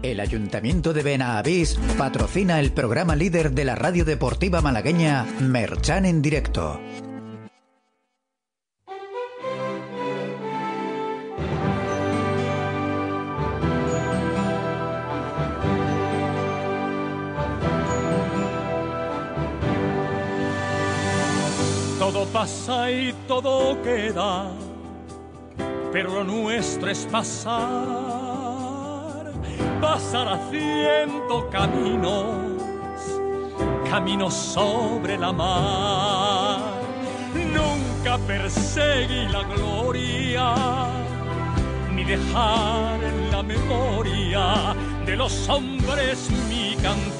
El Ayuntamiento de Benavís patrocina el programa líder de la radio deportiva malagueña Merchan en directo. Todo pasa y todo queda, pero lo nuestro es pasar, pasar haciendo caminos, caminos sobre la mar. Nunca perseguí la gloria, ni dejar en la memoria de los hombres mi canción.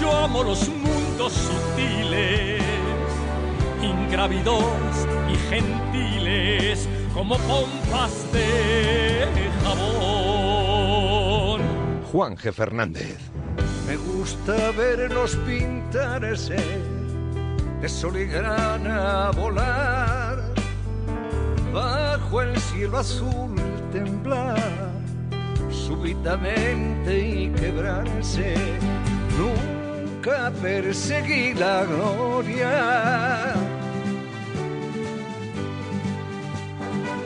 Yo amo los mundos sutiles, ingrávidos y gentiles, como pompas de jabón. Juan G. Fernández. Me gusta vernos pintarse de sol y grana volar, bajo el cielo azul temblar, súbitamente y quebrarse. Nunca perseguí la gloria.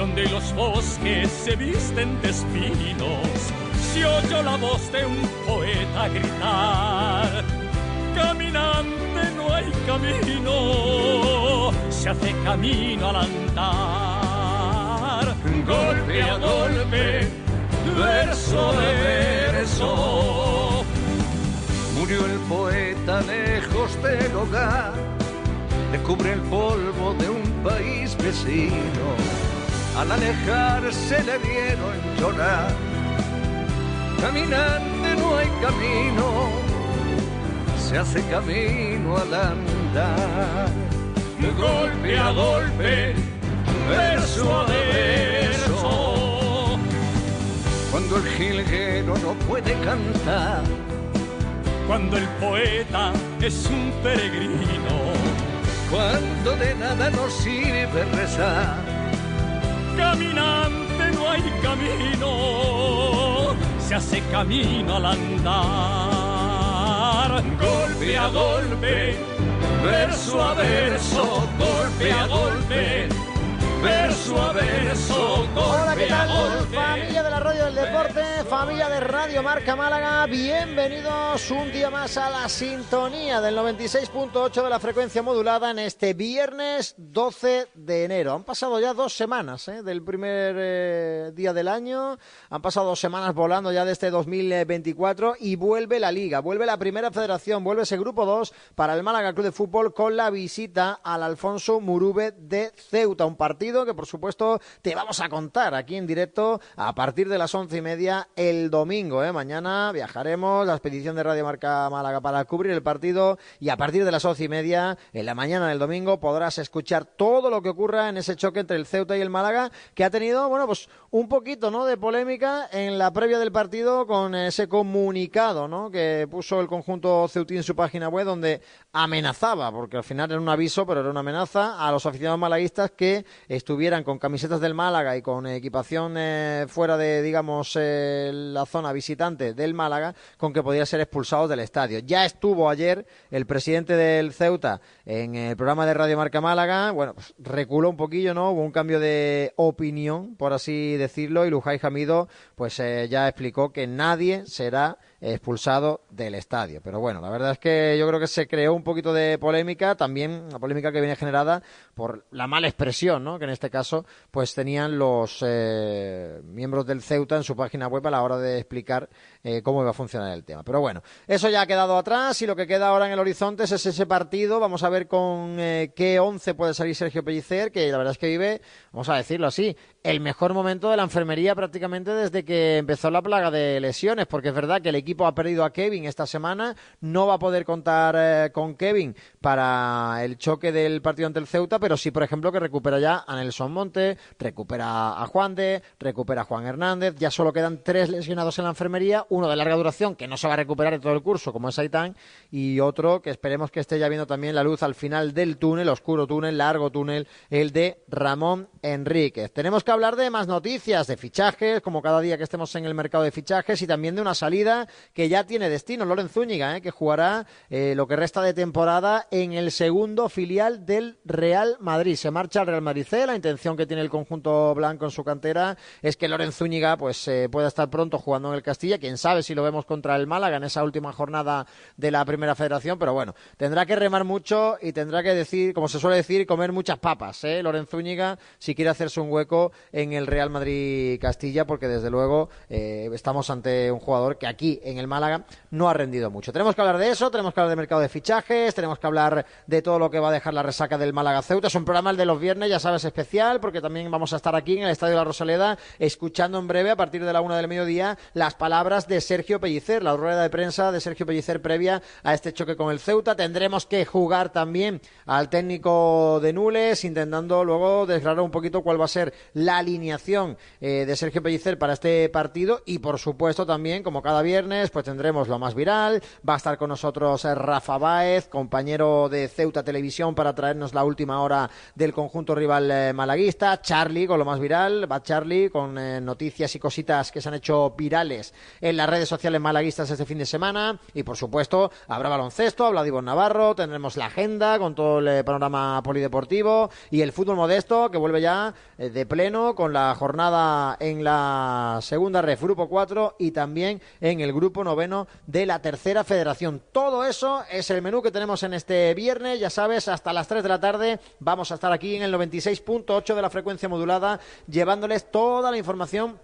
donde los bosques se visten de espinos, se oyó la voz de un poeta gritar. Caminante no hay camino, se hace camino al andar. Golpe a golpe, verso de verso. Murió el poeta lejos del hogar, le cubre el polvo de un país vecino. Al alejarse le vieron llorar. Caminante no hay camino, se hace camino al andar. golpe a golpe, verso a verso. Cuando el jilguero no puede cantar, Cuando el poeta es un peregrino, cuando de nada nos sirve rezar. Caminante no hay camino, se hace camino al andar. Golpe a golpe, verso a verso, golpe a golpe, verso a verso, Hola, ¿qué tal? golpe. Familia de la Radio del Deporte, familia de Radio Marca Málaga, bienvenidos un día más a la sintonía del 96.8 de la frecuencia modulada en este viernes 12 de enero. Han pasado ya dos semanas ¿eh? del primer eh, día del año, han pasado dos semanas volando ya de este 2024 y vuelve la Liga, vuelve la Primera Federación, vuelve ese grupo 2 para el Málaga Club de Fútbol con la visita al Alfonso Murube de Ceuta, un partido que por supuesto te vamos a contar aquí en directo a partir de las once y media el domingo. ¿eh? Mañana viajaremos la expedición de Radio Marca Málaga para cubrir el partido y a partir de las once y media en la mañana del domingo podrás escuchar todo lo que ocurra en ese choque entre el Ceuta y el Málaga que ha tenido, bueno, pues un poquito, ¿no? De polémica en la previa del partido con ese comunicado, ¿no? Que puso el conjunto ceutín en su página web donde amenazaba, porque al final era un aviso, pero era una amenaza a los aficionados malaguistas que estuvieran con camisetas del Málaga y con equipación eh, fuera de, digamos, eh, la zona visitante del Málaga, con que podían ser expulsados del estadio. Ya estuvo ayer el presidente del Ceuta en el programa de Radio Marca Málaga, bueno, pues reculó un poquillo, ¿no? Hubo un cambio de opinión, por así decirlo, y Lujay Jamido, pues eh, ya explicó que nadie será expulsado del estadio. Pero bueno, la verdad es que yo creo que se creó un poquito de polémica, también una polémica que viene generada por la mala expresión, ¿no? Que en este caso, pues tenían los eh, miembros del Ceuta en su página web a la hora de explicar eh, cómo iba a funcionar el tema. Pero bueno, eso ya ha quedado atrás y lo que queda ahora en el horizonte es ese partido. Vamos a ver con eh, qué once puede salir Sergio Pellicer, que la verdad es que vive vamos a decirlo así, el mejor momento de la enfermería prácticamente desde que empezó la plaga de lesiones, porque es verdad que el equipo ha perdido a Kevin esta semana, no va a poder contar eh, con Kevin para el choque del partido ante el Ceuta, pero sí, por ejemplo, que recupera ya a Nelson Monte, recupera a Juan de, recupera a Juan Hernández, ya solo quedan tres lesionados en la enfermería, uno de larga duración que no se va a recuperar en todo el curso, como es Aitán, y otro que esperemos que esté ya viendo también la luz al final del túnel, oscuro túnel, largo túnel, el de Ramón Enríquez. Tenemos que hablar de más noticias, de fichajes, como cada día que estemos en el mercado de fichajes, y también de una salida que ya tiene destino, Loren Zúñiga, ¿eh? que jugará eh, lo que resta de temporada en el segundo filial del Real Madrid. Se marcha al Real Madrid C, la intención que tiene el conjunto blanco en su cantera es que Loren Zúñiga pues, eh, pueda estar pronto jugando en el Castilla, quién sabe si lo vemos contra el Málaga en esa última jornada de la Primera Federación, pero bueno, tendrá que remar mucho y tendrá que decir, como se suele decir, comer muchas papas, ¿eh? Loren Zúñiga, si quiere hacerse un hueco en el Real Madrid Castilla, porque desde luego eh, estamos ante un jugador que aquí en el Málaga no ha rendido mucho. Tenemos que hablar de eso, tenemos que hablar del mercado de fichajes, tenemos que hablar de todo lo que va a dejar la resaca del Málaga Ceuta. Es un programa el de los viernes, ya sabes, especial, porque también vamos a estar aquí en el Estadio de la Rosaleda escuchando en breve, a partir de la una del mediodía, las palabras de Sergio Pellicer, la rueda de prensa de Sergio Pellicer previa a este choque con el Ceuta. Tendremos que jugar también al técnico de Nules, intentando luego desgranar un poquito cuál va a ser la alineación eh, de Sergio Pellicer para este partido. Y por supuesto también, como cada viernes, pues tendremos lo más viral, va a estar con nosotros eh, Rafa Báez, compañero de Ceuta Televisión para traernos la última hora del conjunto rival eh, malaguista, Charlie con lo más viral, va Charlie con noticias y cositas que se han hecho virales en las redes sociales malaguistas este fin de semana. Y por supuesto habrá baloncesto, habla Ivonne Navarro, tendremos la agenda con todo el panorama polideportivo y el fútbol modesto que vuelve ya de pleno con la jornada en la segunda red, grupo 4 y también en el grupo noveno de la tercera federación. Todo eso es el menú que tenemos en este viernes, ya sabes, hasta las 3 de la tarde vamos a estar aquí en el 96.8 de la frecuencia modulada llevándoles toda la información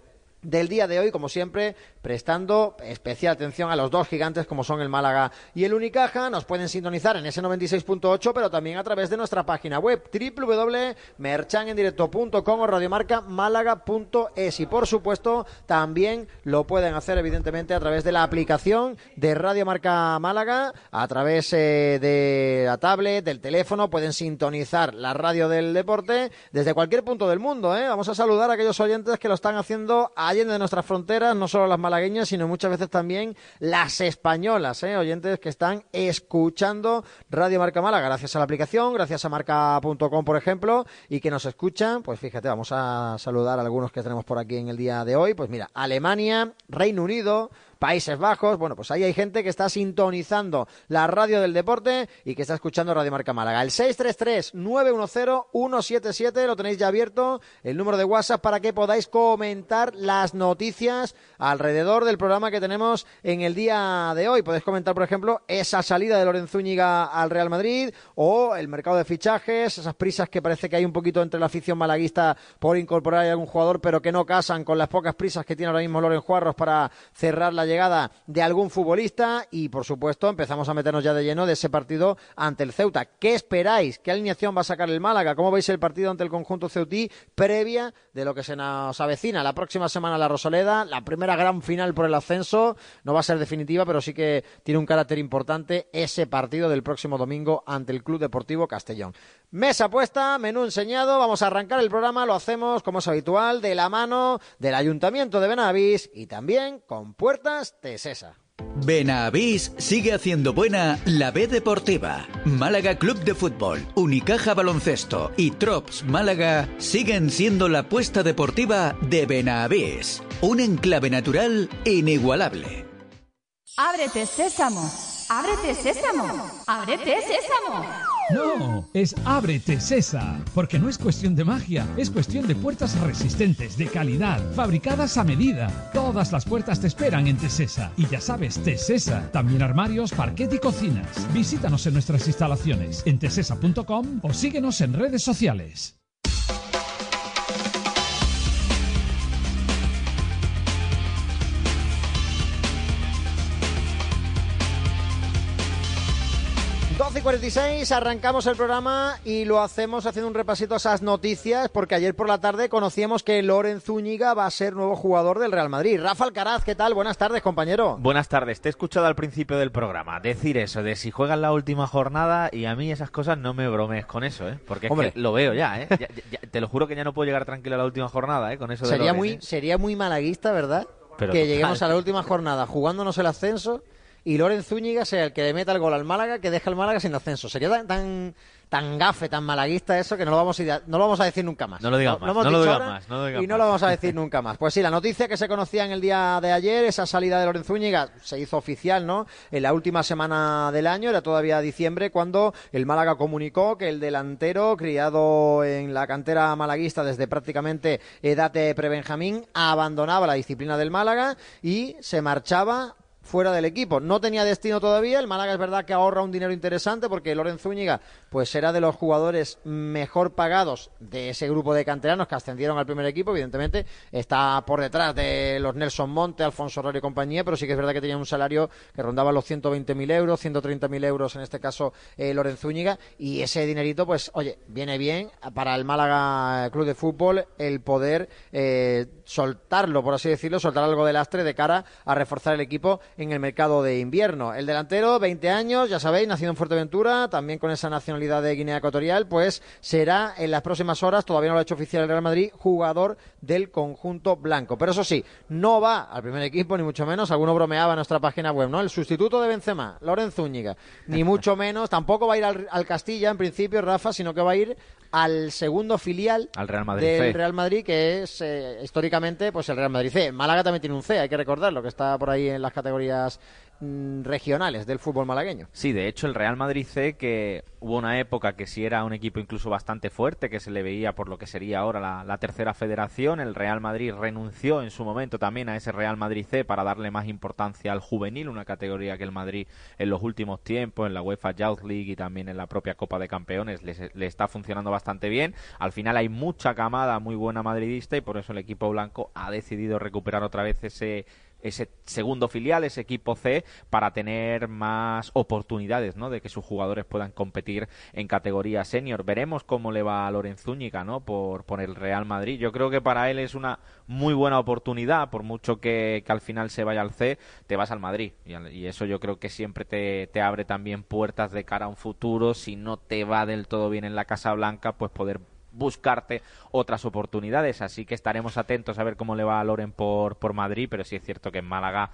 del día de hoy, como siempre, prestando especial atención a los dos gigantes como son el Málaga y el Unicaja. Nos pueden sintonizar en ese 96.8, pero también a través de nuestra página web www.merchanendirecto.com o radiomarca málaga.es. Y por supuesto, también lo pueden hacer, evidentemente, a través de la aplicación de Radio Marca Málaga, a través eh, de la tablet, del teléfono. Pueden sintonizar la radio del deporte desde cualquier punto del mundo. ¿eh? Vamos a saludar a aquellos oyentes que lo están haciendo de nuestras fronteras, no solo las malagueñas, sino muchas veces también las españolas, ¿eh? oyentes que están escuchando Radio Marca Málaga, gracias a la aplicación, gracias a marca.com, por ejemplo, y que nos escuchan, pues fíjate, vamos a saludar a algunos que tenemos por aquí en el día de hoy, pues mira, Alemania, Reino Unido, Países Bajos. Bueno, pues ahí hay gente que está sintonizando la radio del deporte y que está escuchando Radio Marca Málaga. El 633-910-177 lo tenéis ya abierto, el número de WhatsApp para que podáis comentar las noticias alrededor del programa que tenemos en el día de hoy. Podéis comentar, por ejemplo, esa salida de Lorenzúñiga al Real Madrid o el mercado de fichajes, esas prisas que parece que hay un poquito entre la afición malaguista por incorporar a algún jugador, pero que no casan con las pocas prisas que tiene ahora mismo Loren Juarros para cerrar la llegada de algún futbolista y, por supuesto, empezamos a meternos ya de lleno de ese partido ante el Ceuta. ¿Qué esperáis? ¿Qué alineación va a sacar el Málaga? ¿Cómo veis el partido ante el conjunto ceutí previa de lo que se nos avecina la próxima semana la Rosaleda? La primera gran final por el ascenso no va a ser definitiva, pero sí que tiene un carácter importante ese partido del próximo domingo ante el Club Deportivo Castellón. Mesa puesta, menú enseñado, vamos a arrancar el programa, lo hacemos como es habitual, de la mano del Ayuntamiento de Benavís y también con puertas Tesesa. Benavís sigue haciendo buena la B Deportiva. Málaga Club de Fútbol, Unicaja Baloncesto y Trops Málaga siguen siendo la apuesta deportiva de Benavís. Un enclave natural inigualable. Ábrete, sésamo. Ábrete, sésamo. Ábrete, sésamo. No, es Ábrete Cesa, porque no es cuestión de magia, es cuestión de puertas resistentes, de calidad, fabricadas a medida. Todas las puertas te esperan en Tesesa. Y ya sabes, Tesesa, también armarios, parquet y cocinas. Visítanos en nuestras instalaciones en tesesa.com o síguenos en redes sociales. 46, arrancamos el programa y lo hacemos haciendo un repasito a esas noticias, porque ayer por la tarde conocíamos que Loren Zúñiga va a ser nuevo jugador del Real Madrid. Rafa Alcaraz, ¿qué tal? Buenas tardes, compañero. Buenas tardes, te he escuchado al principio del programa decir eso, de si juegan la última jornada, y a mí esas cosas no me bromees con eso, ¿eh? Porque es que lo veo ya, ¿eh? te lo juro que ya no puedo llegar tranquilo a la última jornada, ¿eh? Con eso de sería Loren, muy ¿eh? Sería muy malaguista, ¿verdad? que lleguemos a la última jornada jugándonos el ascenso y Loren Zúñiga sea el que le meta el gol al Málaga que deja el Málaga sin ascenso. Sería tan, tan, tan gafe, tan malaguista eso que no lo vamos a, no lo vamos a decir nunca más. No lo digas más, no lo digas más, no lo digas Y no lo vamos a decir nunca más. Pues sí, la noticia que se conocía en el día de ayer, esa salida de Loren Zúñiga, se hizo oficial, ¿no? En la última semana del año, era todavía diciembre, cuando el Málaga comunicó que el delantero, criado en la cantera malaguista desde prácticamente edad de prebenjamín, abandonaba la disciplina del Málaga y se marchaba fuera del equipo. No tenía destino todavía. El Málaga es verdad que ahorra un dinero interesante porque Lorenzo Zúñiga pues era de los jugadores mejor pagados de ese grupo de canteranos que ascendieron al primer equipo. Evidentemente está por detrás de los Nelson Monte, Alfonso Herrero y compañía, pero sí que es verdad que tenía un salario que rondaba los 120.000 euros, 130.000 euros en este caso eh, Lorenzo Zúñiga y ese dinerito pues oye, viene bien para el Málaga Club de Fútbol el poder eh, soltarlo, por así decirlo, soltar algo de lastre de cara a reforzar el equipo en el mercado de invierno. El delantero, 20 años, ya sabéis, nacido en Fuerteventura, también con esa nacionalidad de Guinea Ecuatorial, pues será en las próximas horas, todavía no lo ha hecho oficial el Real Madrid, jugador del conjunto blanco. Pero eso sí, no va al primer equipo, ni mucho menos, alguno bromeaba en nuestra página web, ¿no? El sustituto de Benzema, Lorenzo Zúñiga, ni mucho menos, tampoco va a ir al, Castilla en principio, Rafa, sino que va a ir al segundo filial al Real Madrid del Real Madrid, que es eh, históricamente pues el Real Madrid C. Málaga también tiene un C, hay que recordarlo, que está por ahí en las categorías regionales del fútbol malagueño. Sí, de hecho el Real Madrid C, que hubo una época que sí era un equipo incluso bastante fuerte, que se le veía por lo que sería ahora la, tercera federación, el Real Madrid renunció en su momento también a ese Real Madrid C para darle más importancia al juvenil, una categoría que el Madrid en los últimos tiempos, en la UEFA Youth League y también en la propia Copa de Campeones, le está funcionando bastante bien. Al final hay mucha camada muy buena madridista y por eso el equipo blanco ha decidido recuperar otra vez ese ese segundo filial, ese equipo C, para tener más oportunidades, ¿no? De que sus jugadores puedan competir en categoría senior. Veremos cómo le va a Lorenz Zúñiga, ¿no? Por, por el Real Madrid. Yo creo que para él es una muy buena oportunidad, por mucho que, al final se vaya al C, te vas al Madrid. Y, eso yo creo que siempre te, te abre también puertas de cara a un futuro. Si no te va del todo bien en la Casa Blanca, pues poder buscarte otras oportunidades. Así que estaremos atentos a ver cómo le va a Loren por, por Madrid, pero sí es cierto que en Málaga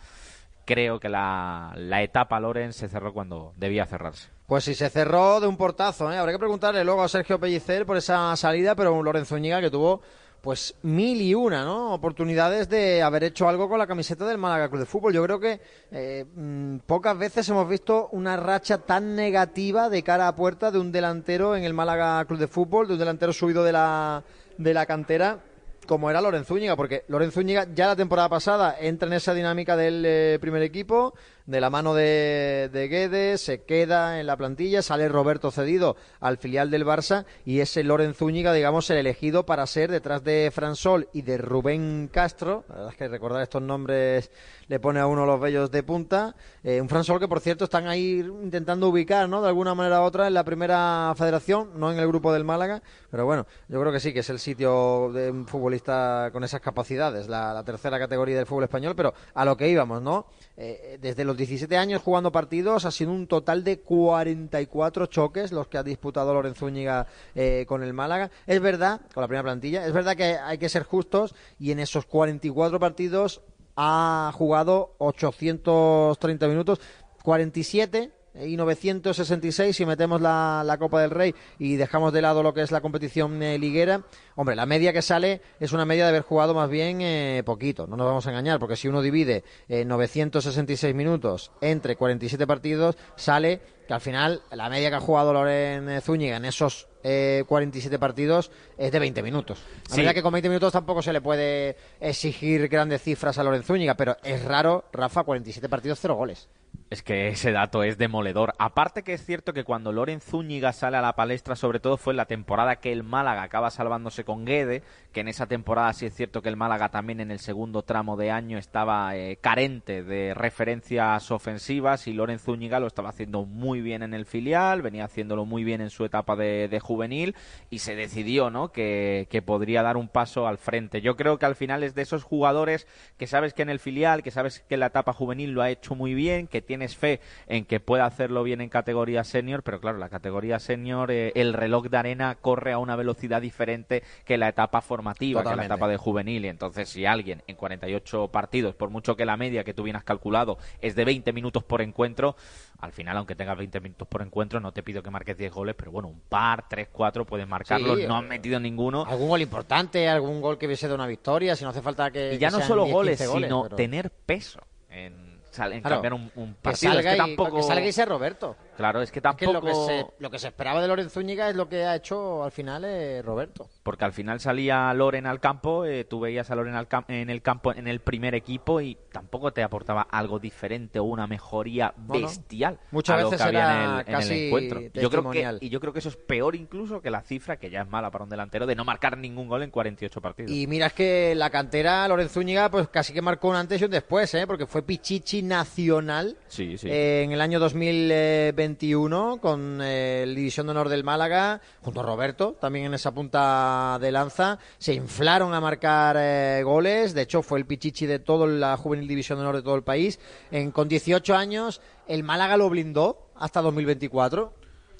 creo que la, la etapa Loren se cerró cuando debía cerrarse. Pues sí, se cerró de un portazo. ¿eh? Habrá que preguntarle luego a Sergio Pellicer por esa salida, pero un Lorenzo Ñiga que tuvo pues mil y una ¿no? oportunidades de haber hecho algo con la camiseta del Málaga Club de Fútbol. Yo creo que eh, mm, pocas veces hemos visto una racha tan negativa de cara a puerta de un delantero en el Málaga Club de Fútbol, de un delantero subido de la, de la cantera como era Lorenzo Zúñiga, porque Lorenzo Zúñiga ya la temporada pasada entra en esa dinámica del eh, primer equipo, de la mano de, de Guedes, se queda en la plantilla, sale Roberto cedido al filial del Barça y ese Lorenzo Zúñiga, digamos, el elegido para ser detrás de Fransol y de Rubén Castro, la verdad es que recordar estos nombres le pone a uno los bellos de punta, eh, un Fransol que por cierto están ahí intentando ubicar, ¿no? De alguna manera u otra en la primera federación, no en el grupo del Málaga, pero bueno, yo creo que sí, que es el sitio de un futbolista con esas capacidades, la, tercera categoría del fútbol español, pero a lo que íbamos, ¿no? Eh, desde los 17 años jugando partidos, ha sido un total de 44 choques los que ha disputado Lorenzo Úñiga eh, con el Málaga. Es verdad, con la primera plantilla, es verdad que hay que ser justos y en esos 44 partidos ha jugado 830 minutos, 47 y 966 si metemos la, la, Copa del Rey y dejamos de lado lo que es la competición eh, liguera, hombre, la media que sale es una media de haber jugado más bien eh, poquito, no nos vamos a engañar, porque si uno divide 966 eh, minutos entre 47 partidos, sale que al final la media que ha jugado Loren Zúñiga en esos 47 partidos es de 20 minutos. A medida que con 20 minutos tampoco se le puede exigir grandes cifras a Loren Zúñiga, pero es raro, Rafa, 47 partidos, cero goles. Es que ese dato es demoledor. Aparte que es cierto que cuando Loren Zúñiga sale a la palestra, sobre todo fue en la temporada que el Málaga acaba salvándose con Guede, que en esa temporada sí es cierto que el Málaga también en el segundo tramo de año estaba eh, carente de referencias ofensivas y Loren Zúñiga lo estaba haciendo muy bien en el filial, venía haciéndolo muy bien en su etapa de, juvenil y se decidió ¿no? Que, que podría dar un paso al frente. Yo creo que al final es de esos jugadores que sabes que en el filial, que sabes que en la etapa juvenil lo ha hecho muy bien, que tiene fe en que pueda hacerlo bien en categoría senior, pero claro, la categoría senior, eh, el reloj de arena corre a una velocidad diferente que la etapa formativa, que la etapa de juvenil. Y entonces, si alguien en 48 partidos, por mucho que la media que tú bien has calculado es de 20 minutos por encuentro, al final, aunque tengas 20 minutos por encuentro, no te pido que marques 10 goles, pero bueno, un par, 3, 4 puedes marcarlos. no han metido ninguno. Algún gol importante, algún gol que hubiese de una victoria, si no hace falta que. Y ya no solo goles, sino tener peso en en cambiar un, partido. Que salga, que tampoco... que salga y sea Roberto. Claro, es que tampoco... lo, que se, lo que se esperaba de Loren Zúñiga es lo que ha hecho al final eh, Roberto. Porque al final salía Loren al campo, eh, tú veías a Loren al en el campo en el primer equipo y tampoco te aportaba algo diferente o una mejoría bestial Muchas veces que había en el, encuentro. Yo creo que, y yo creo que eso es peor incluso que la cifra, que ya es mala para un delantero, de no marcar ningún gol en 48 partidos. Y mira, es que la cantera Loren Zúñiga pues casi que marcó un antes y un después, ¿eh? porque fue Pichichi nacional sí, sí. en el año 2020 21 con eh, el División de Honor del Málaga, junto a Roberto, también en esa punta de lanza. Se inflaron a marcar eh, goles, de hecho fue el pichichi de toda la Juvenil División de Honor de todo el país. En, con 18 años el Málaga lo blindó hasta 2024.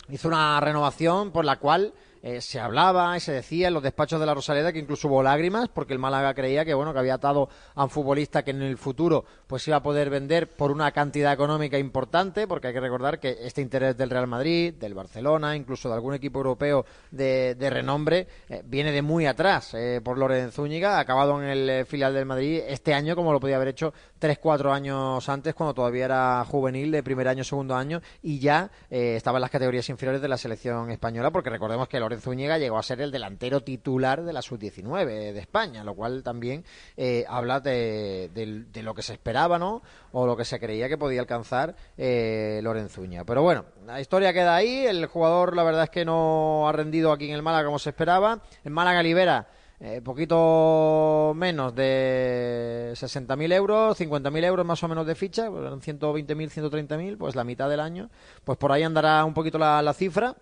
Hizo una renovación por la cual eh, se hablaba y se decía en los despachos de la Rosaleda que incluso hubo lágrimas porque el Málaga creía que bueno que había atado a un futbolista que en el futuro pues iba a poder vender por una cantidad económica importante porque hay que recordar que este interés del Real Madrid, del Barcelona, incluso de algún equipo europeo de, renombre eh, viene de muy atrás eh, por Lorenzo Zúñiga, acabado en el filial del Madrid este año como lo podía haber hecho tres, cuatro años antes cuando todavía era juvenil de primer año, segundo año y ya estaba en las categorías inferiores de la selección española porque recordemos que Lorenzo Zúñiga llegó a ser el delantero titular de la sub-19 de España, lo cual también eh, habla de, lo que se esperaba, ¿no? O lo que se creía que podía alcanzar eh, Lorenzuña. Pero bueno, la historia queda ahí. El jugador, la verdad es que no ha rendido aquí en el Málaga como se esperaba. En Málaga libera. Eh, poquito menos de 60.000 euros, 50.000 euros más o menos de ficha, pues 120.000, 130.000, pues la mitad del año. Pues por ahí andará un poquito la cifra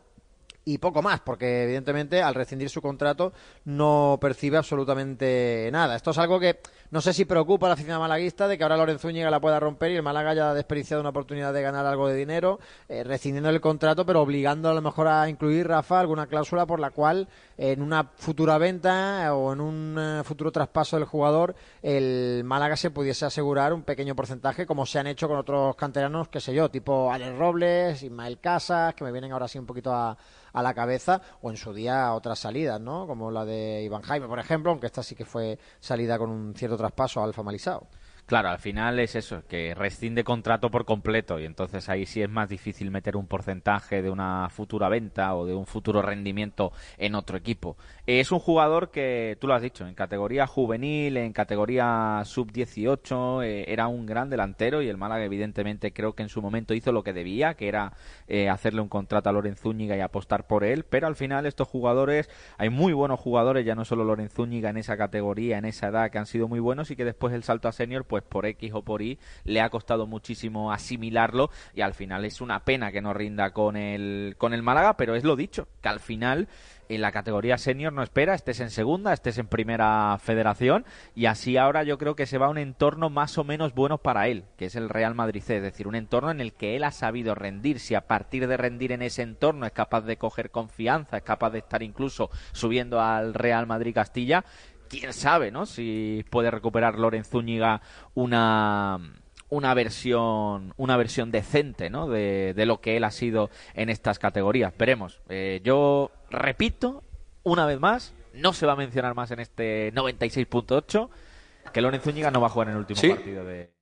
y poco más, porque evidentemente al rescindir su contrato no percibe absolutamente nada. Esto es algo que no sé si preocupa a la afición malaguista de que ahora Lorenzo Úñiga la pueda romper y el Málaga haya desperdiciado una oportunidad de ganar algo de dinero, eh, rescindiendo el contrato, pero obligando a lo mejor a incluir, Rafa, alguna cláusula por la cual en una futura venta o en un eh, futuro traspaso del jugador el Málaga se pudiese asegurar un pequeño porcentaje, como se han hecho con otros canteranos, qué sé yo, tipo Alex Robles, Ismael Casas, que me vienen ahora sí un poquito a a la cabeza o en su día otras salidas, ¿no? Como la de Iván Jaime, por ejemplo, aunque esta sí que fue salida con un cierto traspaso al Famalizado. Claro, al final es eso, que rescinde contrato por completo y entonces ahí sí es más difícil meter un porcentaje de una futura venta o de un futuro rendimiento en otro equipo. Es un jugador que, tú lo has dicho, en categoría juvenil, en categoría sub-18, eh, era un gran delantero y el Málaga evidentemente creo que en su momento hizo lo que debía, que era eh, hacerle un contrato a Lorenzúñiga y apostar por él, pero al final estos jugadores, hay muy buenos jugadores, ya no solo Lorenzúñiga en esa categoría, en esa edad, que han sido muy buenos y que después el salto a senior, pues por X o por Y le ha costado muchísimo asimilarlo y al final es una pena que no rinda con el, con el Málaga, pero es lo dicho, que al final en la categoría senior no espera, estés en segunda, estés en primera federación y así ahora yo creo que se va a un entorno más o menos bueno para él, que es el Real Madrid C, es decir, un entorno en el que él ha sabido rendir, si a partir de rendir en ese entorno es capaz de coger confianza, es capaz de estar incluso subiendo al Real Madrid Castilla, quién sabe, ¿no? Si puede recuperar Loren Zúñiga una una versión una versión decente ¿no? de, lo que él ha sido en estas categorías veremos eh, yo repito una vez más no se va a mencionar más en este 96.8 que Loren Zúñiga no va a jugar en el último partido de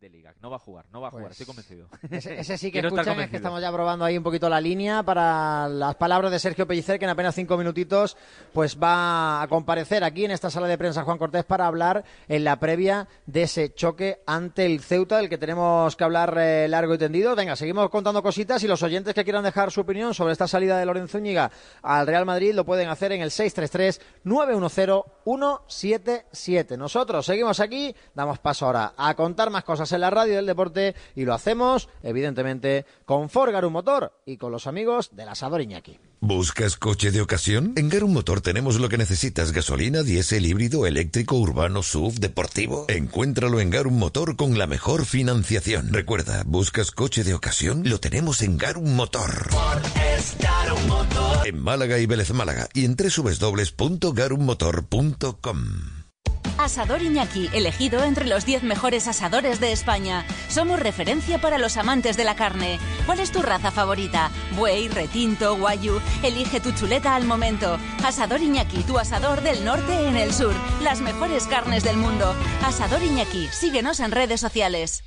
de liga. No va a jugar, no va a jugar, estoy Pues, convencido. Ese, sí que escuchan, es que estamos ya probando ahí un poquito la línea para las palabras de Sergio Pellicer, que en apenas cinco minutitos pues va a comparecer aquí en esta sala de prensa Juan Cortés para hablar en la previa de ese choque ante el Ceuta, del que tenemos que hablar eh, largo y tendido. Venga, seguimos contando cositas y los oyentes que quieran dejar su opinión sobre esta salida de Lorenzo Zúñiga al Real Madrid lo pueden hacer en el 633-910-177. Nosotros seguimos aquí, damos paso ahora a contar más cosas en la radio del deporte y lo hacemos, evidentemente, con Forgarum Motor y con los amigos del Asador Iñaki. ¿Buscas coche de ocasión? En Garum Motor tenemos lo que necesitas: gasolina, diésel, híbrido, eléctrico, urbano, SUV, deportivo. Encuéntralo en Garum Motor con la mejor financiación. Recuerda, ¿buscas coche de ocasión? Lo tenemos en Garum Motor. En Málaga y Vélez Málaga y en www.garummotor.com. Asador Iñaki, elegido entre los 10 mejores asadores de España. Somos referencia para los amantes de la carne. ¿Cuál es tu raza favorita? Buey, retinto, guayu. Elige tu chuleta al momento. Asador Iñaki, tu asador del norte en el sur. Las mejores carnes del mundo. Asador Iñaki, síguenos en redes sociales.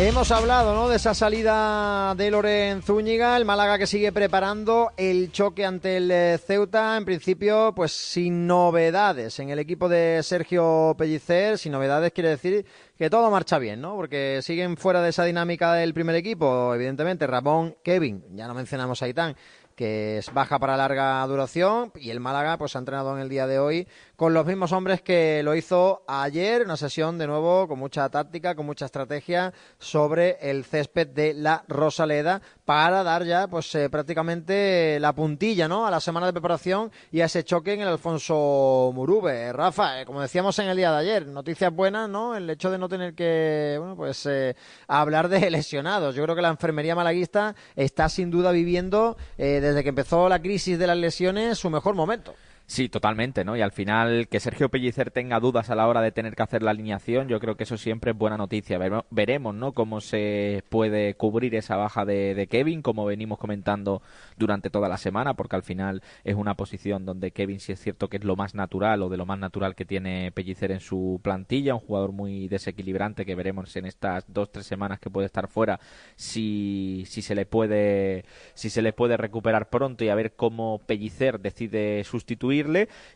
Hemos hablado ¿no? de esa salida de Loren Zúñiga, el Málaga que sigue preparando el choque ante el eh, Ceuta, en principio pues sin novedades en el equipo de Sergio Pellicer, sin novedades quiere decir que todo marcha bien, ¿no? Porque siguen fuera de esa dinámica del primer equipo, evidentemente Ramón, Kevin, ya no mencionamos a Aitán, que es baja para larga duración y el Málaga pues ha entrenado en el día de hoy con los mismos hombres que lo hizo ayer, una sesión de nuevo con mucha táctica, con mucha estrategia sobre el césped de la Rosaleda para dar ya pues eh, prácticamente la puntilla, ¿no? A la semana de preparación y a ese choque en el Alfonso Murube. Rafa, eh, como decíamos en el día de ayer, noticias buenas, ¿no? El hecho de no tener que, bueno, pues eh, hablar de lesionados. Yo creo que la enfermería malaguista está sin duda viviendo eh, desde que empezó la crisis de las lesiones su mejor momento. Sí, totalmente, ¿no? Y al final que Sergio Pellicer tenga dudas a la hora de tener que hacer la alineación, yo creo que eso siempre es buena noticia. Vere- Veremos, ¿no? Cómo se puede cubrir esa baja de, Kevin, como venimos comentando durante toda la semana, porque al final es una posición donde Kevin sí es cierto que es lo más natural o de lo más natural que tiene Pellicer en su plantilla, un jugador muy desequilibrante que veremos en estas dos tres semanas que puede estar fuera si, si se le puede si se le puede recuperar pronto y a ver cómo Pellicer decide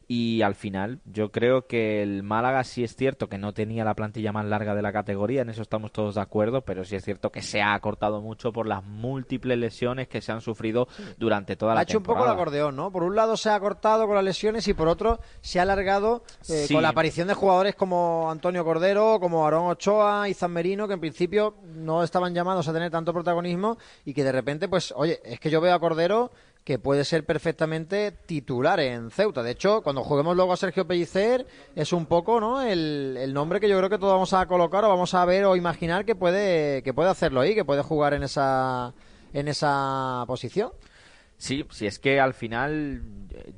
y al final yo creo que el Málaga sí es cierto que no tenía la plantilla más larga de la categoría, en eso estamos todos de acuerdo, pero sí es cierto que se ha acortado mucho por las múltiples lesiones que se han sufrido durante toda la ha hecho un poco el temporada. acordeón, ¿no? Por un lado se ha cortado con las lesiones y por otro se ha alargado eh, Sí. con la aparición de jugadores como Antonio Cordero, como Aarón Ochoa y Merino, que en principio no estaban llamados a tener tanto protagonismo y que de repente, pues, oye, es que yo veo a Cordero que puede ser perfectamente titular en Ceuta. De hecho, cuando juguemos luego a Sergio Pellicer, es un poco ¿no? el, el nombre que yo creo que todos vamos a colocar o vamos a ver o imaginar que puede, que puede hacerlo ahí, que puede jugar en esa, en esa posición. Sí, si es que al final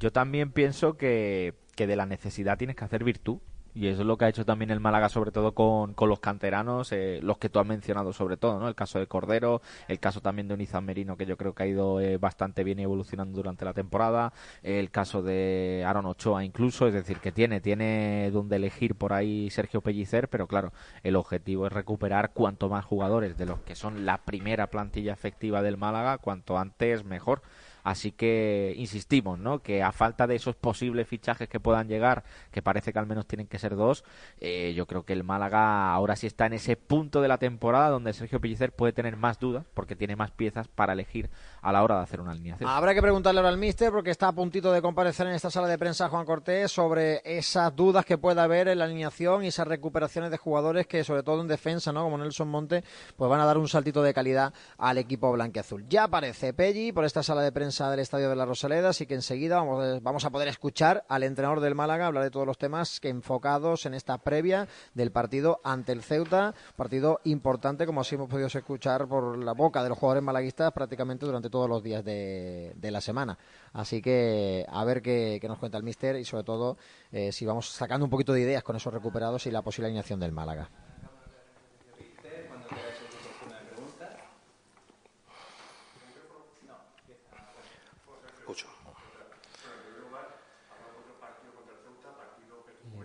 yo también pienso que, que de la necesidad tienes que hacer virtud. Y eso es lo que ha hecho también el Málaga, sobre todo con, con los canteranos, eh, los que tú has mencionado sobre todo, ¿no? El caso de Cordero, el caso también de Unizan Merino, que yo creo que ha ido eh, bastante bien evolucionando durante la temporada, el caso de Aaron Ochoa incluso, es decir, que tiene, tiene donde elegir por ahí Sergio Pellicer, pero claro, el objetivo es recuperar cuanto más jugadores de los que son la primera plantilla efectiva del Málaga, cuanto antes mejor. Así que insistimos, ¿no? Que a falta de esos posibles fichajes que puedan llegar, que parece que al menos tienen que ser dos, eh, yo creo que el Málaga ahora sí está en ese punto de la temporada donde Sergio Pellicer puede tener más dudas porque tiene más piezas para elegir a la hora de hacer una alineación. Habrá que preguntarle ahora al míster porque está a puntito de comparecer en esta sala de prensa Juan Cortés sobre esas dudas que pueda haber en la alineación y esas recuperaciones de jugadores que sobre todo en defensa, ¿no? como Nelson Monte, pues van a dar un saltito de calidad al equipo blanqueazul. Ya aparece Pelli por esta sala de prensa del Estadio de la Rosaleda, así que enseguida vamos, vamos a poder escuchar al entrenador del Málaga hablar de todos los temas que enfocados en esta previa del partido ante el Ceuta, partido importante como así hemos podido escuchar por la boca de los jugadores malaguistas prácticamente durante todos los días de, la semana. Así que a ver qué, nos cuenta el míster y sobre todo eh, si vamos sacando un poquito de ideas con esos recuperados y la posible alineación del Málaga.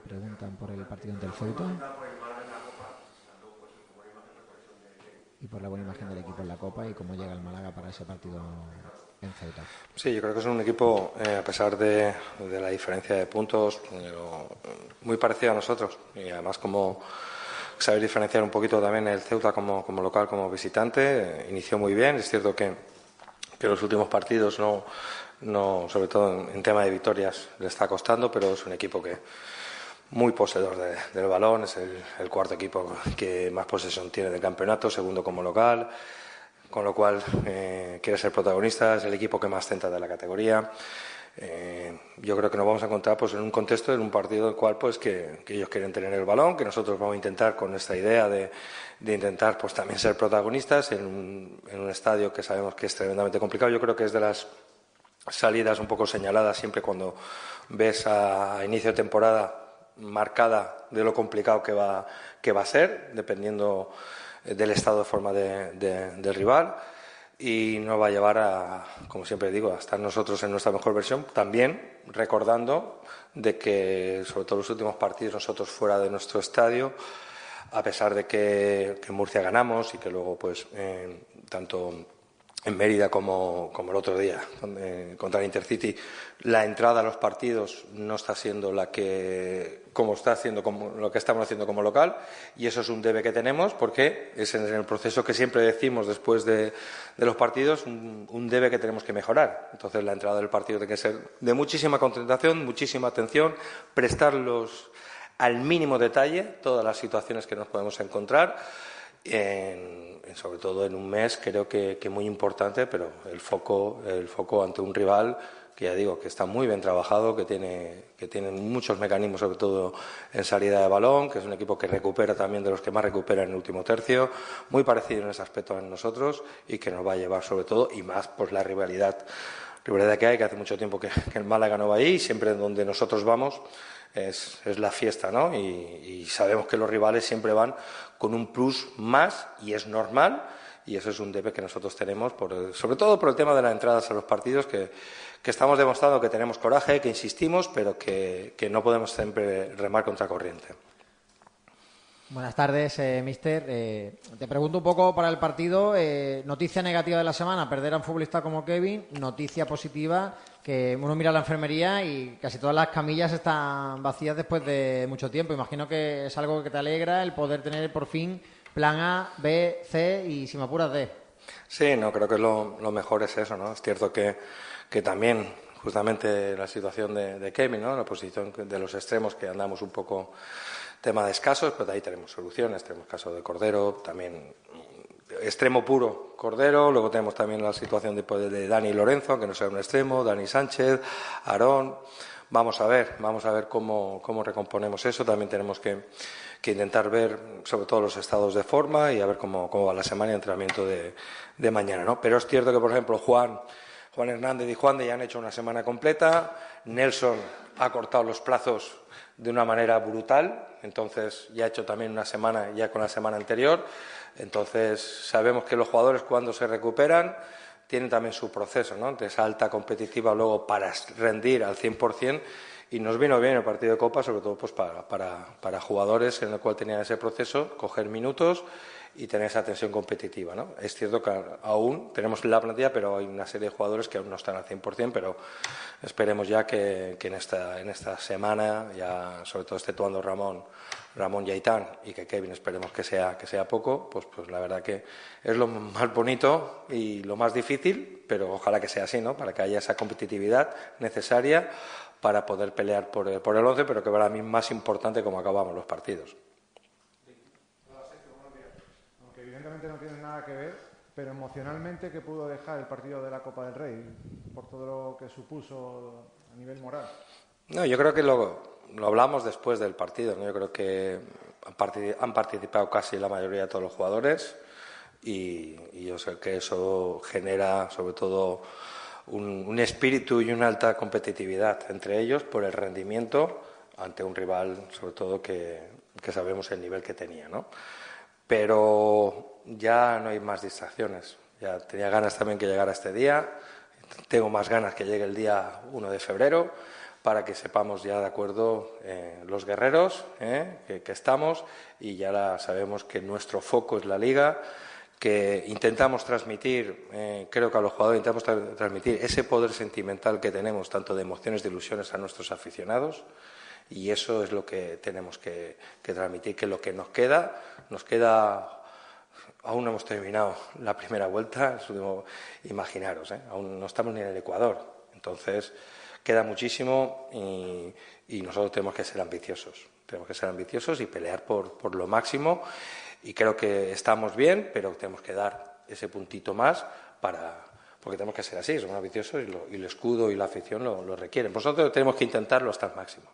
Preguntan por el partido ante el Ceuta. Y por la buena imagen del equipo en la Copa y cómo llega el Málaga para ese partido en Ceuta. Sí, yo creo que es un equipo, eh, a pesar de, la diferencia de puntos, muy parecido a nosotros. Y además, como saber diferenciar un poquito también el Ceuta como, como local, como visitante, inició muy bien. Es cierto que, que los últimos partidos no, no, sobre todo en, tema de victorias, le está costando, pero es un equipo que muy poseedor del balón, es el, cuarto equipo que más posesión tiene del campeonato, segundo como local, con lo cual eh, quiere ser protagonista, es el equipo que más centra de la categoría. Eh, yo creo que nos vamos a encontrar pues, en un contexto, en un partido en el cual pues, que, ellos quieren tener el balón, que nosotros vamos a intentar con esta idea de, de intentar pues, también ser protagonistas en un, en un estadio que sabemos que es tremendamente complicado. Yo creo que es de las salidas un poco señaladas siempre cuando ves a inicio de temporada marcada de lo complicado que va, que va a ser, dependiendo del estado de forma del rival. Y nos va a llevar a, como siempre digo, a estar nosotros en nuestra mejor versión, también recordando de que, sobre todo los últimos partidos, nosotros fuera de nuestro estadio, a pesar de que, en Murcia ganamos y que luego, pues, eh, tanto en Mérida como, el otro día contra el Intercity, la entrada a los partidos no está siendo la que como está haciendo como, lo que estamos haciendo como local y eso es un debe que tenemos porque es en el proceso que siempre decimos después de, los partidos un, debe que tenemos que mejorar. Entonces la entrada del partido tiene que ser de muchísima concentración, muchísima atención, prestarlos al mínimo detalle todas las situaciones que nos podemos encontrar sobre todo en un mes, creo que, que, muy importante, pero el foco, el foco ante un rival que ya digo que está muy bien trabajado, que tiene, que tiene muchos mecanismos, sobre todo en salida de balón, que es un equipo que recupera también de los que más recupera en el último tercio, muy parecido en ese aspecto a nosotros y que nos va a llevar sobre todo y más pues la rivalidad, rivalidad que hay, que hace mucho tiempo que, el Málaga no va ahí y siempre donde nosotros vamos es, es la fiesta, ¿no? Y, sabemos que los rivales siempre van con un plus más y es normal y eso es un debe que nosotros tenemos, por, sobre todo por el tema de las entradas a los partidos, que, que estamos demostrando que tenemos coraje, que insistimos, pero que, que no podemos siempre remar contra corriente. Buenas tardes, eh, mister. Eh, te pregunto un poco para el partido. Eh, noticia negativa de la semana, perder a un futbolista como Kevin. Noticia positiva, que uno mira la enfermería y casi todas las camillas están vacías después de mucho tiempo. Imagino que es algo que te alegra el poder tener por fin plan A, B, C y si me apuras D. Sí, no, creo que lo, mejor es eso, ¿no? Es cierto que, que también justamente la situación de, de ¿no? La posición de los extremos que andamos un poco tema de escasos, pero ahí tenemos soluciones, tenemos caso de Cordero, también extremo puro Cordero, luego tenemos también la situación de, de Dani Lorenzo, aunque no sea un extremo, Dani Sánchez, Aarón. Vamos a ver, vamos a ver cómo, cómo recomponemos eso. También tenemos que, intentar ver sobre todo los estados de forma y a ver cómo, cómo va la semana de entrenamiento de, de, mañana. ¿no? Pero es cierto que, por ejemplo, Juan, Juan Hernández y Juan de ya han hecho una semana completa. Nelson ha cortado los plazos de una manera brutal, entonces ya ha hecho también una semana ya con la semana anterior. Entonces, sabemos que los jugadores cuando se recuperan tienen también su proceso, ¿no? De esa alta competitiva luego para rendir al 100% y nos vino bien el partido de Copa, sobre todo pues para, para, para jugadores en el cual tenían ese proceso, coger minutos y tener esa tensión competitiva. ¿no? Es cierto que aún tenemos la plantilla, pero hay una serie de jugadores que aún no están al 100%, pero esperemos ya que, en, esta, en esta semana, ya sobre todo exceptuando Ramón, Ramón Yaitán y que Kevin esperemos que sea, que sea poco, pues, pues la verdad que es lo más bonito y lo más difícil, pero ojalá que sea así, ¿no? para que haya esa competitividad necesaria para poder pelear por el, por el 11, pero que para mí más importante como acabamos los partidos. No tiene nada que ver, pero emocionalmente, ¿qué pudo dejar el partido de la Copa del Rey por todo lo que supuso a nivel moral? No, yo creo que lo, lo hablamos después del partido. Yo creo que han participado casi la mayoría de todos los jugadores y, yo sé que eso genera sobre todo un, espíritu y una alta competitividad entre ellos por el rendimiento ante un rival, sobre todo que, que sabemos el nivel que tenía. ¿no? Pero ya no hay más distracciones. Ya tenía ganas también que llegara este día. Tengo más ganas que llegue el día 1 de febrero para que sepamos ya de acuerdo eh, los guerreros que, que, estamos y ya sabemos que nuestro foco es la liga, que intentamos transmitir, creo que a los jugadores intentamos transmitir ese poder sentimental que tenemos, tanto de emociones, de ilusiones a nuestros aficionados y eso es lo que tenemos que, transmitir, que lo que nos queda, nos queda, aún no hemos terminado la primera vuelta, imaginaros, ¿eh? aún no estamos ni en el Ecuador, entonces queda muchísimo y, nosotros tenemos que ser ambiciosos, tenemos que ser ambiciosos y pelear por, lo máximo y creo que estamos bien, pero tenemos que dar ese puntito más para, porque tenemos que ser así, somos ambiciosos y, el escudo y la afición lo, lo requieren. Nosotros tenemos que intentarlo hasta el máximo.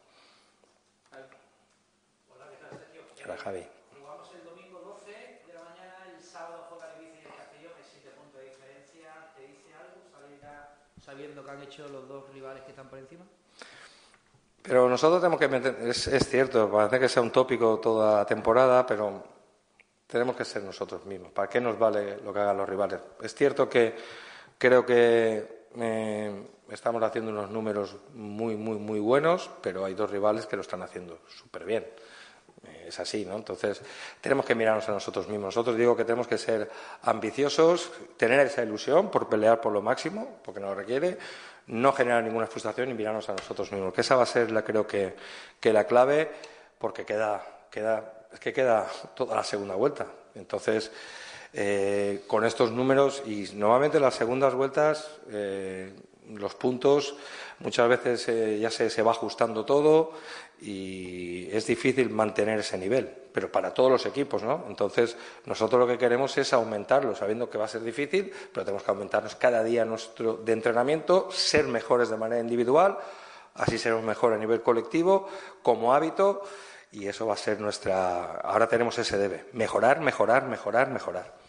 Hola, Javi. Jugamos el domingo 12 de la mañana, el sábado juega el Bici de Castellón, es 7 puntos de diferencia. ¿Te dice algo que han hecho los dos rivales que están por encima? Pero nosotros tenemos que meter, es, es cierto, parece que sea un tópico toda la temporada, pero tenemos que ser nosotros mismos. ¿Para qué nos vale lo que hagan los rivales? Es cierto que creo que eh, estamos haciendo unos números muy, muy, muy buenos, pero hay dos rivales que lo están haciendo súper bien es así, ¿no? Entonces, tenemos que mirarnos a nosotros mismos. Nosotros digo que tenemos que ser ambiciosos, tener esa ilusión por pelear por lo máximo, porque nos requiere, no generar ninguna frustración y mirarnos a nosotros mismos. Que esa va a ser, la, creo que, la clave, porque queda, queda, es que queda toda la segunda vuelta. Entonces, eh, con estos números y normalmente las segundas vueltas, eh, los puntos, muchas veces eh, ya se, se va ajustando todo y es difícil mantener ese nivel, pero para todos los equipos, ¿no? Entonces, nosotros lo que queremos es aumentarlo, sabiendo que va a ser difícil, pero tenemos que aumentarnos cada día nuestro de entrenamiento, ser mejores de manera individual, así seremos mejores a nivel colectivo, como hábito, y eso va a ser nuestra. Ahora tenemos ese debe: mejorar, mejorar, mejorar, mejorar.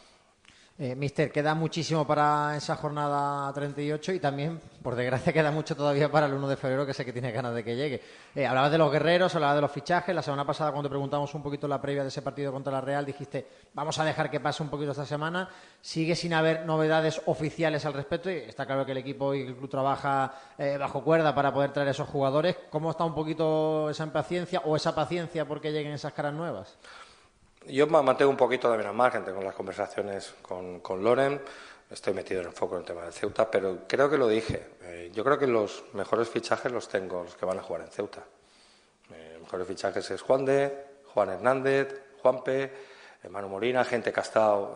Eh, mister, queda muchísimo para esa jornada 38 y también, por desgracia, queda mucho todavía para el 1 de febrero, que sé que tiene ganas de que llegue. Eh, hablabas de los guerreros, hablabas de los fichajes. La semana pasada, cuando te preguntamos un poquito la previa de ese partido contra la Real, dijiste, vamos a dejar que pase un poquito esta semana. Sigue sin haber novedades oficiales al respecto y está claro que el equipo y el club trabaja eh, bajo cuerda para poder traer a esos jugadores. ¿Cómo está un poquito esa impaciencia o esa paciencia porque lleguen esas caras nuevas? Yo mantengo un poquito también al margen, tengo las conversaciones con, con Loren, estoy metido en el foco en el tema del Ceuta, pero creo que lo dije. Eh, yo creo que los mejores fichajes los tengo, los que van a jugar en Ceuta. Eh, los mejores fichajes es Juan de, Juan Hernández, Juanpe, Manu Morina, gente que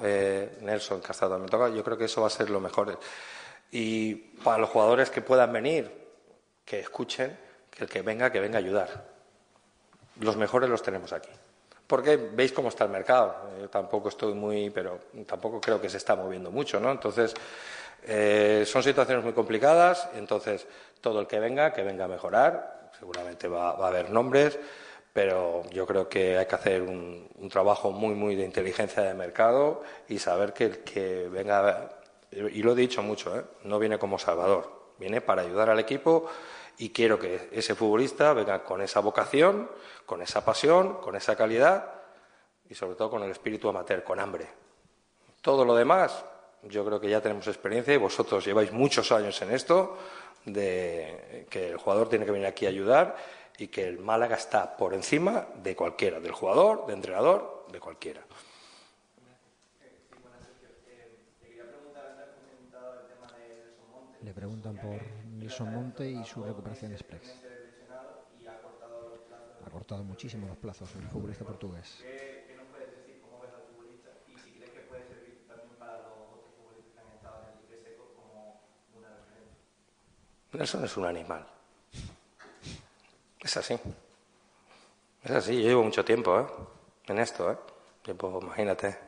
eh, Nelson que ha estado también toca. Yo creo que eso va a ser lo mejor. Y para los jugadores que puedan venir, que escuchen, que el que venga, que venga a ayudar. Los mejores los tenemos aquí porque veis cómo está el mercado. Yo tampoco estoy muy, pero tampoco creo que se está moviendo mucho, ¿no? Entonces, eh, son situaciones muy complicadas, entonces todo el que venga, que venga a mejorar, seguramente va, a haber nombres, pero yo creo que hay que hacer un, trabajo muy, muy de inteligencia de mercado y saber que el que venga, y lo he dicho mucho, ¿eh? no viene como salvador, viene para ayudar al equipo y quiero que ese futbolista venga con esa vocación, con esa pasión, con esa calidad y sobre todo con el espíritu amateur, con hambre. Todo lo demás, yo creo que ya tenemos experiencia y vosotros lleváis muchos años en esto, de que el jugador tiene que venir aquí a ayudar y que el Málaga está por encima de cualquiera, del jugador, del entrenador, de cualquiera. Le preguntan por Nelson Monte y su recuperación express. Ha cortado muchísimo los plazos el futbolista portugués. Nelson es un animal. Es así. Es así. Yo llevo mucho tiempo ¿eh? en esto. ¿eh? Llevo, imagínate.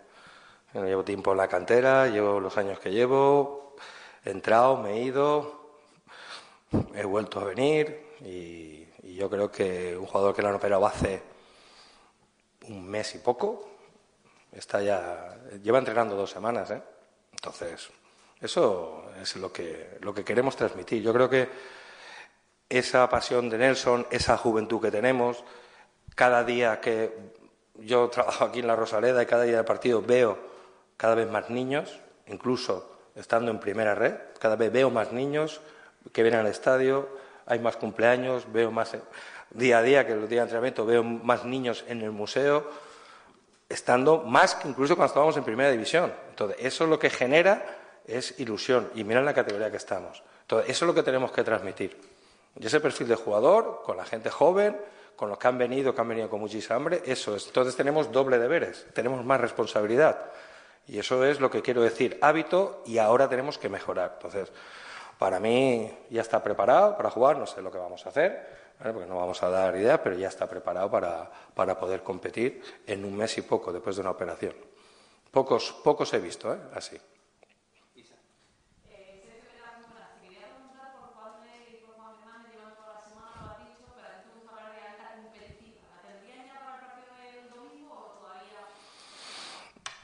Llevo tiempo en la cantera, llevo los años que llevo, he entrado, me he ido, he vuelto a venir y, yo creo que un jugador que lo han operado hace un mes y poco está ya lleva entrenando dos semanas, ¿eh? entonces eso es lo que lo que queremos transmitir. Yo creo que esa pasión de Nelson, esa juventud que tenemos, cada día que yo trabajo aquí en la Rosaleda y cada día del partido veo cada vez más niños, incluso estando en primera red, cada vez veo más niños que vienen al estadio, hay más cumpleaños, veo más día a día que los días de entrenamiento, veo más niños en el museo, estando más que incluso cuando estábamos en primera división. Entonces, eso lo que genera es ilusión. Y mira la categoría que estamos. Entonces, eso es lo que tenemos que transmitir. Y ese perfil de jugador, con la gente joven, con los que han venido, que han venido con muchísima hambre, eso es. Entonces tenemos doble deberes, tenemos más responsabilidad. Y eso es lo que quiero decir, hábito, y ahora tenemos que mejorar. Entonces, para mí ya está preparado para jugar, no sé lo que vamos a hacer, porque no vamos a dar idea, pero ya está preparado para, para, poder competir en un mes y poco después de una operación. Pocos, pocos he visto, ¿eh? así.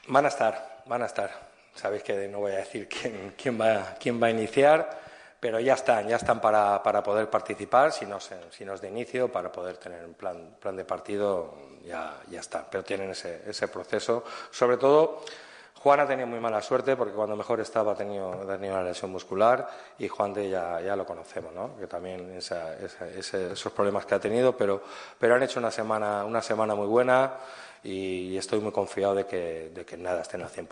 Van a estar, van a estar. Sabéis que no voy a decir quién, quién, va, quién va a iniciar, pero ya están, ya están para, para poder participar, si no, si no es de inicio, para poder tener un plan, plan de partido, ya, ya están. Pero tienen ese, ese proceso. Sobre todo, Juan ha tenido muy mala suerte porque cuando mejor estaba ha tenido, tenido una lesión muscular y Juan de ya, ya lo conocemos, ¿no? que también esa, esos problemas que ha tenido, pero, pero han hecho una semana, una semana muy buena y estoy muy confiado de que, de que nada estén al 100%.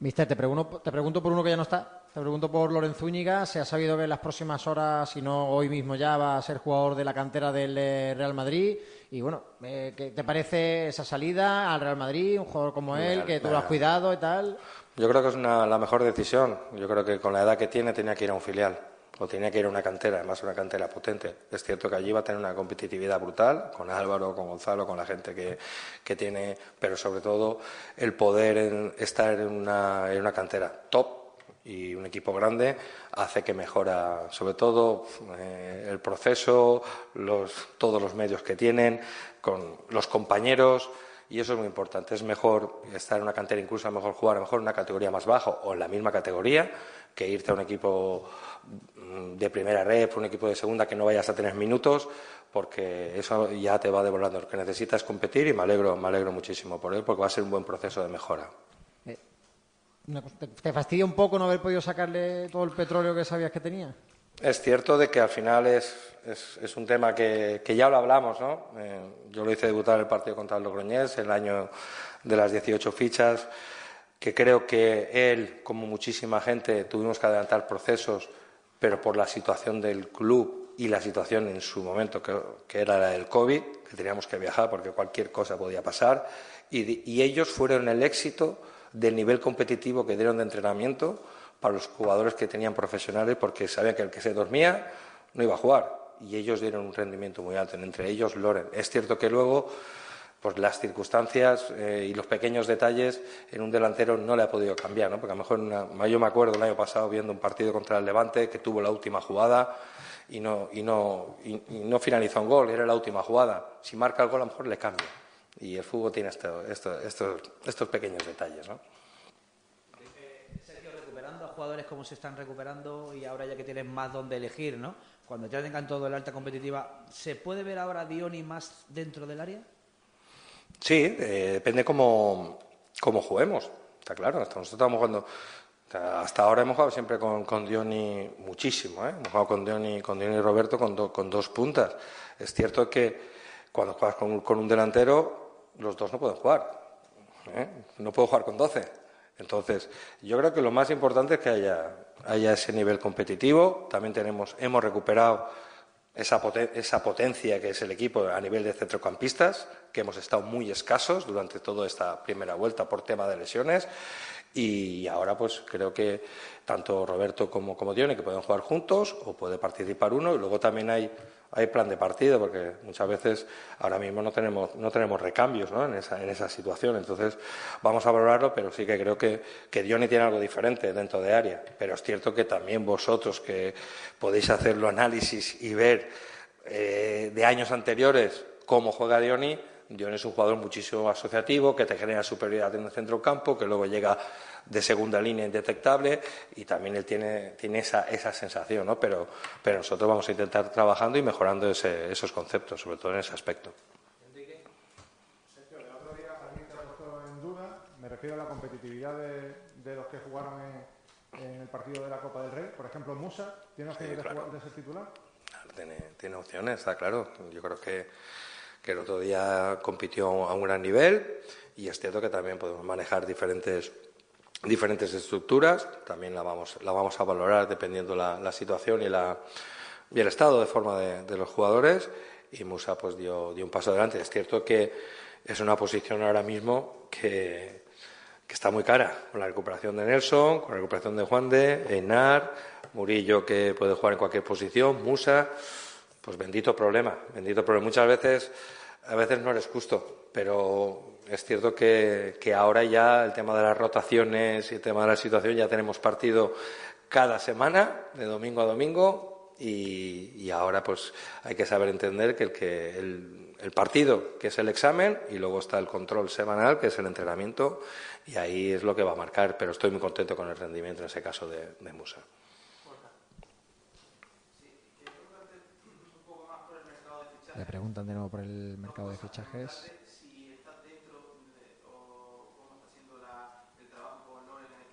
Mister, te pregunto, te pregunto por uno que ya no está. Te pregunto por Lorenzo Úñiga. Se ha sabido que en las próximas horas, si no hoy mismo ya, va a ser jugador de la cantera del eh, Real Madrid. Y bueno, eh, ¿qué te parece esa salida al Real Madrid? Un jugador como él, que tú lo has cuidado y tal. Yo creo que es una, la mejor decisión. Yo creo que con la edad que tiene tenía que ir a un filial o tenía que ir a una cantera, además una cantera potente. Es cierto que allí va a tener una competitividad brutal con Álvaro, con Gonzalo, con la gente que, que tiene, pero sobre todo el poder estar en una, en una cantera top y un equipo grande hace que mejora sobre todo eh, el proceso, todos los medios que tienen, con los compañeros y eso es muy importante. Es mejor estar en una cantera, incluso a mejor jugar a lo mejor en una categoría más baja o en la misma categoría que irte a un equipo mm, de primera red, un equipo de segunda que no vayas a tener minutos, porque eso ya te va devolviendo. Lo que necesitas es competir y me alegro, me alegro muchísimo por él, porque va a ser un buen proceso de mejora. ¿Te fastidia un poco no haber podido sacarle todo el petróleo que sabías que tenía? Es cierto de que al final es, es, un tema que, que, ya lo hablamos, ¿no? Eh, yo lo hice debutar en el partido contra el Logroñés, el año de las 18 fichas que creo que él, como muchísima gente, tuvimos que adelantar procesos, pero por la situación del club y la situación en su momento, que, era la del COVID, que teníamos que viajar porque cualquier cosa podía pasar, y, ellos fueron el éxito del nivel competitivo que dieron de entrenamiento para los jugadores que tenían profesionales, porque sabían que el que se dormía no iba a jugar, y ellos dieron un rendimiento muy alto, entre ellos Loren. Es cierto que luego pues las circunstancias eh, y los pequeños detalles en un delantero no le ha podido cambiar, ¿no? Porque a lo mejor yo me acuerdo el año pasado viendo un partido contra el Levante que tuvo la última jugada y no, y no, y, no finalizó un gol, era la última jugada. Si marca el gol a lo mejor le cambia. Y el fútbol tiene esto, esto, estos, estos pequeños detalles, ¿no? Sergio, recuperando a jugadores como se están recuperando y ahora ya que tienen más donde elegir, ¿no? Cuando ya tengan todo el alta competitiva, ¿se puede ver ahora a Dioni más dentro del área? Sí, eh, depende cómo, cómo juguemos, está claro. Nosotros estamos jugando. Hasta ahora hemos jugado siempre con, con Dioni muchísimo, ¿eh? hemos jugado con Dioni, con Dioni y Roberto con, con dos puntas. Es cierto que cuando juegas con, con un delantero, los dos no pueden jugar. ¿eh? No puedo jugar con doce. Entonces, yo creo que lo más importante es que haya, haya ese nivel competitivo. También tenemos, hemos recuperado esa, esa, potencia que es el equipo a nivel de centrocampistas, que hemos estado muy escasos durante toda esta primera vuelta por tema de lesiones. Y ahora, pues creo que tanto Roberto como, como Dione que pueden jugar juntos o puede participar uno. Y luego también hay hay plan de partido, porque muchas veces ahora mismo no tenemos, no tenemos recambios ¿no? en, esa, en esa situación. Entonces, vamos a valorarlo, pero sí que creo que, que tiene algo diferente dentro de área. Pero es cierto que también vosotros, que podéis hacer los análisis y ver eh, de años anteriores cómo juega Dioni, Dioni es un jugador muchísimo asociativo, que te genera superioridad en el centro campo, que luego llega de segunda línea indetectable y también él tiene, tiene esa, esa sensación, ¿no? Pero, pero nosotros vamos a intentar trabajando y mejorando ese, esos conceptos, sobre todo en ese aspecto. Sergio, el otro día alguien te ha puesto en duda, me refiero a la competitividad de, de los que jugaron en, en el partido de la Copa del Rey? Por ejemplo, Musa, ¿tiene opciones de, jugar, de ser titular? Tiene, tiene opciones, está claro. Yo creo que, que el otro día compitió a un gran nivel y es cierto que también podemos manejar diferentes diferentes estructuras, también la vamos, la vamos a valorar dependiendo la, la situación y, la, y el estado de forma de, de, los jugadores y Musa pues dio, dio un paso adelante. Es cierto que es una posición ahora mismo que, que está muy cara, con la recuperación de Nelson, con la recuperación de Juan de, Enar, Murillo que puede jugar en cualquier posición, Musa, pues bendito problema, bendito problema. Muchas veces, a veces no eres justo, pero es cierto que, ahora ya el tema de las rotaciones y el tema de la situación ya tenemos partido cada semana, de domingo a domingo, y, ahora pues hay que saber entender que el, que el, partido, que es el examen, y luego está el control semanal, que es el entrenamiento, y ahí es lo que va a marcar, pero estoy muy contento con el rendimiento en ese caso de, de Musa. Le preguntan de nuevo por el mercado de fichajes.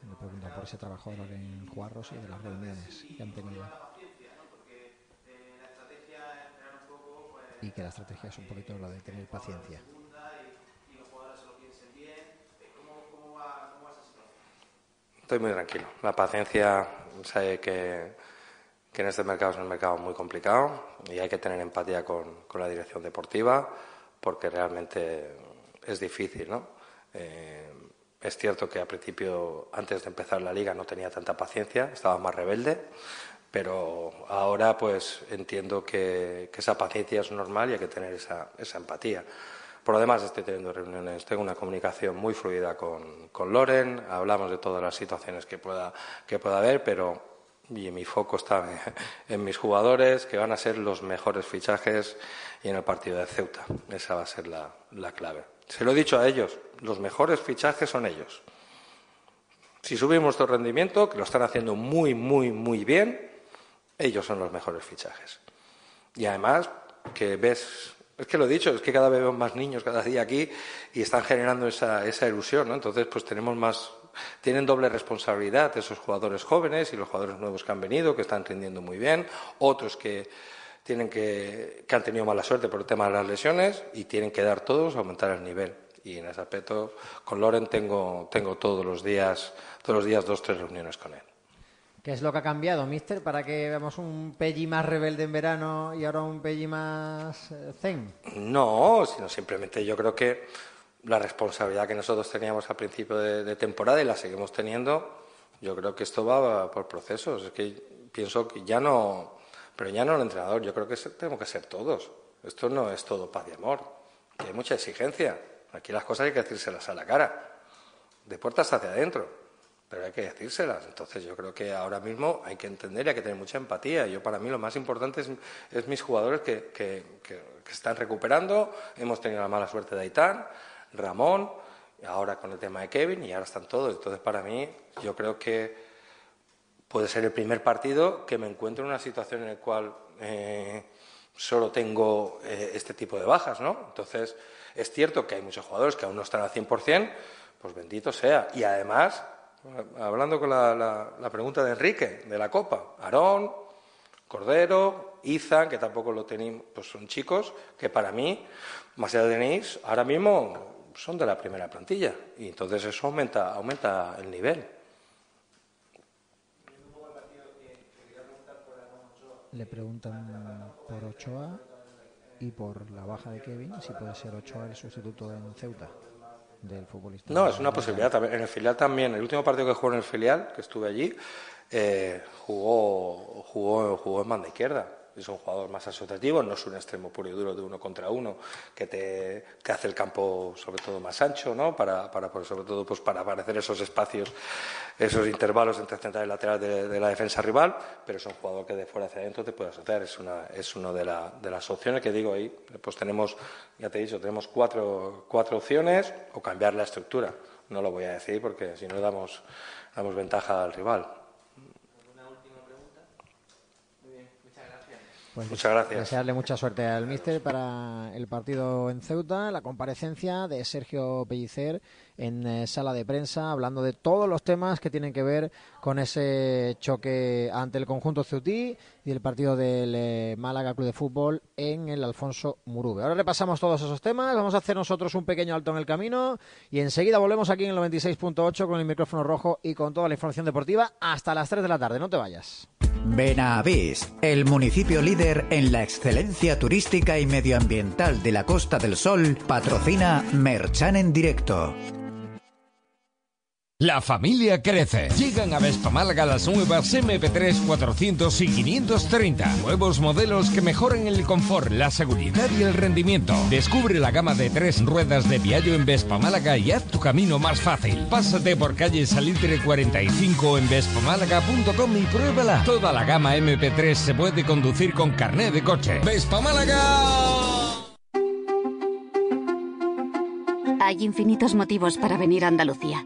Me preguntan por ese trabajo de Loren Juarros y de las reuniones que han tenido. Y que la estrategia es un poquito lo de tener paciencia. Estoy muy tranquilo. La paciencia, sé que, que en este mercado es un mercado muy complicado y hay que tener empatía con, con la dirección deportiva porque realmente es difícil, ¿no? Eh, es cierto que al principio, antes de empezar la liga, no tenía tanta paciencia, estaba más rebelde, pero ahora pues entiendo que, esa paciencia es normal y hay que tener esa, esa, empatía. Por lo demás, estoy teniendo reuniones, tengo una comunicación muy fluida con, Loren, hablamos de todas las situaciones que pueda, que pueda haber, pero y mi foco está en mis jugadores, que van a ser los mejores fichajes y en el partido de Ceuta. Esa va a ser la clave. Se lo he dicho a ellos, los mejores fichajes son ellos. Si subimos nuestro rendimiento, que lo están haciendo muy, muy, muy bien, ellos son los mejores fichajes. Y además, que ves, es que lo he dicho, es que cada vez veo más niños cada día aquí y están generando esa, esa ilusión, ¿no? Entonces, pues tenemos más, tienen doble responsabilidad esos jugadores jóvenes y los jugadores nuevos que han venido, que están rindiendo muy bien, otros que tienen que, que han tenido mala suerte por el tema de las lesiones y tienen que dar todos a aumentar el nivel. Y en ese aspecto, con Loren tengo, tengo todos los días, todos los días dos, tres reuniones con él. ¿Qué es lo que ha cambiado, mister, para que veamos un Pelli más rebelde en verano y ahora un Pelli más zen? No, sino simplemente yo creo que la responsabilidad que nosotros teníamos al principio de, de temporada y la seguimos teniendo, yo creo que esto va por procesos. Es que pienso que ya no, pero ya no el entrenador, yo creo que tenemos que ser todos. Esto no es todo paz y amor, hay mucha exigencia. Aquí las cosas hay que decírselas a la cara, de puertas hacia adentro, pero hay que decírselas. Entonces yo creo que ahora mismo hay que entender y hay que tener mucha empatía. Yo para mí lo más importante es, es mis jugadores que, que, que, que, están recuperando. Hemos tenido la mala suerte de Aitán, Ramón, ahora con el tema de Kevin y ahora están todos. Entonces para mí yo creo que puede ser el primer partido que me encuentro en una situación en la cual eh, solo tengo eh, este tipo de bajas, ¿no? Entonces, es cierto que hay muchos jugadores que aún no están al 100%, pues bendito sea. Y además, hablando con la, la, la pregunta de Enrique, de la Copa, Aarón, Cordero, Izan, que tampoco lo tenéis, pues son chicos que para mí, más allá de Denis, ahora mismo son de la primera plantilla. Y entonces eso aumenta, aumenta el nivel. Le preguntan por Ochoa y por la baja de Kevin, si puede ser Ochoa el sustituto en Ceuta del futbolista. No, es una posibilidad. En el filial también. El último partido que jugó en el filial, que estuve allí, eh, jugó, jugó, jugó en banda izquierda. Es un jugador más asociativo, no es un extremo puro y duro de uno contra uno que te, te hace el campo sobre todo más ancho, ¿no? Para, para pues, sobre todo pues para aparecer esos espacios, esos intervalos entre central y lateral de, la defensa rival, pero es un jugador que de fuera hacia adentro te puede asociar. Es una, es una de, la, de las opciones que digo ahí. Pues tenemos, ya te he dicho, tenemos cuatro, cuatro opciones o cambiar la estructura. No lo voy a decir porque si no damos, damos ventaja al rival. Pues Muchas gracias. Desearle mucha suerte al míster para el partido en Ceuta, la comparecencia de Sergio Pellicer en eh, sala de prensa, hablando de todos los temas que tienen que ver con ese choque ante el conjunto ceutí y el partido del eh, Málaga Club de Fútbol en el Alfonso Murube. Ahora repasamos todos esos temas, vamos a hacer nosotros un pequeño alto en el camino y enseguida volvemos aquí en el 96.8 con el micrófono rojo y con toda la información deportiva hasta las 3 de la tarde. No te vayas. Benavís, el municipio líder en la excelencia turística y medioambiental de la Costa del Sol, patrocina Merchan en directo. La familia crece. Llegan a Vespa Málaga las nuevas MP3 400 y 530. Nuevos modelos que mejoran el confort, la seguridad y el rendimiento. Descubre la gama de tres ruedas de Piaggio en Vespa Málaga y haz tu camino más fácil. Pásate por calle Salitre 45 en vespamálaga.com y pruébala. Toda la gama MP3 se puede conducir con carnet de coche. ¡Vespa Málaga! Hay infinitos motivos para venir a Andalucía.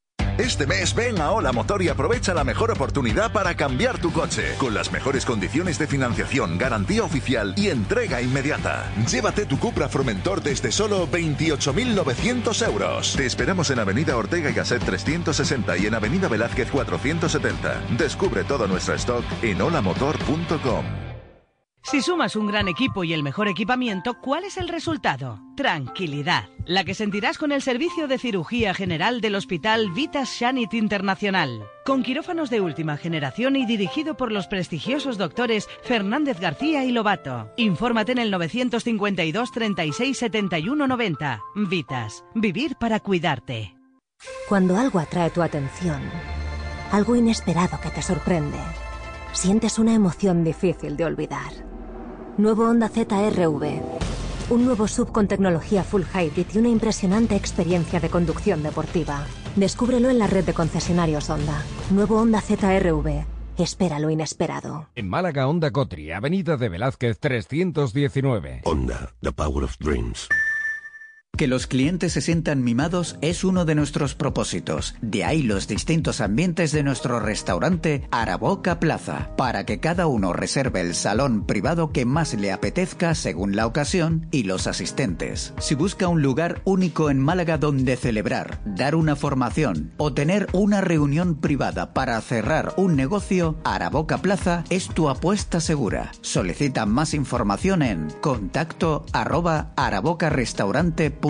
Este mes ven a Hola Motor y aprovecha la mejor oportunidad para cambiar tu coche. Con las mejores condiciones de financiación, garantía oficial y entrega inmediata. Llévate tu Cupra Formentor desde solo 28.900 euros. Te esperamos en Avenida Ortega y Gasset 360 y en Avenida Velázquez 470. Descubre todo nuestro stock en holamotor.com. Si sumas un gran equipo y el mejor equipamiento, ¿cuál es el resultado? Tranquilidad, la que sentirás con el servicio de cirugía general del Hospital Vitas Shanit Internacional. Con quirófanos de última generación y dirigido por los prestigiosos doctores Fernández García y Lobato. Infórmate en el 952 36 71 90. Vitas, vivir para cuidarte. Cuando algo atrae tu atención, algo inesperado que te sorprende, sientes una emoción difícil de olvidar. Nuevo Honda ZRV. Un nuevo sub con tecnología full hybrid y una impresionante experiencia de conducción deportiva. Descúbrelo en la red de concesionarios Honda. Nuevo Honda ZRV. Espera lo inesperado. En Málaga, Honda Cotri, Avenida de Velázquez 319. Honda, the power of dreams. Que los clientes se sientan mimados es uno de nuestros propósitos. De ahí los distintos ambientes de nuestro restaurante Araboca Plaza, para que cada uno reserve el salón privado que más le apetezca según la ocasión y los asistentes. Si busca un lugar único en Málaga donde celebrar, dar una formación o tener una reunión privada para cerrar un negocio, Araboca Plaza es tu apuesta segura. Solicita más información en contacto arroba arabocarestaurante.com.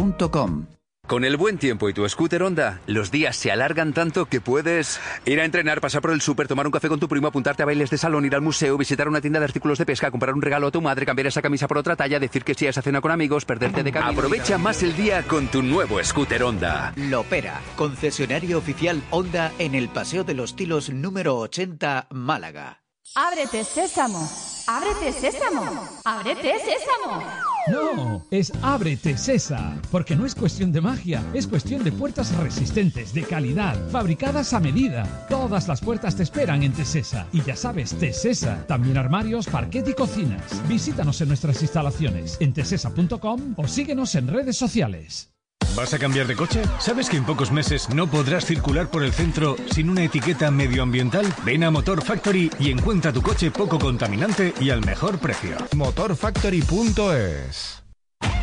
Con el buen tiempo y tu scooter Honda, los días se alargan tanto que puedes ir a entrenar, pasar por el súper, tomar un café con tu primo, apuntarte a bailes de salón, ir al museo, visitar una tienda de artículos de pesca, comprar un regalo a tu madre, cambiar esa camisa por otra talla, decir que sí a esa cena con amigos, perderte de camino. Aprovecha más el día con tu nuevo scooter Honda. Lopera, concesionario oficial Honda en el Paseo de los Tilos número 80, Málaga. Ábrete, sésamo. Ábrete, sésamo. Ábrete, sésamo. No, es Ábrete Cesa, porque no es cuestión de magia, es cuestión de puertas resistentes, de calidad, fabricadas a medida. Todas las puertas te esperan en Tesesa. Y ya sabes, Tesesa, también armarios, parquet y cocinas. Visítanos en nuestras instalaciones en tesesa.com o síguenos en redes sociales. ¿Vas a cambiar de coche? ¿Sabes que en pocos meses no podrás circular por el centro sin una etiqueta medioambiental? Ven a Motor Factory y encuentra tu coche poco contaminante y al mejor precio. Motorfactory.es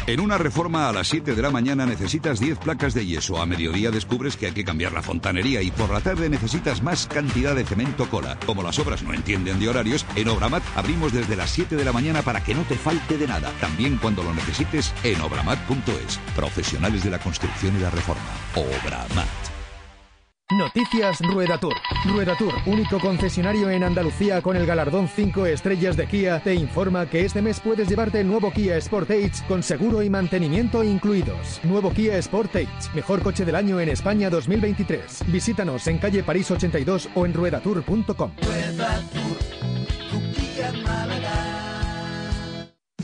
en una reforma a las 7 de la mañana necesitas 10 placas de yeso, a mediodía descubres que hay que cambiar la fontanería y por la tarde necesitas más cantidad de cemento cola. Como las obras no entienden de horarios, en Obramat abrimos desde las 7 de la mañana para que no te falte de nada. También cuando lo necesites en obramat.es. Profesionales de la construcción y la reforma. Obramat. Noticias Rueda Tour. Rueda Tour, único concesionario en Andalucía con el galardón 5 estrellas de Kia, te informa que este mes puedes llevarte el nuevo Kia Sportage con seguro y mantenimiento incluidos. Nuevo Kia Sportage, mejor coche del año en España 2023. Visítanos en calle París 82 o en ruedatour.com. Rueda Tour, tu Kia.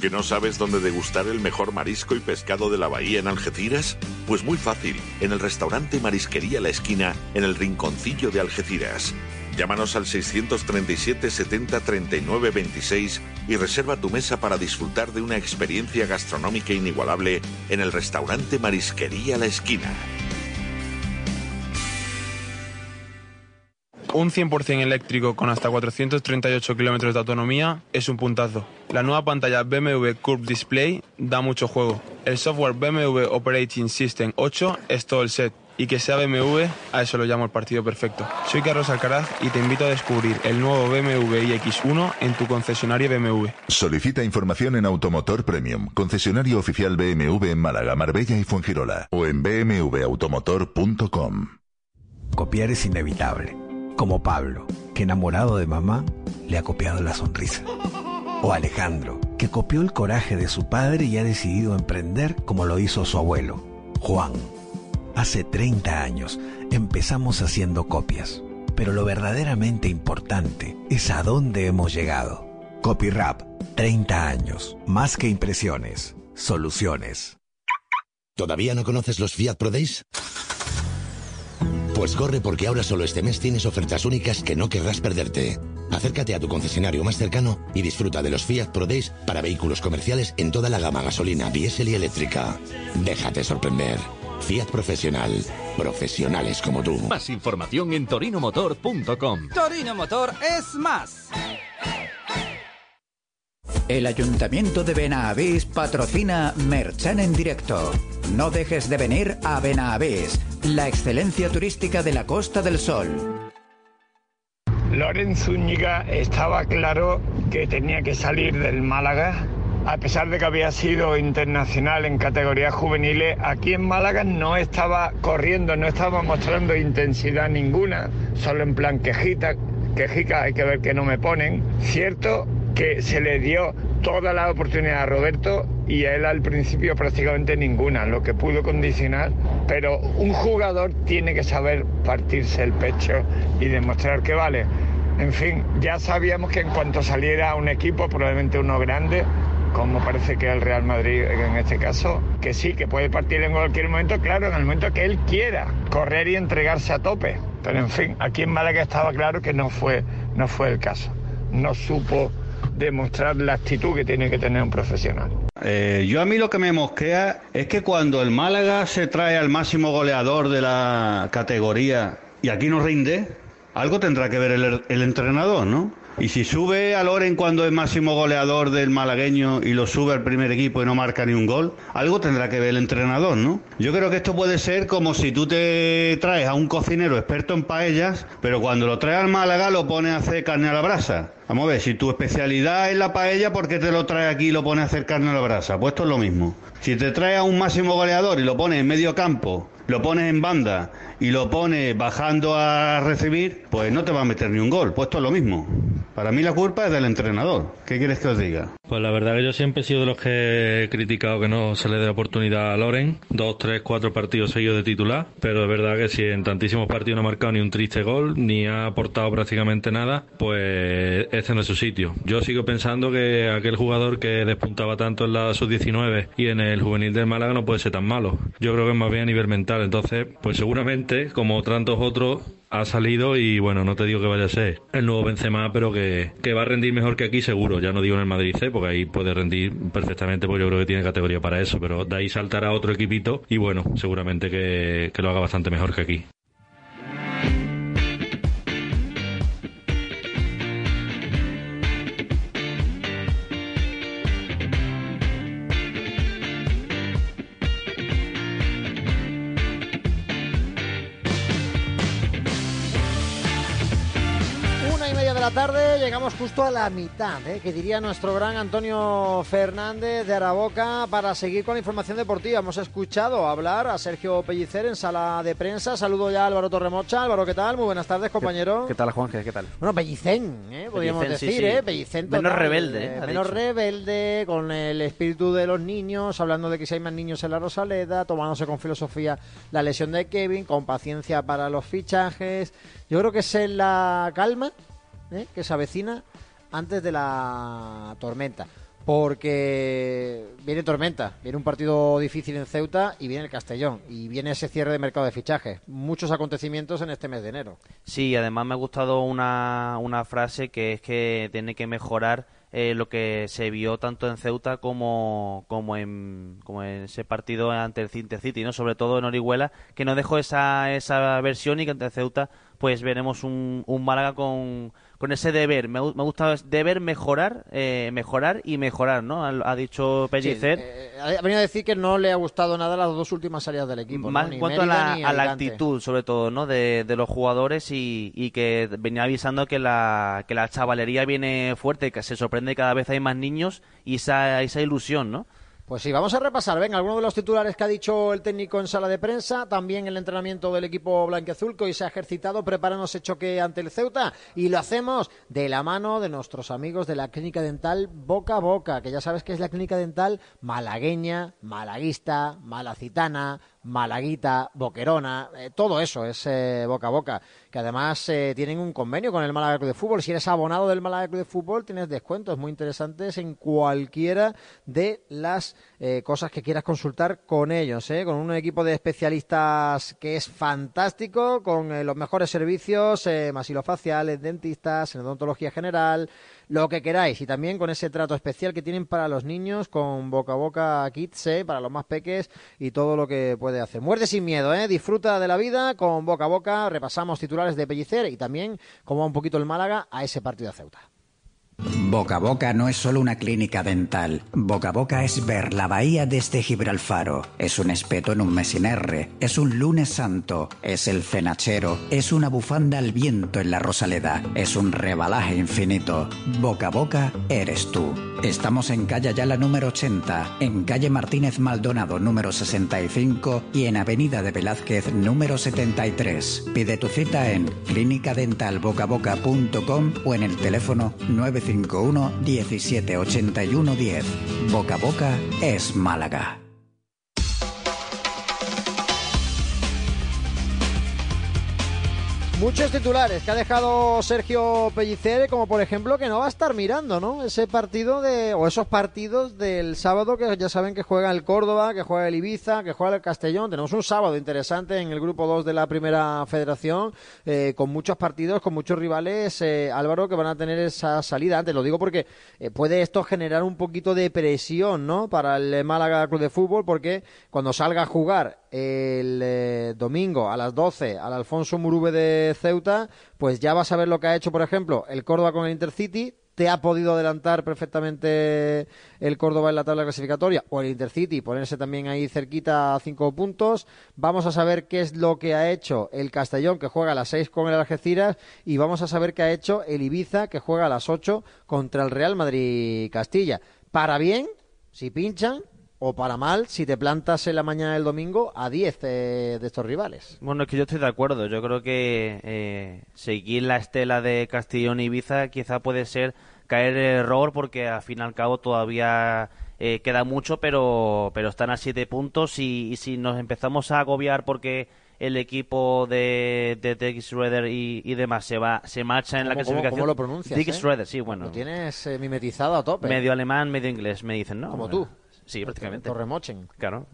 ¿Que no sabes dónde degustar el mejor marisco y pescado de la bahía en Algeciras? Pues muy fácil, en el restaurante Marisquería La Esquina, en el rinconcillo de Algeciras. Llámanos al 637 70 39 26 y reserva tu mesa para disfrutar de una experiencia gastronómica inigualable en el restaurante Marisquería La Esquina. Un 100% eléctrico con hasta 438 kilómetros de autonomía es un puntazo. La nueva pantalla BMW Curve Display da mucho juego. El software BMW Operating System 8 es todo el set. Y que sea BMW, a eso lo llamo el partido perfecto. Soy Carlos Alcaraz y te invito a descubrir el nuevo BMW iX1 en tu concesionario BMW. Solicita información en Automotor Premium, concesionario oficial BMW en Málaga, Marbella y Fuengirola o en bmwautomotor.com. Copiar es inevitable, como Pablo, que enamorado de mamá le ha copiado la sonrisa. O Alejandro, que copió el coraje de su padre y ha decidido emprender como lo hizo su abuelo, Juan. Hace 30 años empezamos haciendo copias, pero lo verdaderamente importante es a dónde hemos llegado. Copyrap, 30 años, más que impresiones, soluciones. ¿Todavía no conoces los Fiat Pro Days? Pues corre porque ahora solo este mes tienes ofertas únicas que no querrás perderte. Acércate a tu concesionario más cercano y disfruta de los Fiat Pro Days para vehículos comerciales en toda la gama gasolina, diésel y eléctrica. Déjate sorprender. Fiat Profesional. Profesionales como tú. Más información en torinomotor.com. Torino Motor es más. El Ayuntamiento de Benavís patrocina Merchan en directo. No dejes de venir a Benavís, la excelencia turística de la Costa del Sol. Loren Zúñiga estaba claro que tenía que salir del Málaga. A pesar de que había sido internacional en categorías juveniles, aquí en Málaga no estaba corriendo, no estaba mostrando intensidad ninguna, solo en plan quejita, quejica, hay que ver que no me ponen. Cierto que se le dio toda la oportunidad a Roberto y a él al principio prácticamente ninguna, lo que pudo condicionar. Pero un jugador tiene que saber partirse el pecho y demostrar que vale. En fin, ya sabíamos que en cuanto saliera un equipo, probablemente uno grande, como parece que el Real Madrid en este caso, que sí, que puede partir en cualquier momento, claro, en el momento que él quiera, correr y entregarse a tope. Pero en fin, aquí en Málaga estaba claro que no fue, no fue el caso. No supo demostrar la actitud que tiene que tener un profesional. Eh, yo a mí lo que me mosquea es que cuando el Málaga se trae al máximo goleador de la categoría y aquí no rinde, algo tendrá que ver el, el entrenador, ¿no? Y si sube a Loren cuando es máximo goleador del malagueño y lo sube al primer equipo y no marca ni un gol, algo tendrá que ver el entrenador, ¿no? Yo creo que esto puede ser como si tú te traes a un cocinero experto en paellas, pero cuando lo traes al Málaga lo pones a hacer carne a la brasa. Vamos a ver, si tu especialidad es la paella, ¿por qué te lo traes aquí y lo pones a hacer carne a la brasa? Pues esto es lo mismo. Si te traes a un máximo goleador y lo pones en medio campo, lo pones en banda y lo pones bajando a recibir, pues no te va a meter ni un gol. Pues esto es lo mismo. Para mí la culpa es del entrenador. ¿Qué quieres que os diga? Pues la verdad que yo siempre he sido de los que he criticado que no se le dé oportunidad a Loren. Dos, tres, cuatro partidos seguidos de titular. Pero es verdad que si en tantísimos partidos no ha marcado ni un triste gol, ni ha aportado prácticamente nada, pues este no es su sitio. Yo sigo pensando que aquel jugador que despuntaba tanto en la sub-19 y en el juvenil del Málaga no puede ser tan malo. Yo creo que es más bien a nivel mental. Entonces, pues seguramente, como tantos otros, ha salido y bueno, no te digo que vaya a ser el nuevo Benzema, pero que, que va a rendir mejor que aquí seguro. Ya no digo en el Madrid C, porque ahí puede rendir perfectamente, porque yo creo que tiene categoría para eso, pero de ahí saltará otro equipito y bueno, seguramente que, que lo haga bastante mejor que aquí. Tarde, llegamos justo a la mitad, ¿eh? que diría nuestro gran Antonio Fernández de Araboca para seguir con la información deportiva. Hemos escuchado hablar a Sergio Pellicer en sala de prensa. Saludo ya a Álvaro Torremocha. Álvaro, ¿qué tal? Muy buenas tardes, compañero. ¿Qué tal, Juanje? ¿Qué tal? Bueno, Pellicén, ¿eh? podríamos decir, sí. ¿eh? Pellicén Menos total, rebelde, eh, ¿eh? Menos dicho. rebelde, con el espíritu de los niños, hablando de que si hay más niños en la Rosaleda, tomándose con filosofía la lesión de Kevin, con paciencia para los fichajes. Yo creo que es en la calma ¿eh? que se avecina antes de la tormenta. porque viene tormenta, viene un partido difícil en Ceuta y viene el Castellón y viene ese cierre de mercado de fichajes. Muchos acontecimientos en este mes de enero. Sí, además me ha gustado una, una frase que es que tiene que mejorar eh, lo que se vio tanto en Ceuta como, como, en, como en ese partido ante el City, ¿no? sobre todo en Orihuela, que no dejó esa, esa versión y que ante Ceuta pues veremos un, un Málaga con con ese deber. Me, me gusta deber mejorar, eh, mejorar y mejorar, ¿no? Ha, dicho Pellicer. Eh, ha venido a decir que no le ha gustado nada las dos últimas salidas del equipo. Más en cuanto a la, actitud, sobre todo, ¿no? De, los jugadores y, que venía avisando que la, que la chavalería viene fuerte, que se sorprende cada vez hay más niños y esa, esa ilusión, ¿no? Pues sí, vamos a repasar. Venga, algunos de los titulares que ha dicho el técnico en sala de prensa, también el entrenamiento del equipo blanqueazul que hoy se ha ejercitado preparándose choque ante el Ceuta y lo hacemos de la mano de nuestros amigos de la clínica dental Boca a Boca, que ya sabes que es la clínica dental malagueña, malaguista, malacitana, malaguita, boquerona, eh, todo eso es eh, boca a boca que además eh, tienen un convenio con el Málaga de Fútbol. Si eres abonado del Málaga de Fútbol, tienes descuentos muy interesantes en cualquiera de las eh, cosas que quieras consultar con ellos, con un equipo de especialistas que es fantástico, con los mejores servicios, masilofaciales, dentistas, en odontología general, lo que queráis. Y también con ese trato especial que tienen para los niños, con boca a boca kids, para los más peques y todo lo que puede hacer. Muerde sin miedo, ¿eh? disfruta de la vida con boca a boca. Repasamos titulares de Pellicer y también cómo va un poquito el Málaga a ese partido de Ceuta. Boca a Boca no es solo una clínica dental. Boca a Boca es ver la bahía desde Gibralfaro. Es un espeto en un mes R. Es un lunes santo. Es el cenachero. Es una bufanda al viento en la Rosaleda. Es un rebalaje infinito. Boca a Boca eres tú. Estamos en calle Ayala número 80, en calle Martínez Maldonado número 65 y en Avenida de Velázquez número 73. Pide tu cita en clínicadentalbocaboca.com o en el teléfono 951 1781 10. Boca a Boca es Málaga. Muchos titulares que ha dejado Sergio Pellicer, como por ejemplo que no va a estar mirando, ¿no? Ese partido de, o esos partidos del sábado que ya saben que juega el Córdoba, que juega el Ibiza, que juega el Castellón. Tenemos un sábado interesante en el grupo 2 de la primera federación, eh, con muchos partidos, con muchos rivales, eh, Álvaro, que van a tener esa salida. Antes lo digo porque eh, puede esto generar un poquito de presión, ¿no? Para el Málaga Club de Fútbol, porque cuando salga a jugar el eh, domingo a las 12 al Alfonso Murube de Ceuta, pues ya vas a ver lo que ha hecho, por ejemplo, el Córdoba con el Intercity. Te ha podido adelantar perfectamente el Córdoba en la tabla clasificatoria o el Intercity, ponerse también ahí cerquita a cinco puntos. Vamos a saber qué es lo que ha hecho el Castellón, que juega a las 6 con el Algeciras, y vamos a saber qué ha hecho el Ibiza, que juega a las 8 contra el Real Madrid Castilla. Para bien, si pinchan, o para mal si te plantas en la mañana del domingo a 10 eh, de estos rivales. Bueno, es que yo estoy de acuerdo. Yo creo que eh, seguir la estela de Castellón y Ibiza quizá puede ser caer el error porque al fin y al cabo todavía eh, queda mucho, pero, pero están a 7 puntos y, si nos empezamos a agobiar porque el equipo de, de Dick Schroeder y, demás se va se marcha en la clasificación. ¿Cómo, lo pronuncias? Dick Schroeder, sí, bueno. Lo tienes mimetizado a tope. Medio alemán, medio inglés, me dicen, ¿no? Como tú. Sí, prácticamente. Torremochen. Claro.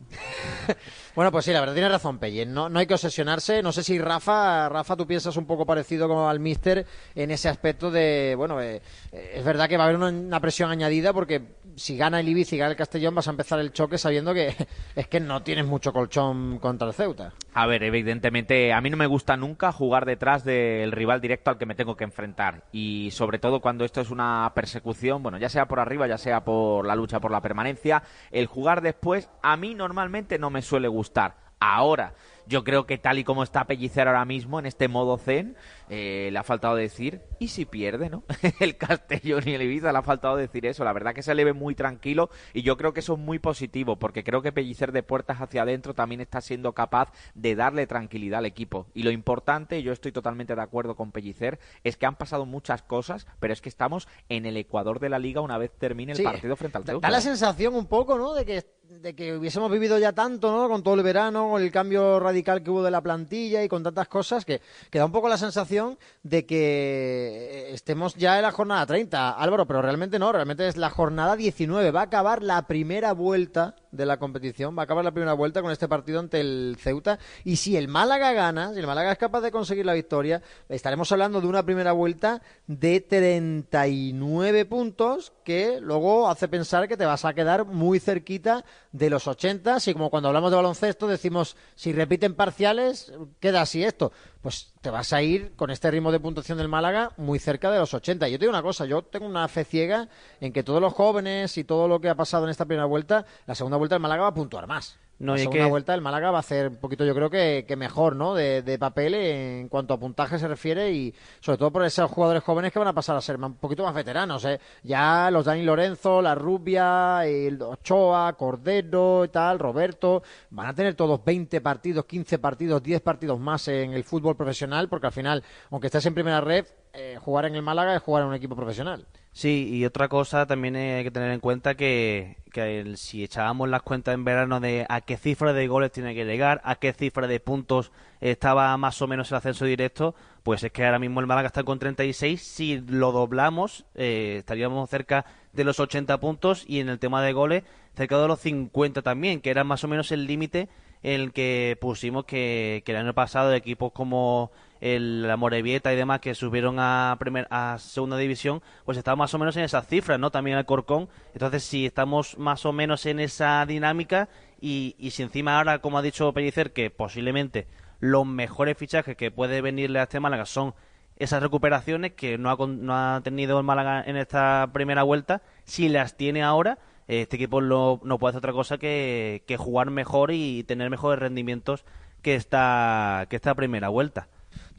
bueno, pues sí, la verdad tiene razón Pelle. No, no hay que obsesionarse. No sé si Rafa, Rafa, tú piensas un poco parecido como al Mister en ese aspecto de, bueno, eh, eh, es verdad que va a haber una, presión añadida porque si gana el Ibiza y gana el Castellón vas a empezar el choque sabiendo que es que no tienes mucho colchón contra el Ceuta. A ver, evidentemente a mí no me gusta nunca jugar detrás del rival directo al que me tengo que enfrentar y sobre todo cuando esto es una persecución, bueno, ya sea por arriba, ya sea por la lucha por la permanencia el jugar después a mí normalmente no me suele gustar. Ahora, yo creo que tal y como está Pellicer ahora mismo en este modo zen, eh, le ha faltado decir, ¿y si pierde, no? el Castellón y el Ibiza le ha faltado decir eso. La verdad que se le ve muy tranquilo y yo creo que eso es muy positivo porque creo que Pellicer de puertas hacia adentro también está siendo capaz de darle tranquilidad al equipo. Y lo importante, yo estoy totalmente de acuerdo con Pellicer, es que han pasado muchas cosas, pero es que estamos en el ecuador de la liga una vez termine el partido frente al Ceuta. Da la sensación un poco, ¿no? De que de que hubiésemos vivido ya tanto, ¿no? Con todo el verano, con el cambio radical que hubo de la plantilla y con tantas cosas, que, que da un poco la sensación de que estemos ya en la jornada 30, Álvaro, pero realmente no, realmente es la jornada 19. Va a acabar la primera vuelta de la competición, va a acabar la primera vuelta con este partido ante el Ceuta. Y si el Málaga gana, si el Málaga es capaz de conseguir la victoria, estaremos hablando de una primera vuelta de 39 puntos que luego hace pensar que te vas a quedar muy cerquita de los 80. Así como cuando hablamos de baloncesto decimos, si repiten parciales, queda así esto. Pues te vas a ir con este ritmo de puntuación del Málaga muy cerca de los 80. Yo te digo una cosa, yo tengo una fe ciega en que todos los jóvenes y todo lo que ha pasado en esta primera vuelta, la segunda vuelta el Málaga va a puntuar más. No, la segunda que- vuelta el Málaga va a hacer un poquito, yo creo que, que mejor, ¿no? De, de papel en cuanto a puntaje se refiere y sobre todo por esos jugadores jóvenes que van a pasar a ser un poquito más veteranos, ¿eh? Ya los Dani Lorenzo, La Rubia, el Ochoa, Cordero y tal, Roberto, van a tener todos 20 partidos, 15 partidos, 10 partidos más en el fútbol profesional porque al final, aunque estés en primera red, eh, jugar en el Málaga es jugar en un equipo profesional. Sí, y otra cosa también hay que tener en cuenta que, que si echábamos las cuentas en verano de a qué cifra de goles tiene que llegar, a qué cifra de puntos estaba más o menos el ascenso directo, pues es que ahora mismo el Málaga está con 36. Si lo doblamos, eh, estaríamos cerca de los 80 puntos y en el tema de goles, cerca de los 50 también, que era más o menos el límite en el que pusimos que, que el año pasado equipos como el la Morevieta y demás que subieron a primer, a segunda división, pues estamos más o menos en esas cifras, ¿no? También el Corcón. Entonces, si estamos más o menos en esa dinámica y, y si encima ahora, como ha dicho Pellicer, que posiblemente los mejores fichajes que puede venirle a este Málaga son esas recuperaciones que no ha, no ha tenido el Málaga en esta primera vuelta, si las tiene ahora, este equipo no puede hacer otra cosa que, que jugar mejor y tener mejores rendimientos que que esta primera vuelta.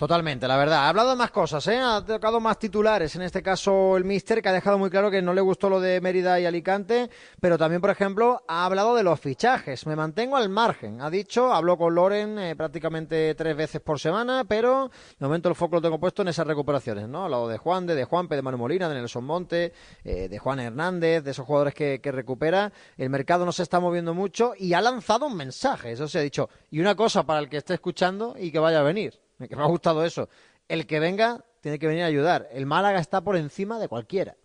Totalmente, la verdad. Ha hablado de más cosas, ¿eh? Ha tocado más titulares. En este caso, el Mister, que ha dejado muy claro que no le gustó lo de Mérida y Alicante, pero también, por ejemplo, ha hablado de los fichajes. Me mantengo al margen. Ha dicho, habló con Loren eh, prácticamente tres veces por semana, pero de momento el foco lo tengo puesto en esas recuperaciones, ¿no? Ha hablado de Juan, de, de Juanpe, de Manu Molina, de Nelson Monte, eh, de Juan Hernández, de esos jugadores que, que recupera. El mercado no se está moviendo mucho y ha lanzado un mensaje. Eso se ha dicho. Y una cosa para el que esté escuchando y que vaya a venir que me ha gustado eso. El que venga tiene que venir a ayudar. El Málaga está por encima de cualquiera.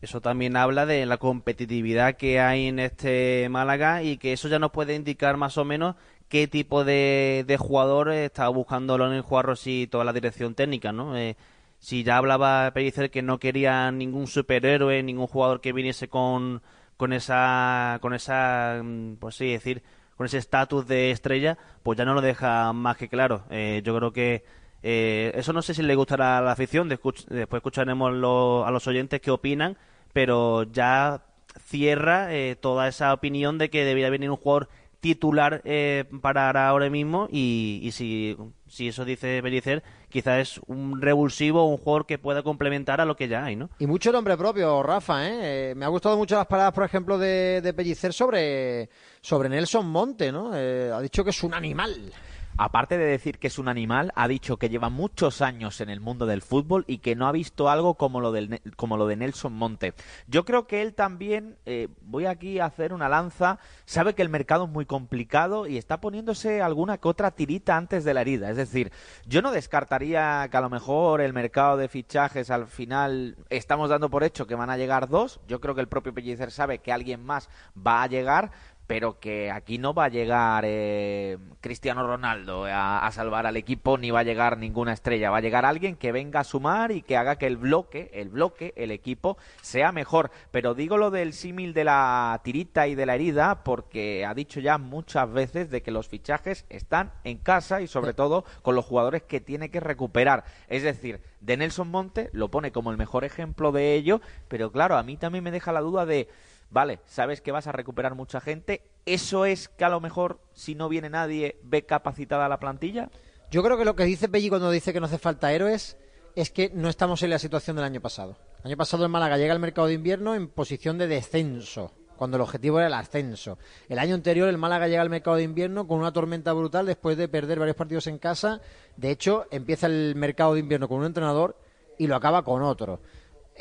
Eso también habla de la competitividad que hay en este Málaga y que eso ya nos puede indicar más o menos qué tipo de, de jugador está buscando Leonel Juarros y toda la dirección técnica, ¿no? Eh, si ya hablaba Pellicer que no quería ningún superhéroe, ningún jugador que viniese con, con esa, con esa, mm, pues sí, decir, con ese estatus de estrella, pues ya no lo deja más que claro. Eh, yo creo que eh, eso no sé si le gustará a la afición, después escucharemos a los oyentes qué opinan, pero ya cierra eh, toda esa opinión de que debería venir un jugador titular eh, para ahora mismo y, y si, si eso dice Bellicer, quizás es un revulsivo, un jugador que pueda complementar a lo que ya hay, ¿no? Y mucho nombre propio, Rafa. ¿eh? Eh, me ha gustado mucho las palabras, por ejemplo, de, de Pellicer sobre, sobre Nelson Monte. ¿no? Eh, ha dicho que es un animal. Aparte de decir que es un animal, ha dicho que lleva muchos años en el mundo del fútbol y que no ha visto algo como lo, del, como lo de Nelson Monte. Yo creo que él también, eh, voy aquí a hacer una lanza, sabe que el mercado es muy complicado y está poniéndose alguna que otra tirita antes de la herida. Es decir, yo no descartaría que a lo mejor el mercado de fichajes al final estamos dando por hecho que van a llegar dos. Yo creo que el propio Pellicer sabe que alguien más va a llegar pero que aquí no va a llegar eh, Cristiano Ronaldo a, a salvar al equipo ni va a llegar ninguna estrella, va a llegar alguien que venga a sumar y que haga que el bloque, el bloque, el equipo sea mejor. Pero digo lo del símil de la tirita y de la herida porque ha dicho ya muchas veces de que los fichajes están en casa y sobre todo con los jugadores que tiene que recuperar. Es decir, de Nelson Monte lo pone como el mejor ejemplo de ello, pero claro, a mí también me deja la duda de vale, sabes que vas a recuperar mucha gente, ¿eso es que a lo mejor si no viene nadie ve capacitada la plantilla? Yo creo que lo que dice Pelli cuando dice que no hace falta héroes es que no estamos en la situación del año pasado. El año pasado el Málaga llega al mercado de invierno en posición de descenso, cuando el objetivo era el ascenso. El año anterior el Málaga llega al mercado de invierno con una tormenta brutal después de perder varios partidos en casa. De hecho, empieza el mercado de invierno con un entrenador y lo acaba con otro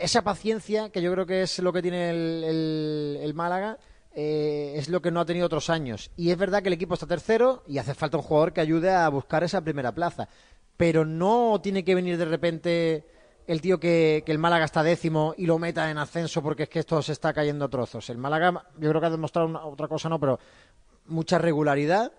esa paciencia, que yo creo que es lo que tiene el, el, Málaga, eh, es lo que no ha tenido otros años. Y es verdad que el equipo está tercero y hace falta un jugador que ayude a buscar esa primera plaza. Pero no tiene que venir de repente el tío que, que el Málaga está décimo y lo meta en ascenso porque es que esto se está cayendo a trozos. El Málaga yo creo que ha demostrado una- otra cosa, no, pero mucha regularidad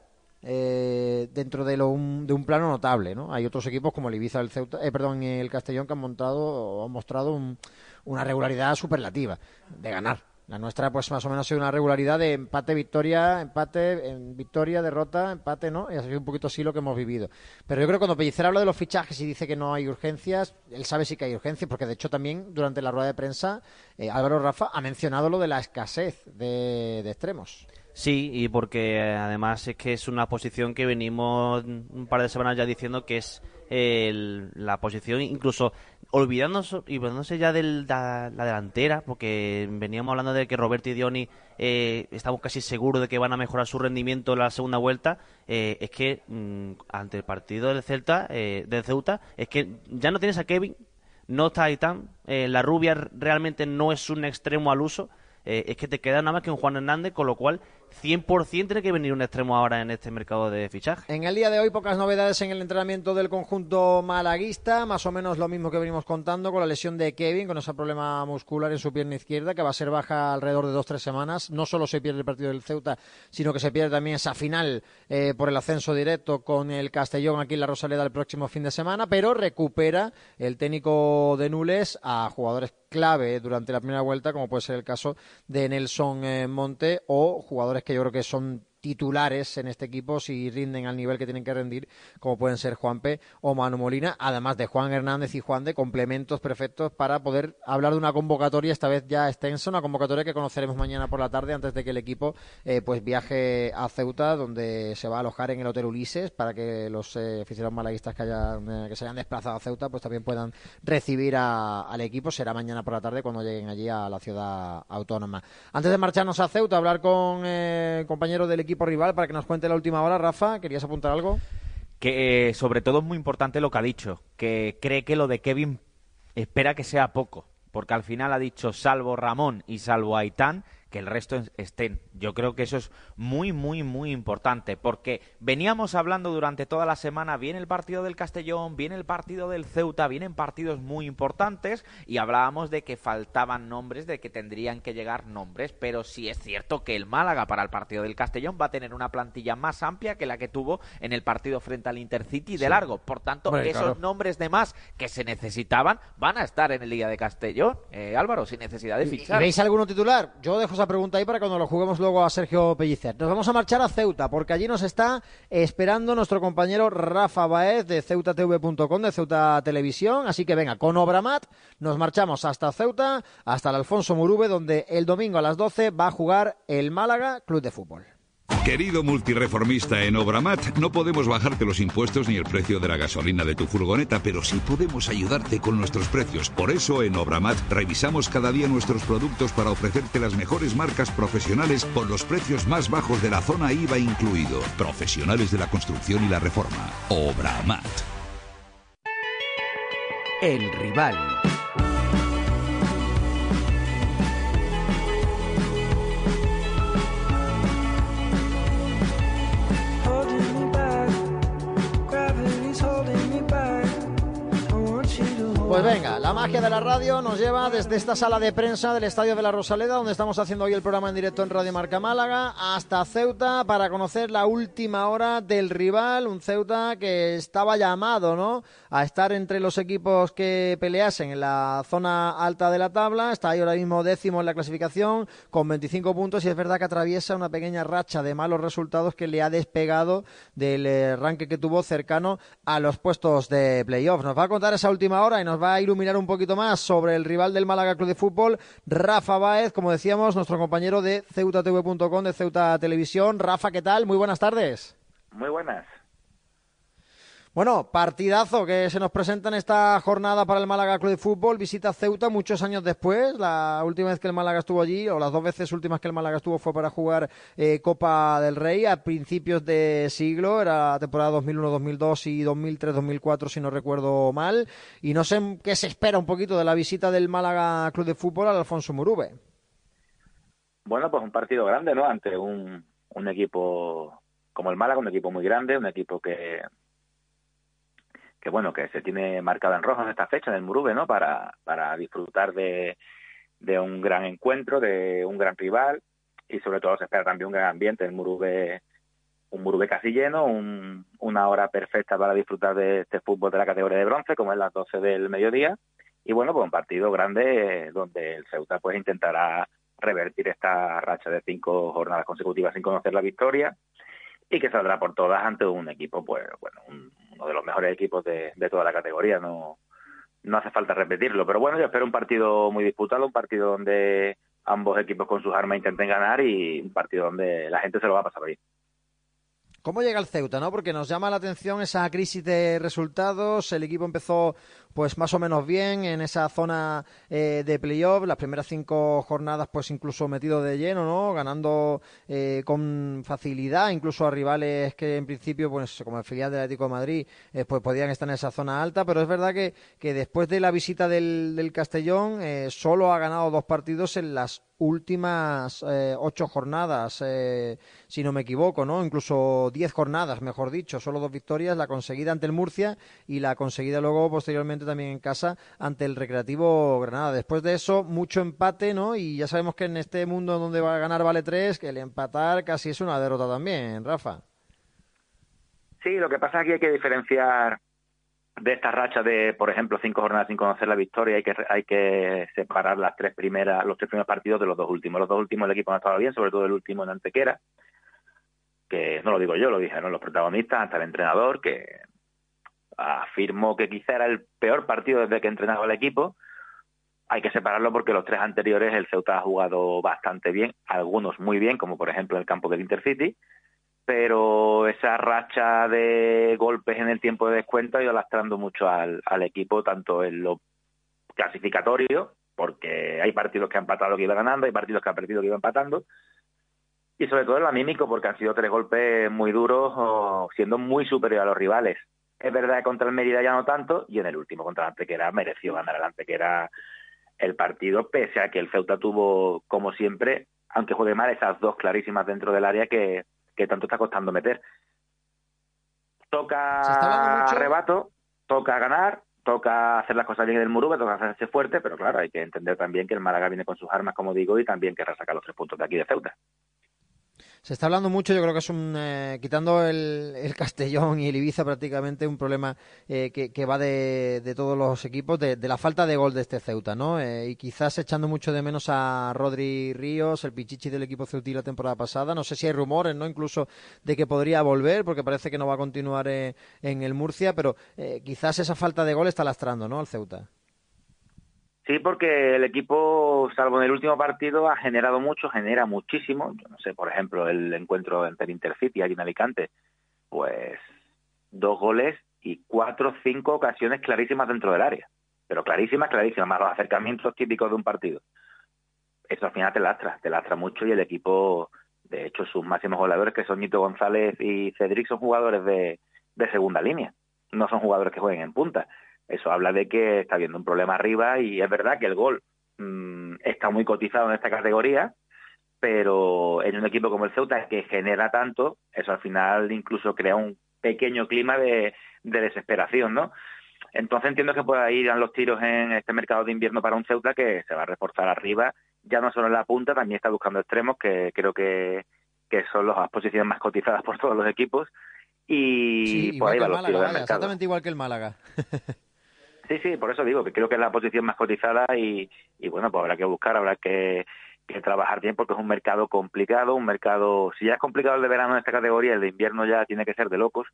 eh, dentro de, lo, un, de un plano notable, ¿no? Hay otros equipos como el Ibiza, el Ceuta, eh, perdón, el Castellón que han montado han mostrado un- una regularidad superlativa de ganar. La nuestra, pues más o menos ha sido una regularidad de empate, victoria, empate, en victoria, derrota, empate, ¿no? Y ha sido un poquito así lo que hemos vivido. Pero yo creo que cuando Pellicer habla de los fichajes y dice que no hay urgencias, él sabe sí que hay urgencias, porque de hecho también durante la rueda de prensa eh, Álvaro Rafa ha mencionado lo de la escasez de extremos. Sí, y porque eh, además es que es una posición que venimos un par de semanas ya diciendo que es el- la posición, incluso olvidándose, olvidándose ya de la, la delantera, porque veníamos hablando de que Roberto y Dioni eh, estamos casi seguros de que van a mejorar su rendimiento en la segunda vuelta. eh, es que mm, ante el partido del Celta, eh, del Ceuta, es que ya no tienes a Kevin, no está Aitán, eh, la rubia realmente no es un extremo al uso. eh, es que te queda nada más que un Juan Hernández, con lo cual 100% tiene que venir un extremo ahora en este mercado de fichaje. En el día de hoy pocas novedades en el entrenamiento del conjunto malaguista, más o menos lo mismo que venimos contando con la lesión de Kevin, con ese problema muscular en su pierna izquierda, que va a ser baja alrededor de dos tres semanas. No solo se pierde el partido del Ceuta, sino que se pierde también esa final eh, por el ascenso directo con el Castellón aquí en la Rosaleda el próximo fin de semana, pero recupera el técnico de Nules a jugadores clave durante la primera vuelta, como puede ser el caso de Nelson eh, Monte o jugadores que yo creo que son titulares en este equipo si rinden al nivel que tienen que rendir, como pueden ser Juanpe o Manu Molina, además de Juan Hernández y Juan de complementos perfectos para poder hablar de una convocatoria esta vez ya extensa, una convocatoria que conoceremos mañana por la tarde antes de que el equipo eh, pues viaje a Ceuta, donde se va a alojar en el Hotel Ulises para que los eh, aficionados malaguistas que, hayan, eh, que se hayan desplazado a Ceuta pues también puedan recibir al equipo. Será mañana por la tarde cuando lleguen allí a la ciudad autónoma. Antes de marcharnos a Ceuta, hablar con eh, compañeros del equipo rival para que nos cuente la última hora. Rafa, ¿querías apuntar algo? que eh, sobre todo es muy importante lo que ha dicho, que cree que lo de Kevin espera que sea poco, porque al final ha dicho salvo Ramón y salvo Aitán, que el resto es- estén. Yo creo que eso es muy, muy, muy importante, porque veníamos hablando durante toda la semana, viene el partido del Castellón, viene el partido del Ceuta, vienen partidos muy importantes y hablábamos de que faltaban nombres, de que tendrían que llegar nombres, pero sí es cierto que el Málaga para el partido del Castellón va a tener una plantilla más amplia que la que tuvo en el partido frente al Intercity de Sí. largo. Por tanto, Hombre, esos claro. nombres de más que se necesitaban van a estar en el Liga de Castellón, eh, Álvaro, sin necesidad de ¿Y fichar. veis alguno titular? Yo dejo esa pregunta ahí para cuando lo juguemos luego a Sergio Pellicer. Nos vamos a marchar a Ceuta, porque allí nos está esperando nuestro compañero Rafa Baez de ceutatv.com, de Ceuta Televisión. Así que venga, con Obramat nos marchamos hasta Ceuta, hasta el Alfonso Murube, donde el domingo a las 12 va a jugar el Málaga Club de Fútbol. Querido multireformista en Obramat, no podemos bajarte los impuestos ni el precio de la gasolina de tu furgoneta, pero sí podemos ayudarte con nuestros precios. Por eso en Obramat revisamos cada día nuestros productos para ofrecerte las mejores marcas profesionales por los precios más bajos de la zona IVA incluido. Profesionales de la construcción y la reforma. Obramat. El rival. Pues venga, la magia de la radio nos lleva desde esta sala de prensa del Estadio de la Rosaleda, donde estamos haciendo hoy el programa en directo en Radio Marca Málaga, hasta Ceuta para conocer la última hora del rival, un Ceuta que estaba llamado, ¿no? A estar entre los equipos que peleasen en la zona alta de la tabla, está ahí ahora mismo décimo en la clasificación con 25 puntos y es verdad que atraviesa una pequeña racha de malos resultados que le ha despegado del eh, ranking que tuvo cercano a los puestos de playoff. Nos va a contar esa última hora y nos va a iluminar un poquito más sobre el rival del Málaga Club de Fútbol, Rafa Báez, como decíamos, nuestro compañero de ceutatv.com, de Ceuta Televisión. Rafa, ¿qué tal? Muy buenas tardes. Muy buenas. Bueno, partidazo que se nos presenta en esta jornada para el Málaga Club de Fútbol. Visita Ceuta muchos años después. La última vez que el Málaga estuvo allí, o las dos veces últimas que el Málaga estuvo, fue para jugar eh, Copa del Rey a principios de siglo. Era temporada 2001-2002 y 2003-2004, si no recuerdo mal. Y no sé qué se espera un poquito de la visita del Málaga Club de Fútbol al Alfonso Murube. Bueno, pues un partido grande, ¿no? Ante un equipo como el Málaga, un equipo muy grande, un equipo que que bueno, que se tiene marcado en rojo en esta fecha, en el Murube, ¿no? Para, para disfrutar de, de un gran encuentro, de un gran rival y sobre todo se espera también un gran ambiente, el Murube, un Murube casi lleno, un, una hora perfecta para disfrutar de este fútbol de la categoría de bronce, como es las 12 del mediodía, y bueno, pues un partido grande donde el Ceuta pues intentará revertir esta racha de cinco jornadas consecutivas sin conocer la victoria y que saldrá por todas ante un equipo, pues bueno, uno de los mejores equipos de, de toda la categoría, no, no hace falta repetirlo. Pero bueno, yo espero un partido muy disputado, un partido donde ambos equipos con sus armas intenten ganar y un partido donde la gente se lo va a pasar bien. ¿Cómo llega el Ceuta, no? Porque nos llama la atención esa crisis de resultados. El equipo empezó, pues, más o menos bien en esa zona eh, de playoff. Las primeras cinco jornadas, pues, incluso metido de lleno, ¿no? Ganando eh, con facilidad, incluso a rivales que en principio, pues, como el filial del Atlético de Madrid, eh, pues, podían estar en esa zona alta. Pero es verdad que, que después de la visita del, del Castellón, solo ha ganado dos partidos en las últimas eh, ocho jornadas, eh, si no me equivoco, ¿no? Incluso diez jornadas, mejor dicho, solo dos victorias, la conseguida ante el Murcia y la conseguida luego posteriormente también en casa ante el Recreativo Granada. Después de eso, mucho empate, ¿no? Y ya sabemos que en este mundo donde va a ganar vale tres, que el empatar casi es una derrota también, Rafa. Sí, lo que pasa es que hay que diferenciar de esta racha de, por ejemplo, cinco jornadas sin conocer la victoria, hay que hay que separar las tres primeras, los tres primeros partidos de los dos últimos. Los dos últimos el equipo no estaba bien, sobre todo el último en Antequera, que no lo digo yo, lo dijeron los protagonistas, hasta el entrenador, que afirmó que quizá era el peor partido desde que entrenaba el equipo. Hay que separarlo porque los tres anteriores el Ceuta ha jugado bastante bien, algunos muy bien, como por ejemplo el campo del Intercity, pero esa racha de golpes en el tiempo de descuento ha ido lastrando mucho al, equipo, tanto en lo clasificatorio, porque hay partidos que han empatado que iban ganando, hay partidos que han perdido que iban empatando, y sobre todo en lo anímico, porque han sido tres golpes muy duros, siendo muy superior a los rivales. Es verdad que contra el Mérida ya no tanto, y en el último contra el Antequera mereció ganar el Antequera el partido, pese a que el Ceuta tuvo, como siempre, aunque juegue mal, esas dos clarísimas dentro del área que, que tanto está costando meter. Toca arrebato, toca ganar, toca hacer las cosas bien en el Muruba, toca hacerse fuerte, pero claro, hay que entender también que el Málaga viene con sus armas, como digo, y también querrá sacar los tres puntos de aquí de Ceuta. Se está hablando mucho, yo creo que es un, eh, quitando el, Castellón y el Ibiza prácticamente un problema eh, que, va de, todos los equipos, de, la falta de gol de este Ceuta, ¿no? Eh, y quizás echando mucho de menos a Rodri Ríos, el pichichi del equipo ceutí la temporada pasada. No sé si hay rumores, ¿no? Incluso de que podría volver, porque parece que no va a continuar en el Murcia, pero quizás esa falta de gol está lastrando, ¿no? Al Ceuta. Sí, porque el equipo, salvo en el último partido, ha generado mucho, genera muchísimo. Yo no sé, por ejemplo, el encuentro entre el Intercity allí en Alicante, pues dos goles y cuatro, cinco ocasiones clarísimas dentro del área. Pero clarísimas, clarísimas, más los acercamientos típicos de un partido. Eso al final te lastra, te lastra mucho y el equipo, de hecho, sus máximos goleadores, que son Nito González y Cedric, son jugadores de, de segunda línea. No son jugadores que jueguen en punta eso habla de que está habiendo un problema arriba y es verdad que el gol mm, está muy cotizado en esta categoría, pero en un equipo como el Ceuta que genera tanto, eso al final incluso crea un pequeño clima de, desesperación, ¿no? Entonces entiendo que pueda ir a los tiros en este mercado de invierno para un Ceuta que se va a reforzar arriba, ya no solo en la punta, también está buscando extremos, que creo que, que son las posiciones más cotizadas por todos los equipos. Y por ahí va los tiros del mercado. Exactamente igual que el Málaga. Sí, sí, por eso digo que creo que es la posición más cotizada y, bueno, pues habrá que buscar, habrá que, trabajar bien porque es un mercado complicado, un mercado, si ya es complicado el de verano en esta categoría, el de invierno ya tiene que ser de locos,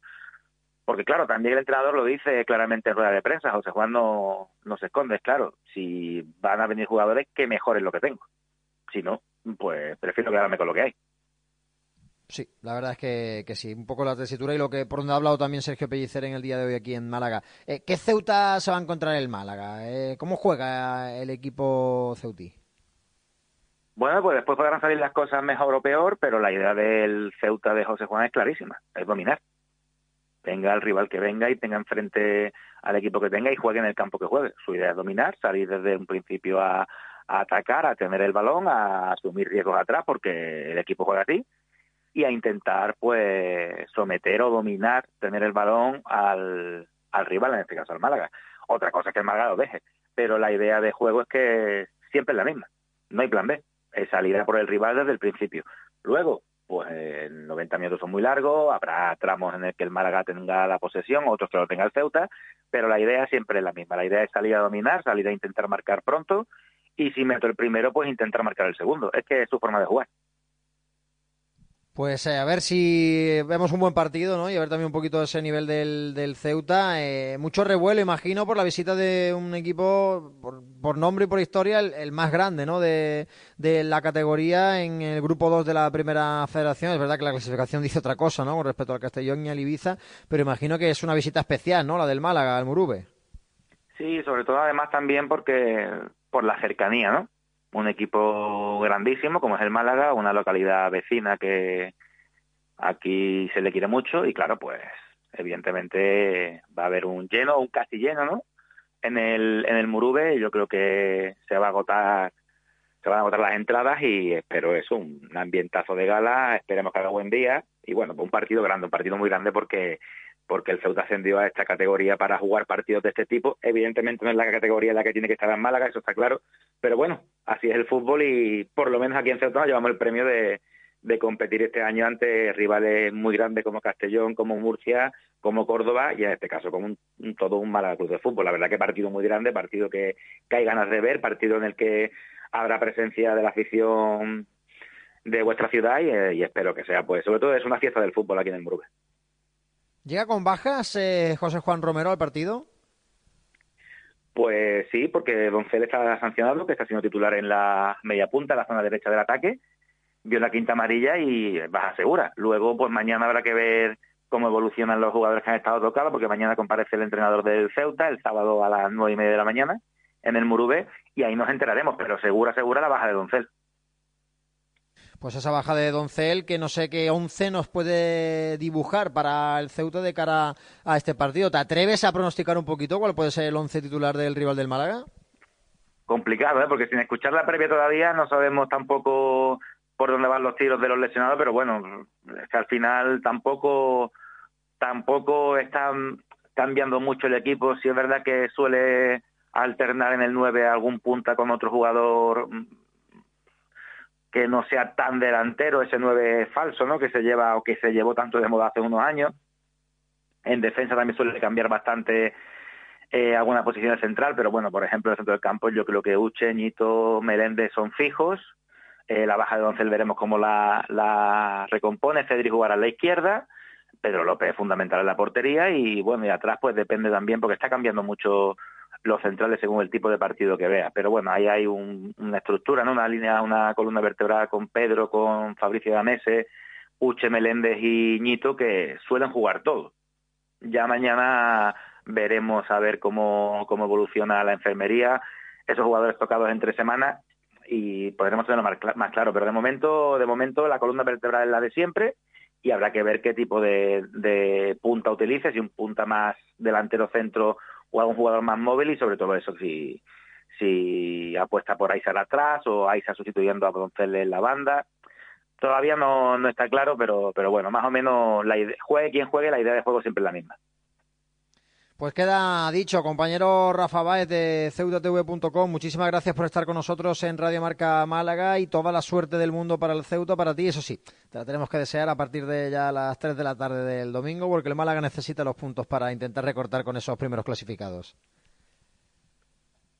porque claro, también el entrenador lo dice claramente en rueda de prensa, José Juan no, no se esconde, claro, si van a venir jugadores que mejoren lo que tengo, si no, pues prefiero quedarme con lo que hay. Sí, la verdad es que, sí, un poco la tesitura y lo que por donde ha hablado también Sergio Pellicer en el día de hoy aquí en Málaga. Eh, ¿Qué Ceuta se va a encontrar en el Málaga? Eh, ¿Cómo juega el equipo ceutí? Bueno, pues después podrán salir las cosas mejor o peor, pero la idea del Ceuta de José Juan es clarísima, es dominar. Venga el rival que venga y tenga enfrente al equipo que tenga y juegue en el campo que juegue. Su idea es dominar, salir desde un principio a, a atacar, a tener el balón, a asumir riesgos atrás, porque el equipo juega así, y a intentar pues someter o dominar, tener el balón al, al rival, en este caso al Málaga. Otra cosa es que el Málaga lo deje, pero la idea de juego es que siempre es la misma, no hay plan B, es salir a por el rival desde el principio. Luego, pues 90 minutos son muy largos, habrá tramos en el que el Málaga tenga la posesión, otros que lo tenga el Ceuta, pero la idea siempre es la misma, la idea es salir a dominar, salir a intentar marcar pronto y si meto el primero, pues intentar marcar el segundo. Es que es su forma de jugar. Pues eh, a ver si vemos un buen partido, ¿no? Y a ver también un poquito ese nivel del, del Ceuta. Eh, mucho revuelo, imagino, por la visita de un equipo, por, nombre y por historia, el, más grande, ¿no? De, de, la categoría en el grupo 2 de la primera federación. Es verdad que la clasificación dice otra cosa, ¿no? Con respecto al Castellón y al Ibiza, pero imagino que es una visita especial, ¿no? La del Málaga, al Murube. Sí, sobre todo además también porque por la cercanía, ¿no? Un equipo grandísimo como es el Málaga, una localidad vecina que aquí se le quiere mucho y claro, pues evidentemente va a haber un lleno, un casi lleno, ¿no? En el en el Murube yo creo que se va a agotar se van a agotar las entradas y espero eso, un ambientazo de gala, esperemos que haga buen día y bueno, pues un partido grande, un partido muy grande porque porque el Ceuta ascendió a esta categoría para jugar partidos de este tipo. Evidentemente no es la categoría en la que tiene que estar en Málaga, eso está claro, pero bueno, así es el fútbol y por lo menos aquí en Ceuta llevamos el premio de, competir este año ante rivales muy grandes como Castellón, como Murcia, como Córdoba y en este caso como todo un Málaga Club de Fútbol. La verdad que partido muy grande, partido que, hay ganas de ver, partido en el que habrá presencia de la afición de vuestra ciudad y, eh, espero que sea, pues sobre todo es una fiesta del fútbol aquí en el Murube. ¿Llega con bajas eh, José Juan Romero al partido? Pues sí, porque Doncel está sancionado, que está siendo titular en la media punta, en la zona derecha del ataque, vio la quinta amarilla y baja segura. Luego, pues mañana habrá que ver cómo evolucionan los jugadores que han estado tocados, porque mañana comparece el entrenador del Ceuta, el sábado a las nueve y media de la mañana, en el Murube, y ahí nos enteraremos, pero segura, segura la baja de Doncel pues esa baja de Doncel, que no sé qué once nos puede dibujar para el Ceuta de cara a este partido. ¿Te atreves a pronosticar un poquito cuál puede ser el once titular del rival del Málaga? Complicado, ¿eh? porque sin escuchar la previa todavía no sabemos tampoco por dónde van los tiros de los lesionados, pero bueno, es que al final tampoco tampoco están cambiando mucho el equipo. Si es verdad que suele alternar en el 9 algún punta con otro jugador que no sea tan delantero, ese nueve falso, ¿no? Que se lleva o que se llevó tanto de moda hace unos años. En defensa también suele cambiar bastante eh, alguna posición central, pero bueno, por ejemplo, en el centro del campo yo creo que Uche, Ñito, Meléndez son fijos. Eh, la baja de Doncel veremos cómo la, la recompone. Cedric jugará a la izquierda. Pedro López es fundamental en la portería y bueno, y atrás pues depende también porque está cambiando mucho los centrales según el tipo de partido que vea. Pero bueno, ahí hay una estructura, ¿no? Una línea, una columna vertebral con Pedro, con Fabricio Danese, Uche Meléndez y Ñito que suelen jugar todo. Ya mañana veremos a ver cómo, cómo evoluciona la enfermería, esos jugadores tocados entre semanas y podremos tenerlo más, más claro. Pero de momento, de momento la columna vertebral es la de siempre y habrá que ver qué tipo de, de punta utilice, si un punta más delantero centro o a un jugador más móvil y sobre todo eso si si apuesta por Aisar atrás o Aisa sustituyendo a Doncel en la banda. Todavía no, no está claro, pero, pero bueno, más o menos la juegue quien juegue, la idea de juego siempre es la misma. Pues queda dicho, compañero Rafa Báez de ceutatv.com, muchísimas gracias por estar con nosotros en Radio Marca Málaga y toda la suerte del mundo para el Ceuta, para ti, eso sí, te la tenemos que desear a partir de ya las 3 de la tarde del domingo, porque el Málaga necesita los puntos para intentar recortar con esos primeros clasificados.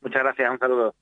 Muchas gracias, un saludo.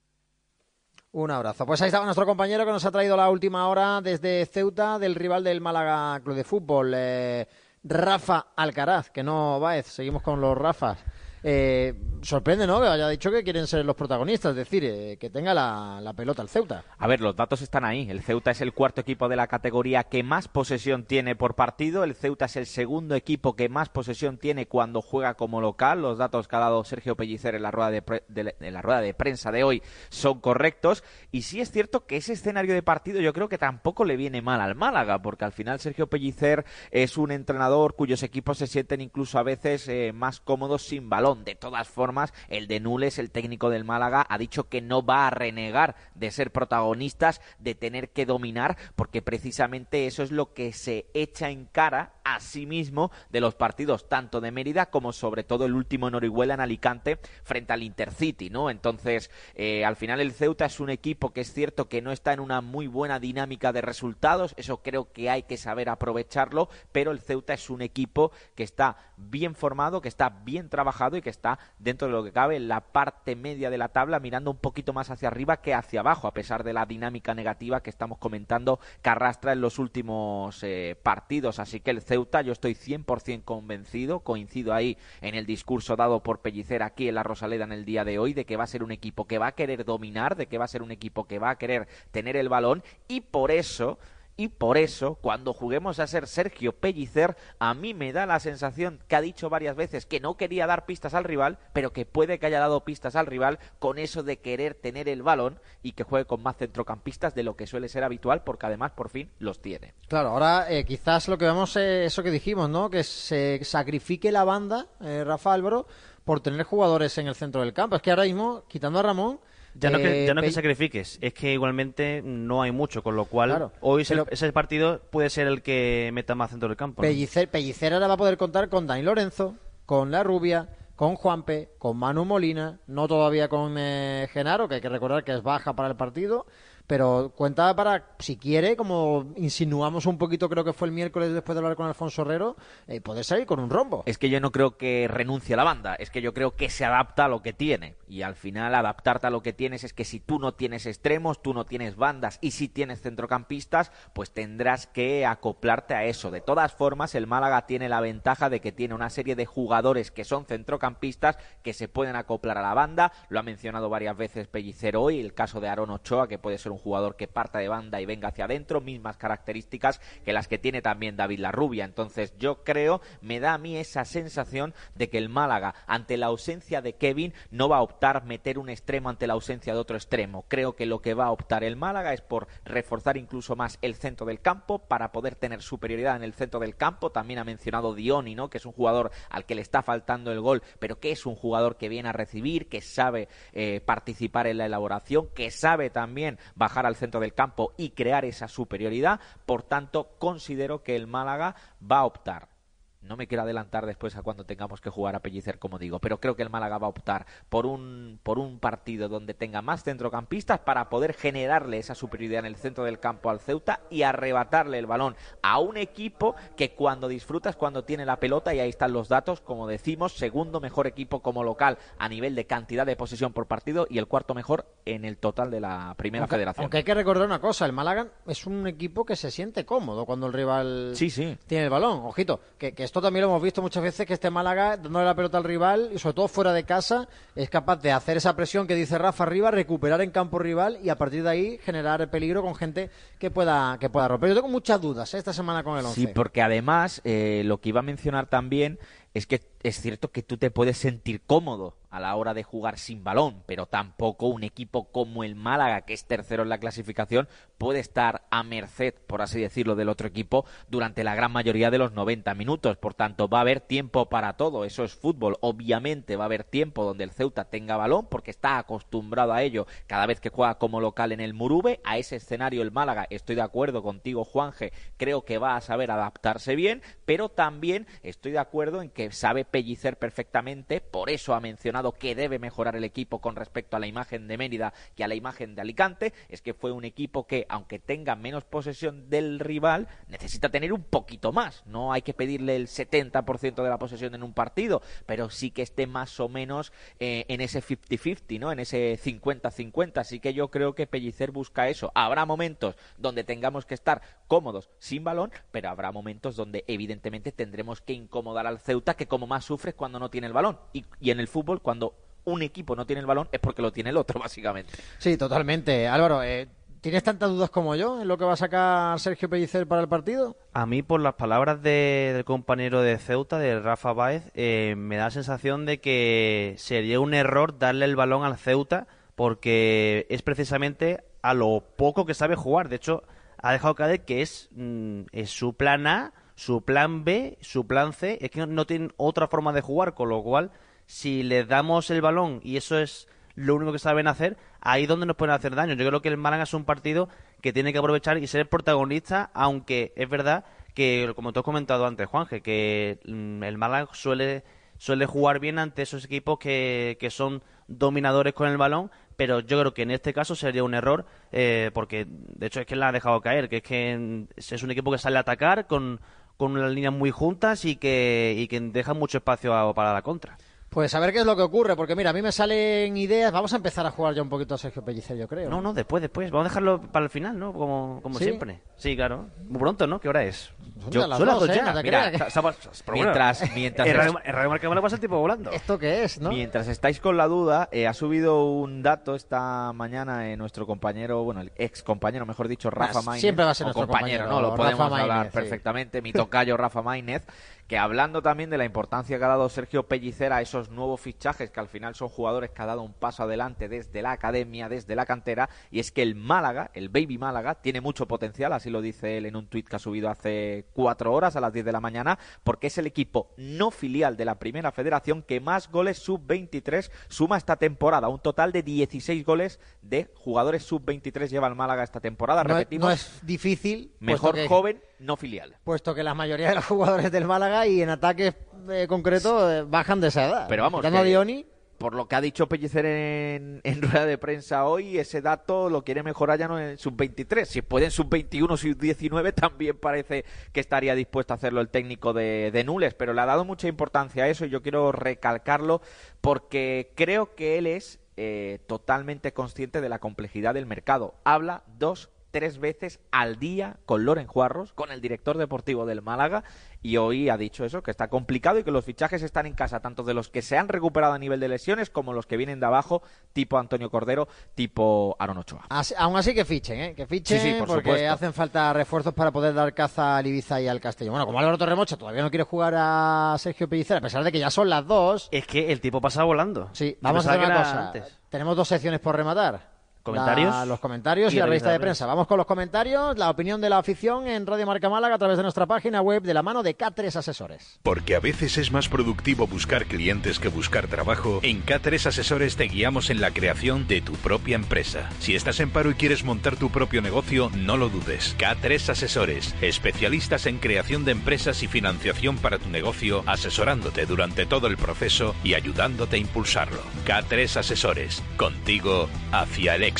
Un abrazo. Pues ahí estaba nuestro compañero que nos ha traído la última hora desde Ceuta del rival del Málaga Club de Fútbol. Eh, Rafa Alcaraz, que no Baez, seguimos con los Rafas. Eh, sorprende, ¿no? Que haya dicho que quieren ser los protagonistas, es decir, eh, que tenga la, pelota el Ceuta. A ver, los datos están ahí. El Ceuta es el cuarto equipo de la categoría que más posesión tiene por partido. El Ceuta es el segundo equipo que más posesión tiene cuando juega como local. Los datos que ha dado Sergio Pellicer en la rueda de, la rueda de prensa de hoy son correctos. Y sí es cierto que ese escenario de partido yo creo que tampoco le viene mal al Málaga, porque al final Sergio Pellicer es un entrenador cuyos equipos se sienten incluso a veces eh, más cómodos sin balón De todas formas, el de Nules, el técnico del Málaga, ha dicho que no va a renegar de ser protagonistas, de tener que dominar, porque precisamente eso es lo que se echa en cara a sí mismo de los partidos tanto de Mérida como sobre todo el último en Orihuela en Alicante frente al Intercity, ¿no? Entonces, eh, al final el Ceuta es un equipo que es cierto que no está en una muy buena dinámica de resultados, eso creo que hay que saber aprovecharlo, pero el Ceuta es un equipo que está bien formado, que está bien trabajado y que está dentro de lo que cabe en la parte media de la tabla mirando un poquito más hacia arriba que hacia abajo, a pesar de la dinámica negativa que estamos comentando que arrastra en los últimos eh, partidos, así que el Ceuta yo estoy 100% convencido, coincido ahí en el discurso dado por Pellicer aquí en la Rosaleda en el día de hoy, de que va a ser un equipo que va a querer dominar, de que va a ser un equipo que va a querer tener el balón y por eso y por eso, cuando juguemos a ser Sergio Pellicer, a mí me da la sensación que ha dicho varias veces que no quería dar pistas al rival, pero que puede que haya dado pistas al rival con eso de querer tener el balón y que juegue con más centrocampistas de lo que suele ser habitual, porque además por fin los tiene. Claro, ahora eh, quizás lo que vemos es eso que dijimos, ¿no? Que se sacrifique la banda, eh, Rafa Álvaro, por tener jugadores en el centro del campo. Es que ahora mismo, quitando a Ramón, ya no, que, ya no Eh, que sacrifiques, es que igualmente no hay mucho, con lo cual hoy ese partido puede ser el que meta más centro del campo. ¿no? Pellicer, Pellicer ahora va a poder contar con Dani Lorenzo, con La Rubia, con Juanpe, con Manu Molina, no todavía con eh, Genaro, que hay que recordar que es baja para el partido, pero cuenta para, si quiere, como insinuamos un poquito, creo que fue el miércoles después de hablar con Alfonso Herrero, eh, poder salir con un rombo. Es que yo no creo que renuncie a la banda, es que yo creo que se adapta a lo que tiene. Y al final adaptarte a lo que tienes es que si tú no tienes extremos, tú no tienes bandas y si tienes centrocampistas, pues tendrás que acoplarte a eso. De todas formas, el Málaga tiene la ventaja de que tiene una serie de jugadores que son centrocampistas que se pueden acoplar a la banda. Lo ha mencionado varias veces Pellicer hoy, el caso de Aaron Ochoa, que puede ser un jugador que parta de banda y venga hacia adentro, mismas características que las que tiene también David Larrubia. Entonces yo creo, me da a mí esa sensación de que el Málaga, ante la ausencia de Kevin, no va a optar meter un extremo ante la ausencia de otro extremo. Creo que lo que va a optar el Málaga es por reforzar incluso más el centro del campo para poder tener superioridad en el centro del campo. También ha mencionado Dioni, ¿no? que es un jugador al que le está faltando el gol, pero que es un jugador que viene a recibir, que sabe eh, participar en la elaboración, que sabe también bajar al centro del campo y crear esa superioridad. Por tanto, considero que el Málaga va a optar no me quiero adelantar después a cuando tengamos que jugar a Pellicer, como digo, pero creo que el Málaga va a optar por un, por un partido donde tenga más centrocampistas para poder generarle esa superioridad en el centro del campo al Ceuta y arrebatarle el balón a un equipo que cuando disfrutas, cuando tiene la pelota, y ahí están los datos, como decimos, segundo mejor equipo como local a nivel de cantidad de posesión por partido y el cuarto mejor en el total de la primera Aunque, federación. aunque hay que recordar una cosa, el Málaga es un equipo que se siente cómodo cuando el rival Sí, sí. tiene el balón. Ojito, que, que esto también lo hemos visto muchas veces, que este Málaga, dándole la pelota al rival, y sobre todo fuera de casa, es capaz de hacer esa presión que dice Rafa arriba, recuperar en campo rival y a partir de ahí generar peligro con gente que pueda, que pueda romper. Yo tengo muchas dudas ¿eh? esta semana con el 11. Sí, porque además eh, lo que iba a mencionar también es que es cierto que tú te puedes sentir cómodo a la hora de jugar sin balón, pero tampoco un equipo como el Málaga, que es tercero en la clasificación, puede estar a merced, por así decirlo, del otro equipo durante la gran mayoría de los 90 minutos. Por tanto, va a haber tiempo para todo. Eso es fútbol. Obviamente va a haber tiempo donde el Ceuta tenga balón, porque está acostumbrado a ello cada vez que juega como local en el Murube. A ese escenario el Málaga, estoy de acuerdo contigo, Juanje, creo que va a saber adaptarse bien, pero también estoy de acuerdo en que sabe pellicer perfectamente, por eso ha mencionado que debe mejorar el equipo con respecto a la imagen de Mérida que a la imagen de Alicante, es que fue un equipo que, aunque tenga menos posesión del rival, necesita tener un poquito más. No hay que pedirle el 70% de la posesión en un partido, pero sí que esté más o menos eh, en ese 50-50, ¿no? En ese 50-50. Así que yo creo que Pellicer busca eso. Habrá momentos donde tengamos que estar cómodos sin balón, pero habrá momentos donde evidentemente tendremos que incomodar al Ceuta, que como más sufre es cuando no tiene el balón. Y, y en el fútbol, cuando un equipo no tiene el balón, es porque lo tiene el otro, básicamente. Sí, totalmente. Álvaro, eh, ¿tienes tantas dudas como yo en lo que va a sacar Sergio Pellicer para el partido? A mí, por las palabras de- del compañero de Ceuta, de Rafa Báez, eh, me da la sensación de que sería un error darle el balón al Ceuta porque es precisamente a lo poco que sabe jugar. De hecho, ha dejado caer que es, mm, es su plan A, su plan B, su plan C. Es que no tienen otra forma de jugar, con lo cual si les damos el balón y eso es lo único que saben hacer, ahí es donde nos pueden hacer daño. Yo creo que el Málaga es un partido que tiene que aprovechar y ser protagonista, aunque es verdad que, como tú has comentado antes, Juanje, que mm, el Málaga suele, suele jugar bien ante esos equipos que, que son dominadores con el balón, pero yo creo que en este caso sería un error, eh, porque de hecho es que la ha dejado caer, que es que es un equipo que sale a atacar con, con unas líneas muy juntas y que, y que deja mucho espacio para la contra. Pues a ver qué es lo que ocurre, porque mira, a mí me salen ideas. Vamos a empezar a jugar ya un poquito a Sergio Pellicer, yo creo. No, no, después, después. Vamos a dejarlo para el final, ¿no? Como, como siempre. Sí, claro. Muy pronto, ¿no? ¿Qué hora es? Yo, las dos, ¿eh? ya. No Mira, mientras, mientras, En Radio, Marca Málaga pasa el tiempo volando. ¿Esto qué es, no? mientras estáis con la duda, eh, ha subido un dato esta mañana en nuestro compañero, bueno, el ex compañero, mejor dicho, Rafa Maínez. siempre va a ser nuestro compañero, compañero, ¿no? Lo Rafa podemos hablar Maínez, sí. perfectamente. Mi tocayo Rafa Maínez, que hablando también de la importancia que ha dado Sergio Pellicer a esos nuevos fichajes, que al final son jugadores que ha dado un paso adelante desde la academia, desde la cantera, y es que el Málaga, el Baby Málaga, tiene mucho potencial, así lo dice él en un tuit que ha subido hace cuatro horas a las 10 de la mañana, porque es el equipo no filial de la primera federación que más goles sub-23 suma esta temporada. Un total de 16 goles de jugadores sub-23 lleva el Málaga esta temporada. No, es- Repetimos, no es difícil. mejor joven, no filial. Puesto que la mayoría de los jugadores del Málaga y en ataques eh, concretos eh, bajan de esa edad. Pero vamos, a que- Dioni, por lo que ha dicho Pellicer en, en rueda de prensa hoy, ese dato lo quiere mejorar ya no en sub-23. Si puede en sub-21, sub-19, también parece que estaría dispuesto a hacerlo el técnico de, de Nules. Pero le ha dado mucha importancia a eso y yo quiero recalcarlo porque creo que él es eh, totalmente consciente de la complejidad del mercado. Habla dos tres veces al día con Loren Juarros, con el director deportivo del Málaga, y hoy ha dicho eso, que está complicado y que los fichajes están en casa, tanto de los que se han recuperado a nivel de lesiones como los que vienen de abajo, tipo Antonio Cordero, tipo Aaron Ochoa. Así- aún así que fichen, ¿eh? Que fichen Sí, sí, por porque supuesto. hacen falta refuerzos para poder dar caza al Ibiza y al Castellón. Bueno, como Álvaro Torremocha todavía no quiere jugar a Sergio Pellicer, a pesar de que ya son las dos. Es que el tipo pasa volando. Sí, vamos a hacer una cosa. antes. Tenemos dos secciones por rematar. ¿Comentarios? La- los comentarios y, Y la la revista de de prensa. Vamos con los comentarios, la opinión de la afición en Radio Marca Málaga a través de nuestra página web de la mano de K3 Asesores. Porque a veces es más productivo buscar clientes que buscar trabajo, en K3 Asesores te guiamos en la creación de tu propia empresa. Si estás en paro y quieres montar tu propio negocio, no lo dudes. K3 Asesores, especialistas en creación de empresas y financiación para tu negocio, asesorándote durante todo el proceso y ayudándote a impulsarlo. K3 Asesores, contigo hacia el éxito.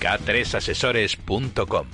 K3asesores.com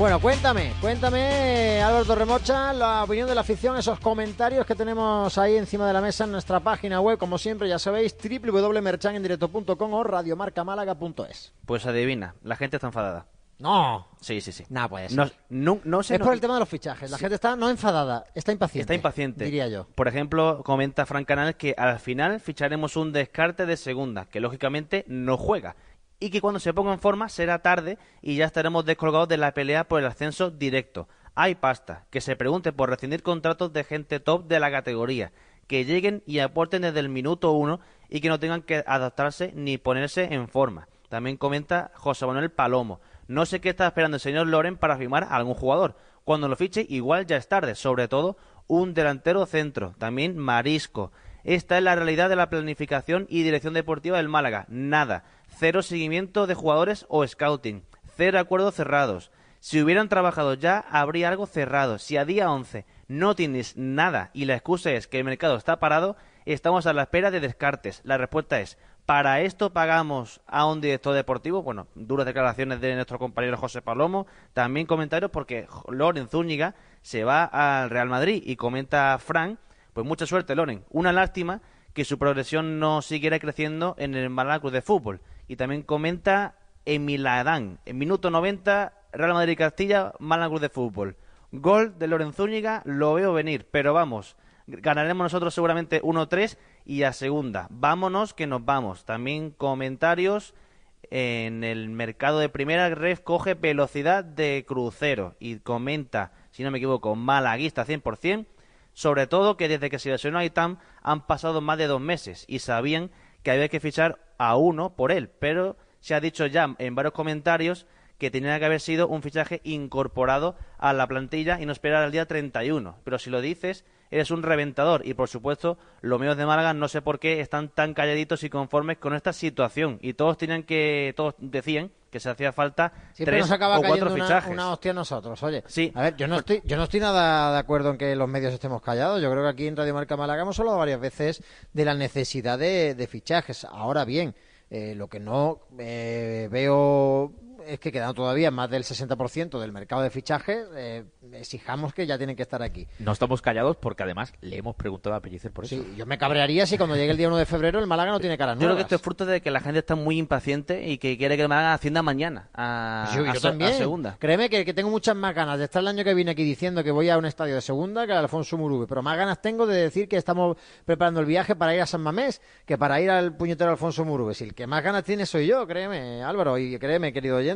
Bueno, cuéntame, cuéntame, Álvaro Torremocha, la opinión de la afición, esos comentarios que tenemos ahí encima de la mesa en nuestra página web, como siempre, ya sabéis, www.merchangendirecto.com o radiomarcamálaga.es. Pues adivina, la gente está enfadada. No. Sí, sí, sí. Nada puede ser. No, no, es no- por el tema de los fichajes. La gente está no enfadada, está impaciente. Está impaciente. Diría yo. Por ejemplo, comenta Fran Canal que al final ficharemos un descarte de segunda, que lógicamente no juega. Y que cuando se ponga en forma será tarde y ya estaremos descolgados de la pelea por el ascenso directo. Hay pasta. Que se pregunte por rescindir contratos de gente top de la categoría. Que lleguen y aporten desde el minuto uno y que no tengan que adaptarse ni ponerse en forma. También comenta José Manuel Palomo. No sé qué está esperando el señor Loren para firmar a algún jugador. Cuando lo fiche, igual ya es tarde. Sobre todo, un delantero centro. También Marisco. Esta es la realidad de la planificación y dirección deportiva del Málaga. Nada. Cero seguimiento de jugadores o scouting. Cero acuerdos cerrados. Si hubieran trabajado ya, habría algo cerrado. Si a día 11 no tienes nada y la excusa es que el mercado está parado, estamos a la espera de descartes. La respuesta es, ¿para esto pagamos a un director deportivo? Bueno, duras declaraciones de nuestro compañero José Palomo. También comentarios porque Loren Zúñiga se va al Real Madrid y comenta Frank, pues mucha suerte Loren. Una lástima que su progresión no siguiera creciendo en el Málaga Club de Fútbol. Y también comenta Emil Adán. En minuto 90, Real Madrid Castilla, Málaga Club de Fútbol. Gol de Loren Zúñiga, lo veo venir, pero vamos, ganaremos nosotros seguramente 1-3 y a segunda. Vámonos que nos vamos. También comentarios en el mercado de primera ref coge velocidad de crucero y comenta, si no me equivoco, malaguista 100%, sobre todo que desde que se lesionó Aitam han pasado más de dos meses y sabían que había que fichar a uno por él, pero se ha dicho ya en varios comentarios que tenía que haber sido un fichaje incorporado a la plantilla y no esperar al día 31. Pero si lo dices, eres un reventador. Y por supuesto, los medios de Málaga no sé por qué están tan calladitos y conformes con esta situación. Y todos tenían que, todos decían que se hacía falta tres nos acaba o cuatro una, fichajes. una hostia nosotros. Oye, Sí. a ver, yo no estoy, yo no estoy nada de acuerdo en que los medios estemos callados. Yo creo que aquí en Radio Marca Málaga hemos hablado varias veces de la necesidad de, de fichajes. Ahora bien, eh, lo que no eh, veo es que quedando todavía más del 60% del mercado de fichajes, eh, exijamos que ya tienen que estar aquí. No estamos callados porque además le hemos preguntado a Pellicer por eso. Sí, yo me cabrearía si cuando llegue el día 1 de febrero el Málaga no tiene caras Yo creo que esto es fruto de que la gente está muy impaciente y que quiere que el Málaga ascienda mañana a, Yo, yo a también. segunda. Créeme que, que tengo muchas más ganas de estar el año que viene aquí diciendo que voy a un estadio de segunda que al Alfonso Murube. Pero más ganas tengo de decir que estamos preparando el viaje para ir a San Mamés que para ir al puñetero Alfonso Murube. Si el que más ganas tiene soy yo, créeme, Álvaro, y créeme, querido oyente.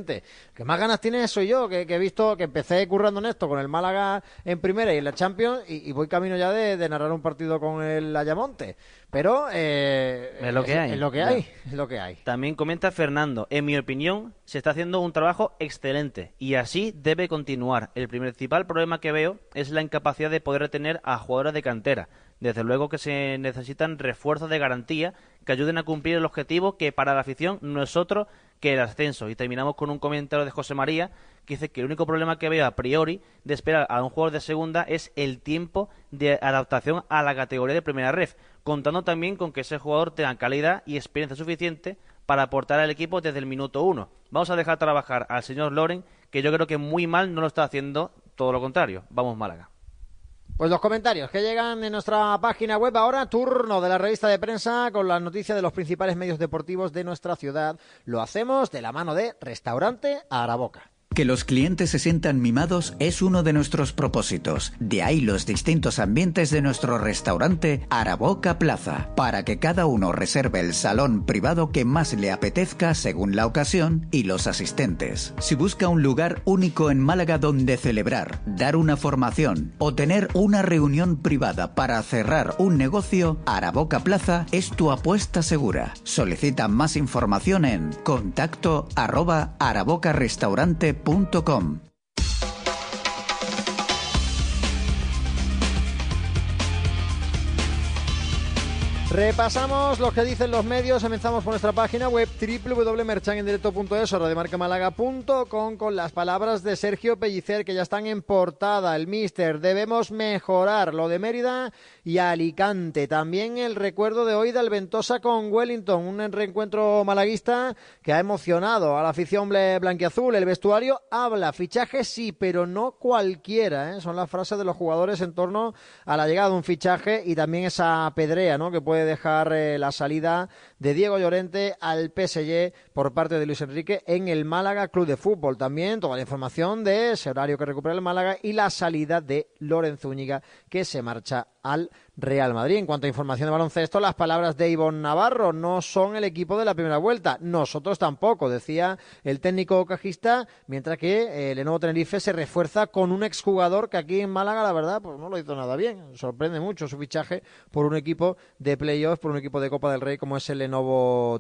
Que más ganas tiene soy yo, que, he visto que empecé currando en esto con el Málaga en primera y en la Champions y, y voy camino ya de, de narrar un partido con el Ayamonte. Pero eh, Es lo que hay. Es lo que Ya. hay. Es lo que hay. También comenta Fernando, en mi opinión, se está haciendo un trabajo excelente y así debe continuar. El principal problema que veo es la incapacidad de poder retener a jugadores de cantera. Desde luego que se necesitan refuerzos de garantía que ayuden a cumplir el objetivo que para la afición no es otro que el ascenso. Y terminamos con un comentario de José María que dice que el único problema que veo a priori de esperar a un jugador de segunda es el tiempo de adaptación a la categoría de primera ref, contando también con que ese jugador tenga calidad y experiencia suficiente para aportar al equipo desde el minuto uno. Vamos a dejar trabajar al señor Loren, que yo creo que muy mal no lo está haciendo, todo lo contrario. Vamos Málaga. Pues los comentarios que llegan en nuestra página web ahora, turno de la revista de prensa con las noticias de los principales medios deportivos de nuestra ciudad. Lo hacemos de la mano de Restaurante Araboca. Que los clientes se sientan mimados es uno de nuestros propósitos. De ahí los distintos ambientes de nuestro restaurante Araboca Plaza, para que cada uno reserve el salón privado que más le apetezca según la ocasión y los asistentes. Si busca un lugar único en Málaga donde celebrar, dar una formación o tener una reunión privada para cerrar un negocio, Araboca Plaza es tu apuesta segura. Solicita más información en contacto arroba arabocarestaurante.com www.radiomaría.com Repasamos lo que dicen los medios. Comenzamos por nuestra página web www.merchangendirecto.es o radiomarcamálaga.com con las palabras de Sergio Pellicer que ya están en portada. El míster, debemos mejorar lo de Mérida y Alicante. También el recuerdo de hoy de Alventosa con Wellington, un reencuentro malaguista que ha emocionado a la afición blanquiazul. El vestuario habla, fichaje sí, pero no cualquiera. ¿eh? Son las frases de los jugadores en torno a la llegada de un fichaje y también esa pedrea ¿no? que puede dejar eh, la salida de Diego Llorente al PSG por parte de Luis Enrique en el Málaga Club de Fútbol. También toda la información de ese horario que recupera el Málaga y la salida de Lorenzo Úñiga que se marcha al Real Madrid. En cuanto a información de baloncesto, las palabras de Ivonne Navarro no son el equipo de la primera vuelta. Nosotros tampoco, decía el técnico cajista, mientras que eh, el Lenovo Tenerife se refuerza con un exjugador que aquí en Málaga, la verdad, pues no lo hizo nada bien. Sorprende mucho su fichaje por un equipo de playoffs, por un equipo de Copa del Rey como es el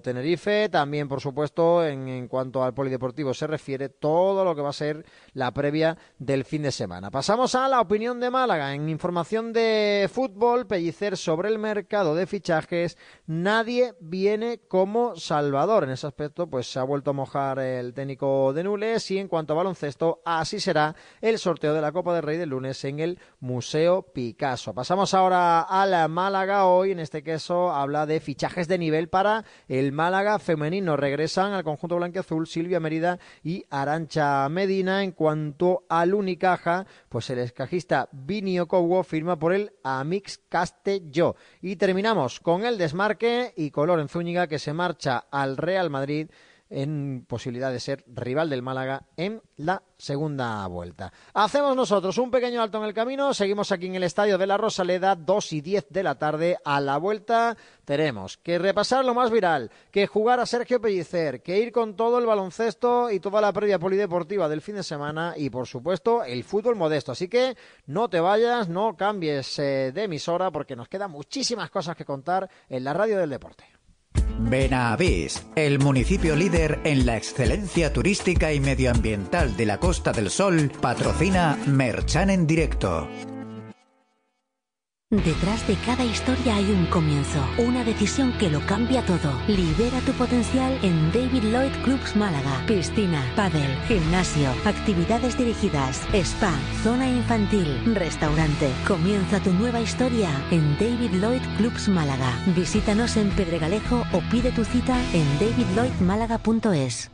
Tenerife. También, por supuesto, en, en cuanto al polideportivo se refiere, todo lo que va a ser la previa del fin de semana. Pasamos a la opinión de Málaga. En información de fútbol, Pellicer sobre el mercado de fichajes, nadie viene como Salvador. En ese aspecto, pues se ha vuelto a mojar el técnico de Nules y en cuanto a baloncesto, así será el sorteo de la Copa del Rey del lunes en el Museo Picasso. Pasamos ahora a la Málaga. Hoy, en este caso, habla de fichajes de nivel para el Málaga femenino. Regresan al conjunto blanquiazul Silvia Merida y Arancha Medina. En cuanto al Unicaja, pues el escajista Vinio Cobo firma por el Amix Castelló. Y terminamos con el desmarque y Color en Zúñiga que se marcha al Real Madrid en posibilidad de ser rival del Málaga en la segunda vuelta. Hacemos nosotros un pequeño alto en el camino, seguimos aquí en el Estadio de la Rosaleda, 2 y 10 de la tarde. A la vuelta tenemos que repasar lo más viral, que jugar a Sergio Pellicer, que ir con todo el baloncesto y toda la previa polideportiva del fin de semana y, por supuesto, el fútbol modesto. Así que no te vayas, no cambies eh, de emisora porque nos quedan muchísimas cosas que contar en la radio del deporte. Benavís, el municipio líder en la excelencia turística y medioambiental de la Costa del Sol, patrocina Merchan en directo. Detrás de cada historia hay un comienzo, una decisión que lo cambia todo. Libera tu potencial en David Lloyd Clubs Málaga. Piscina, pádel, gimnasio, actividades dirigidas, spa, zona infantil, restaurante. Comienza tu nueva historia en David Lloyd Clubs Málaga. Visítanos en Pedregalejo o pide tu cita en davidlloydmálaga.es.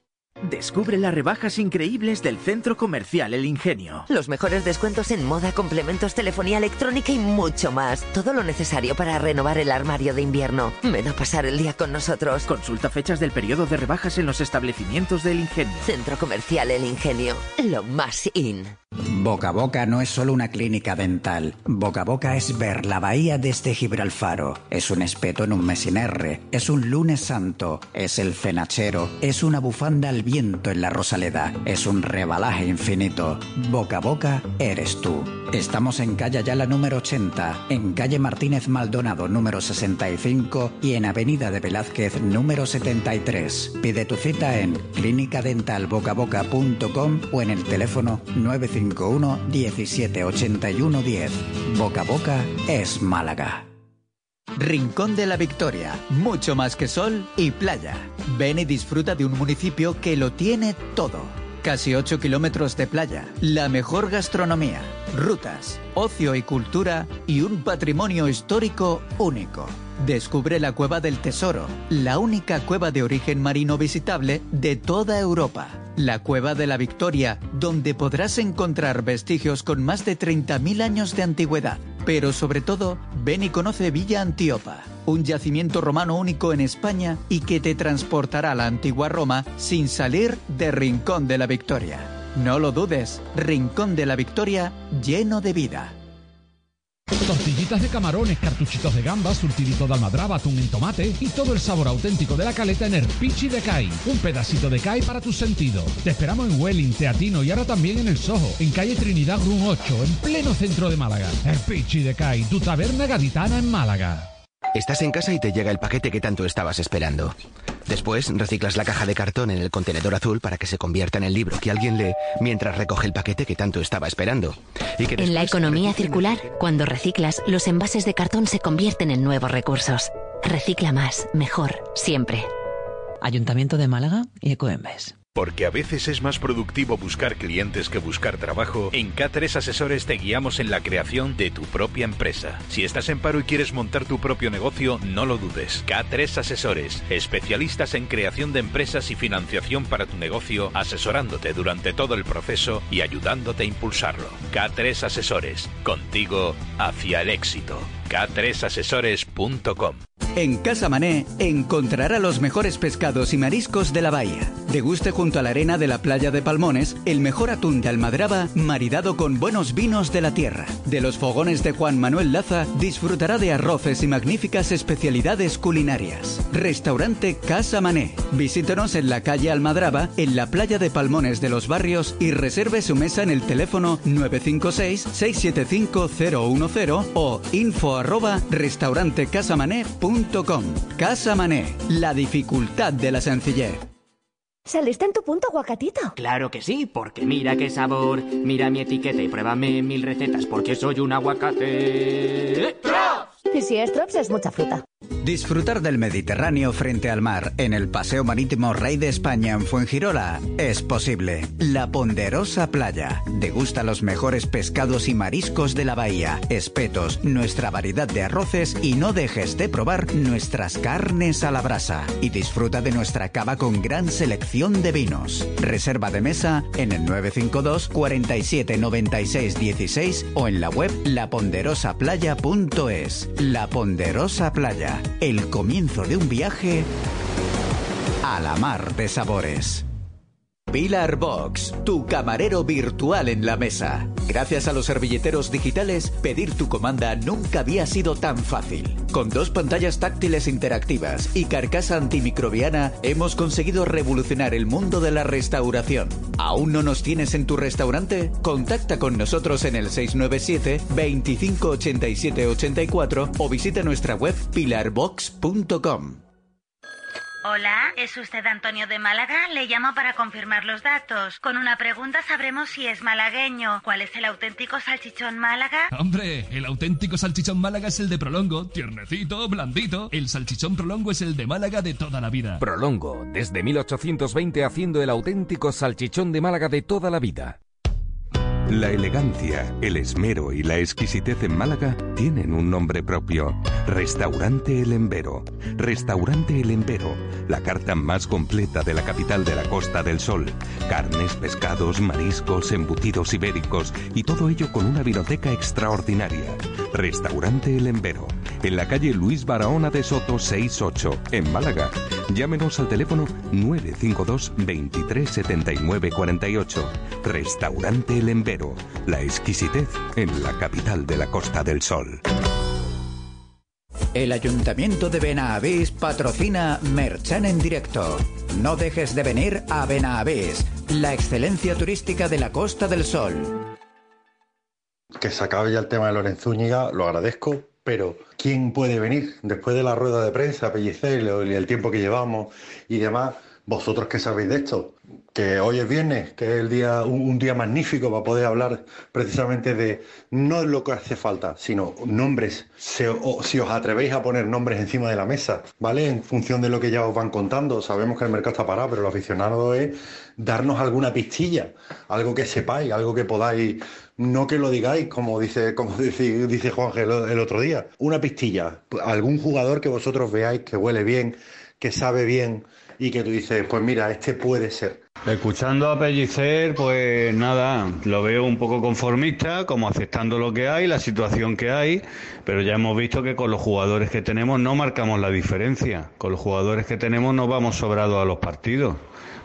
Descubre las rebajas increíbles del Centro Comercial El Ingenio. Los mejores descuentos en moda, complementos, telefonía electrónica y mucho más. Todo lo necesario para renovar el armario de invierno. Ven a pasar el día con nosotros. Consulta fechas del periodo de rebajas en los establecimientos del Ingenio. Centro Comercial El Ingenio. Lo más in. Boca a Boca no es solo una clínica dental. Boca a Boca es ver la bahía desde Gibralfaro. Es un espeto en un mes sin R. Es un lunes santo. Es el fenachero. Es una bufanda al viento en la Rosaleda. Es un rebalaje infinito. Boca Boca eres tú. Estamos en calle Ayala número 80, en calle Martínez Maldonado número 65 y en avenida de Velázquez número 73. Pide tu cita en clinicadentalbocaboca.com o en el teléfono 951 1781 10. Boca Boca es Málaga. Rincón de la Victoria, mucho más que sol y playa. Ven y disfruta de un municipio que lo tiene todo. Casi 8 kilómetros de playa, la mejor gastronomía, rutas, ocio y cultura y un patrimonio histórico único. Descubre la Cueva del Tesoro, la única cueva de origen marino visitable de toda Europa. La Cueva de la Victoria, donde podrás encontrar vestigios con más de 30.000 años de antigüedad. Pero sobre todo, ven y conoce Villa Antiopa, un yacimiento romano único en España y que te transportará a la antigua Roma sin salir de Rincón de la Victoria. No lo dudes, Rincón de la Victoria lleno de vida. Tortillitas de camarones, cartuchitos de gambas, surtidito de almadraba, atún en tomate y todo el sabor auténtico de la caleta en el Pichi de Kai. Un pedacito de Kai para tus sentidos. Te esperamos en Welling, Teatino y ahora también en El Soho, en calle Trinidad Run 8, en pleno centro de Málaga. El Pichi de Kai, tu taberna gaditana en Málaga. Estás en casa y te llega el paquete que tanto estabas esperando. Después reciclas la caja de cartón en el contenedor azul para que se convierta en el libro que alguien lee mientras recoge el paquete que tanto estaba esperando. Y que En la economía circular, cuando reciclas, los envases de cartón se convierten en nuevos recursos. Recicla más, mejor, siempre. Ayuntamiento de Málaga y Ecoembes. Porque a veces es más productivo buscar clientes que buscar trabajo, en K3 Asesores te guiamos en la creación de tu propia empresa. Si estás en paro y quieres montar tu propio negocio, no lo dudes. K3 Asesores, especialistas en creación de empresas y financiación para tu negocio, asesorándote durante todo el proceso y ayudándote a impulsarlo. K3 Asesores, contigo hacia el éxito. K3asesores.com En Casa Mané encontrará los mejores pescados y mariscos de la bahía. Deguste junto a la arena de la playa de Palmones el mejor atún de almadraba maridado con buenos vinos de la tierra. De los fogones de Juan Manuel Laza disfrutará de arroces y magníficas especialidades culinarias. Restaurante Casa Mané. Visítenos en la calle Almadraba, en la playa de Palmones de los Barrios y reserve su mesa en el teléfono 956-675-010 o info arroba restaurantecasamané.com. Casa Mané, la dificultad de la sencillez. ¿Saliste en tu punto, aguacatito? Claro que sí, porque mira qué sabor. Mira mi etiqueta y pruébame mil recetas porque soy un aguacate. Y si es Trops, es mucha fruta. Disfrutar del Mediterráneo frente al mar en el Paseo Marítimo Rey de España en Fuengirola es posible. La Ponderosa Playa. Degusta los mejores pescados y mariscos de la bahía, espetos, nuestra variedad de arroces y no dejes de probar nuestras carnes a la brasa. Y disfruta de nuestra cava con gran selección de vinos. Reserva de mesa en el 952 47 96 16 o en la web laponderosaplaya.es. La Ponderosa Playa, el comienzo de un viaje a la mar de sabores. Pilar Box, tu camarero virtual en la mesa. Gracias a los servilleteros digitales, pedir tu comanda nunca había sido tan fácil. Con dos pantallas táctiles interactivas y carcasa antimicrobiana, hemos conseguido revolucionar el mundo de la restauración. ¿Aún no nos tienes en tu restaurante? Contacta con nosotros en el 697 25 87 84 o visita nuestra web pilarbox.com. Hola, ¿es usted Antonio de Málaga? Le llamo para confirmar los datos. Con una pregunta sabremos si es malagueño. ¿Cuál es el auténtico salchichón Málaga? Hombre, el auténtico salchichón Málaga es el de Prolongo, tiernecito, blandito. El salchichón Prolongo es el de Málaga de toda la vida. Prolongo, desde 1820 haciendo el auténtico salchichón de Málaga de toda la vida. La elegancia, el esmero y la exquisitez en Málaga tienen un nombre propio. Restaurante El Embero. Restaurante El Embero, la carta más completa de la capital de la Costa del Sol. Carnes, pescados, mariscos, embutidos ibéricos y todo ello con una vinoteca extraordinaria. Restaurante El Embero, en la calle Luis Barahona de Soto 68, en Málaga. Llámenos al teléfono 952 23 79 48. Restaurante El Embero, la exquisitez en la capital de la Costa del Sol. El Ayuntamiento de Benavís patrocina Merchan en directo. No dejes de venir a Benavís, la excelencia turística de la Costa del Sol. Que se acabe ya el tema de Lorenzo Zúñiga, lo agradezco, pero ¿quién puede venir después de la rueda de prensa, Pellicer, y el tiempo que llevamos y demás? Vosotros que sabéis de esto, que hoy es viernes, que es el día, un, día magnífico para poder hablar precisamente de no lo que hace falta, sino nombres. Si os atrevéis a poner nombres encima de la mesa, ¿vale? En función de lo que ya os van contando. Sabemos que el mercado está parado, pero lo aficionado es darnos alguna pistilla, algo que sepáis, algo que podáis, no que lo digáis, como dice, como dice, dice el, el otro día. Una pistilla, algún jugador que vosotros veáis que huele bien, que sabe bien y que tú dices, pues mira, este puede ser. Escuchando a Pellicer, pues nada, lo veo un poco conformista, como aceptando lo que hay, la situación que hay, pero ya hemos visto que con los jugadores que tenemos no marcamos la diferencia. Con los jugadores que tenemos no vamos sobrados a los partidos.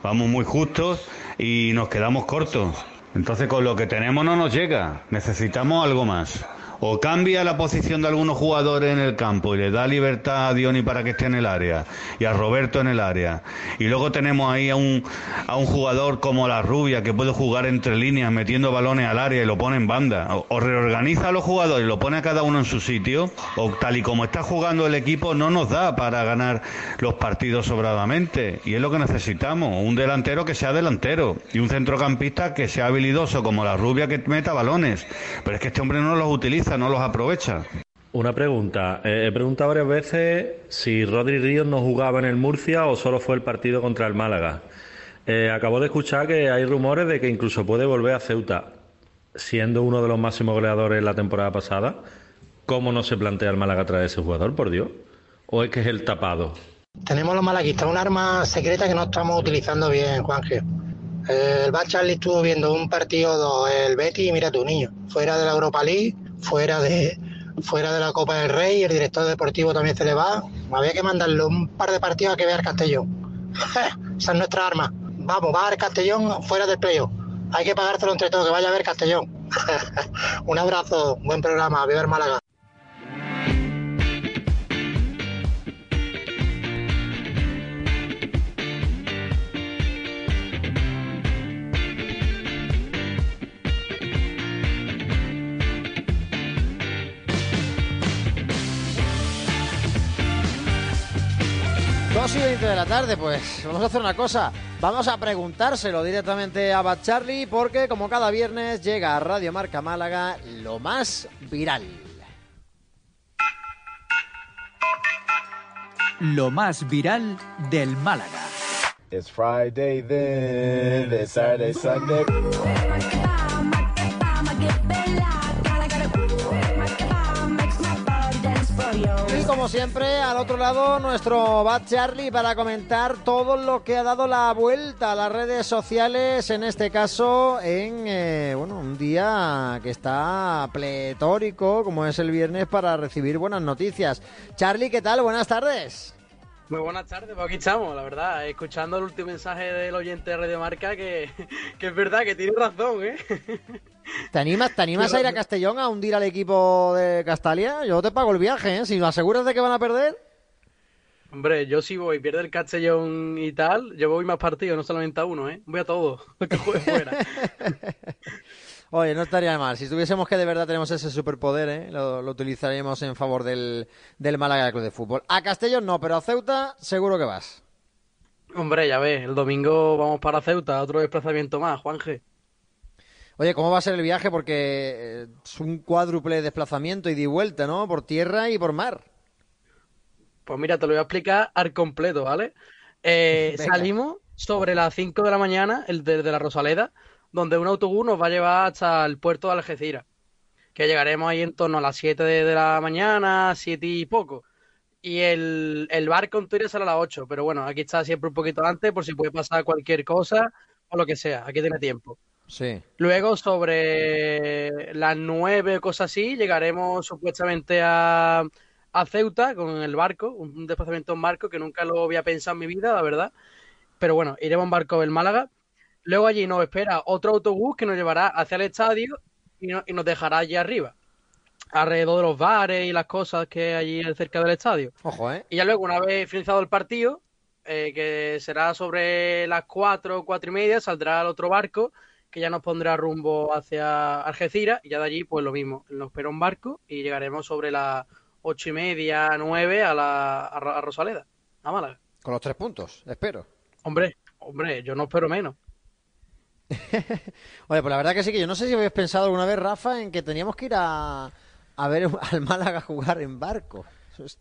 Vamos muy justos y nos quedamos cortos. Entonces con lo que tenemos no nos llega, necesitamos algo más. O cambia la posición de algunos jugadores en el campo y le da libertad a Dioni para que esté en el área y a Roberto en el área. Y luego tenemos ahí a un, a un jugador como la Rubia que puede jugar entre líneas metiendo balones al área y lo pone en banda. O, o reorganiza a los jugadores y lo pone a cada uno en su sitio. O tal y como está jugando el equipo no nos da para ganar los partidos sobradamente. Y es lo que necesitamos. Un delantero que sea delantero y un centrocampista que sea habilidoso como la Rubia que meta balones. Pero es que este hombre no los utiliza, no los aprovecha. Una pregunta. Eh, he preguntado varias veces si Rodri Ríos no jugaba en el Murcia o solo fue el partido contra el Málaga. Eh, acabo de escuchar que hay rumores de que incluso puede volver a Ceuta, siendo uno de los máximos goleadores la temporada pasada. ¿Cómo no se plantea el Málaga traer ese jugador, por Dios? ¿O es que es el tapado? Tenemos los malaguistas un arma secreta que no estamos utilizando bien, Juanje. Eh, El Bad Charlie estuvo viendo un partido, dos, el Betty, y mira tu niño, fuera de la Europa League, fuera de, fuera de la Copa del Rey, el director deportivo también se le va. Había que mandarle un par de partidos a que vea el Castellón. Esa es nuestra arma. Vamos, va a ver Castellón fuera del playoff. Hay que pagárselo entre todos, que vaya a ver Castellón. un abrazo, buen programa, viva el Málaga. Dos y 20 de la tarde, pues vamos a hacer una cosa. Vamos a preguntárselo directamente a Bad Charlie porque como cada viernes llega a Radio Marca Málaga lo más viral. Lo más viral del Málaga. It's Friday then, it's Saturday, Sunday. Como siempre, al otro lado, nuestro Bad Charlie para comentar todo lo que ha dado la vuelta a las redes sociales, en este caso en eh, bueno, un día que está pletórico, como es el viernes, para recibir buenas noticias. Charlie, ¿qué tal? Buenas tardes. Muy buenas tardes, pues aquí estamos, la verdad, escuchando el último mensaje del oyente de Radio Marca, que, que es verdad, que tiene razón, ¿eh? ¿Te animas, ¿Te animas a ir a Castellón a hundir al equipo de Castalia? Yo te pago el viaje, ¿eh? Si me aseguras de que van a perder. Hombre, yo si voy, pierde el Castellón y tal, yo voy más partidos, no solamente a uno, ¿eh? Voy a todo, que juegue fuera. Oye, no estaría mal. Si tuviésemos que de verdad tenemos ese superpoder, ¿eh? lo, utilizaríamos en favor del, del Málaga Club de Fútbol. A Castellón no, pero a Ceuta seguro que vas. Hombre, ya ves, el domingo vamos para Ceuta, otro desplazamiento más, Juanje. Oye, ¿cómo va a ser el viaje? Porque eh, es un cuádruple desplazamiento y de vuelta, ¿no? Por tierra y por mar. Pues mira, te lo voy a explicar al completo, ¿vale? Eh, salimos sobre las 5 de la mañana, el de, la Rosaleda, donde un autobús nos va a llevar hasta el puerto de Algeciras. Que llegaremos ahí en torno a las 7 de, la mañana, 7 y poco. Y el, el barco en teoría sale a las 8, pero bueno, aquí está siempre un poquito antes por si puede pasar cualquier cosa o lo que sea. Aquí tiene tiempo. Sí. Luego, sobre las nueve o cosas así, llegaremos supuestamente a, a Ceuta con el barco, un desplazamiento en barco que nunca lo había pensado en mi vida, la verdad. Pero bueno, iremos en barco del Málaga. Luego allí nos espera otro autobús que nos llevará hacia el estadio y, y nos dejará allí arriba, alrededor de los bares y las cosas que hay allí cerca del estadio. Ojo, ¿eh? Y ya luego, una vez finalizado el partido, eh, que será sobre las cuatro o cuatro y media, saldrá el otro barco que ya nos pondrá rumbo hacia Algeciras y ya de allí pues lo mismo, nos espera un barco y llegaremos sobre las ocho y media, nueve a, la, a Rosaleda, a Málaga. Con los tres puntos, espero. Hombre, hombre, yo no espero menos. Oye, pues la verdad que sí que yo no sé si habéis pensado alguna vez, Rafa, en que teníamos que ir a, a ver al Málaga jugar en barco. es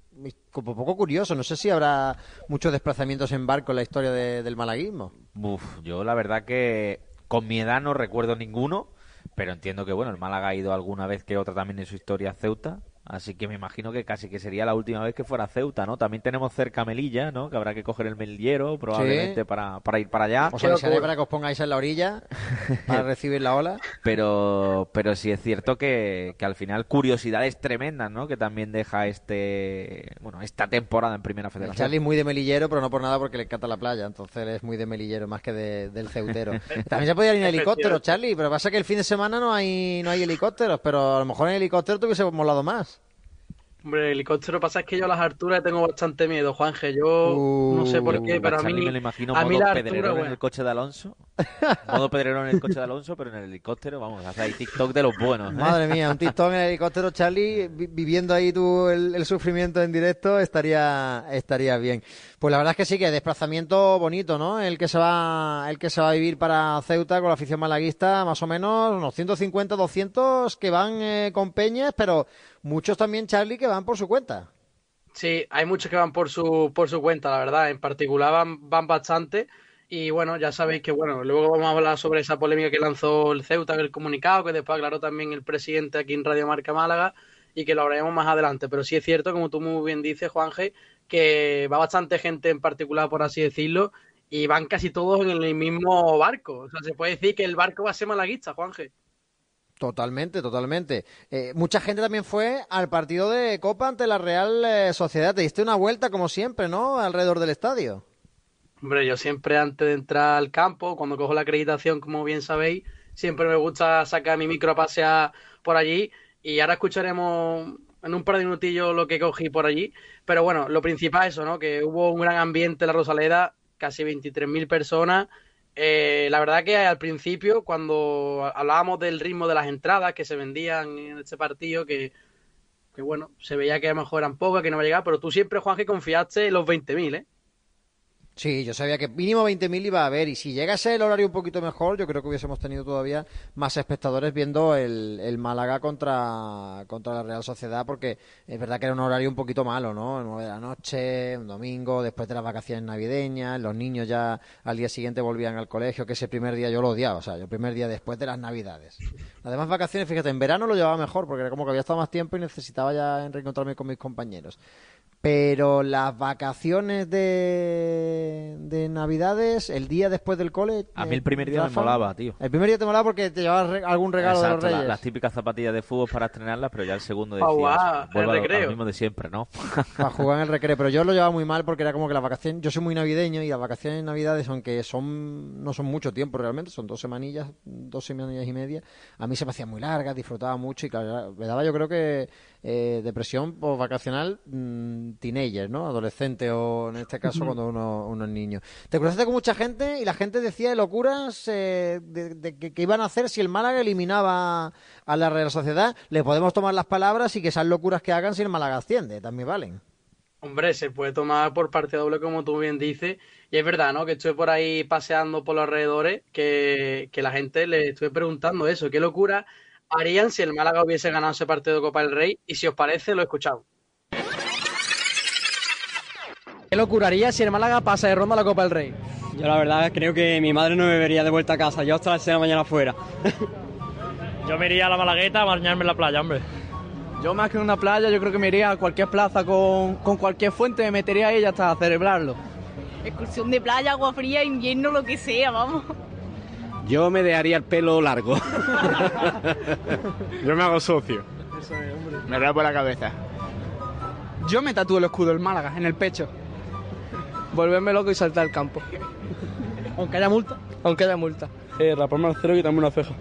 un poco curioso. No sé si habrá muchos desplazamientos en barco en la historia del malaguismo. Uf, yo la verdad que con mi edad no recuerdo ninguno, pero entiendo que bueno, el Málaga ha ido alguna vez que otra también en su historia a Ceuta Así que me imagino que casi que sería la última vez que fuera Ceuta, ¿no? También tenemos cerca Melilla, ¿no? Que habrá que coger el melillero probablemente para, para, ir para allá. Os avisaré para que os pongáis en la orilla para recibir la ola. Pero, pero sí es cierto que, que al final curiosidades tremendas, ¿no? Que también deja este, bueno, esta temporada en Primera Federación. Charlie es muy de melillero, pero no por nada porque le encanta la playa. Entonces es muy de melillero más que del ceutero. También se podía ir en helicóptero, Charlie, pero pasa que el fin de semana no hay, no hay helicópteros, pero a lo mejor en helicóptero tuviese molado más. Hombre, el helicóptero pasa es que yo a las alturas tengo bastante miedo, Juanje. Yo no sé por qué, pero a mí. me lo imagino a mí modo pedrerón en el coche de Alonso. modo pedrerón en el coche de Alonso, pero en el helicóptero, vamos, hace ahí TikTok de los buenos. ¿eh? Madre mía, un TikTok en el helicóptero, Charlie, viviendo ahí tú el, sufrimiento en directo, estaría, estaría bien. Pues la verdad es que sí, que desplazamiento bonito, ¿no? El que se va, el que se va a vivir para Ceuta con la afición malaguista, más o menos unos 150, 200 que van eh, con Peñas, pero muchos también, Charlie, que van por su cuenta. Sí, hay muchos que van por su, por su cuenta, la verdad. En particular van, van bastante. Y bueno, ya sabéis que bueno, luego vamos a hablar sobre esa polémica que lanzó el Ceuta el comunicado, que después aclaró también el presidente aquí en Radio Marca Málaga, y que lo hablaremos más adelante. Pero sí es cierto, como tú muy bien dices, Juanje, que va bastante gente en particular, por así decirlo, y van casi todos en el mismo barco. O sea, se puede decir que el barco va a ser malaguista, Juanje. Totalmente, totalmente. Eh, mucha gente también fue al partido de Copa ante la Real eh, Sociedad. Te diste una vuelta, como siempre, ¿no? Alrededor del estadio. Hombre, yo siempre antes de entrar al campo, cuando cojo la acreditación, como bien sabéis, siempre me gusta sacar mi micro a pasear por allí. Y ahora escucharemos en un par de minutillos lo que cogí por allí. Pero bueno, lo principal es eso, ¿no? Que hubo un gran ambiente en la Rosaleda, casi 23.000 personas eh, la verdad que al principio, cuando hablábamos del ritmo de las entradas que se vendían en este partido, que, que bueno, se veía que a lo mejor eran pocas, que no iba a llegar, pero tú siempre, Juan, que confiaste en los 20.000, ¿eh? Sí, yo sabía que mínimo 20.000 iba a haber y si llegase el horario un poquito mejor, yo creo que hubiésemos tenido todavía más espectadores viendo el, el Málaga contra, contra la Real Sociedad porque es verdad que era un horario un poquito malo, ¿no? 9 de la noche, un domingo, después de las vacaciones navideñas, los niños ya al día siguiente volvían al colegio, que ese primer día yo lo odiaba, o sea, el primer día después de las navidades. Las demás vacaciones, fíjate, en verano lo llevaba mejor porque era como que había estado más tiempo y necesitaba ya reencontrarme con mis compañeros. Pero las vacaciones de, de Navidades, el día después del cole. A mí el eh, primer día me molaba, tío. El primer día te molaba porque te llevabas re- algún regalo de Exacto, la- las típicas zapatillas de fútbol para estrenarlas, pero ya el segundo jugar, vuelvo el recreo. lo mismo de siempre, ¿no? para jugar en el recreo, pero yo lo llevaba muy mal porque era como que las vacaciones, yo soy muy navideño y las vacaciones en Navidades, aunque son no son mucho tiempo realmente, son dos semanillas, dos semanillas y media, a mí se me hacían muy largas, disfrutaba mucho y claro, me daba yo creo que eh, depresión pues, vacacional mm, teenager, ¿no? Adolescente o en este caso cuando uno, uno es niño. Te cruzaste con mucha gente y la gente decía de locuras eh, de, de que, que iban a hacer si el Málaga eliminaba a la Real Sociedad. Le podemos tomar las palabras y que esas locuras que hagan si el Málaga asciende, también valen. Hombre, se puede tomar por partida doble, como tú bien dices. Y es verdad, ¿no? Que estuve por ahí paseando por los alrededores, que, que la gente le estuve preguntando eso. ¿Qué locura harían si el Málaga hubiese ganado ese partido de Copa del Rey? Y si os parece, lo he escuchado. ¿Qué locura haría si el Málaga pasa de ronda a la Copa del Rey? Yo la verdad creo que mi madre no me vería de vuelta a casa. Yo hasta las 6 de la mañana afuera. Yo me iría a la Malagueta a bañarme en la playa, hombre. Yo más que en una playa, yo creo que me iría a cualquier plaza con, con cualquier fuente, me metería ahí hasta celebrarlo. Excursión de playa, agua fría, invierno, lo que sea, vamos. Yo me dejaría el pelo largo. Yo me hago socio. Me rapo la cabeza. Yo me tatúo el escudo del Málaga en el pecho. Volverme loco y saltar al campo. Aunque haya multa. Aunque haya multa. Eh, raparme al cero y quitarme una ceja.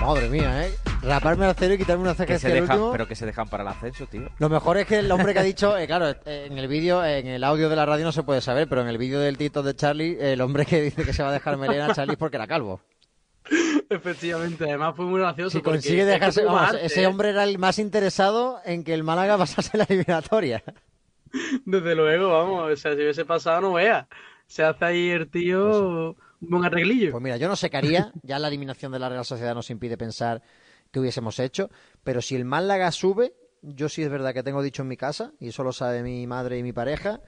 Madre mía, ¿eh? Raparme al cero y quitarme una ceja Que es se que el último- pero que se dejan para el ascenso, tío. Lo mejor es que el hombre que ha dicho, eh, claro, eh, en el vídeo, en el audio de la radio no se puede saber, pero en el vídeo del Tito de Charlie, el hombre que dice que se va a dejar melena a Charlie es porque era calvo. Efectivamente, además fue muy gracioso. Si consigue es que dejarse, vamos, arte, ese hombre era el más interesado en que el Málaga pasase la eliminatoria. Desde luego, vamos. O sea, si hubiese pasado, no vea. Se hace ahí el tío un buen arreglillo. Pues mira, yo no sé qué haría, ya la eliminación de la Real Sociedad nos impide pensar qué hubiésemos hecho, pero si el Málaga sube, yo sí es verdad que tengo dicho en mi casa, y eso lo sabe mi madre y mi pareja,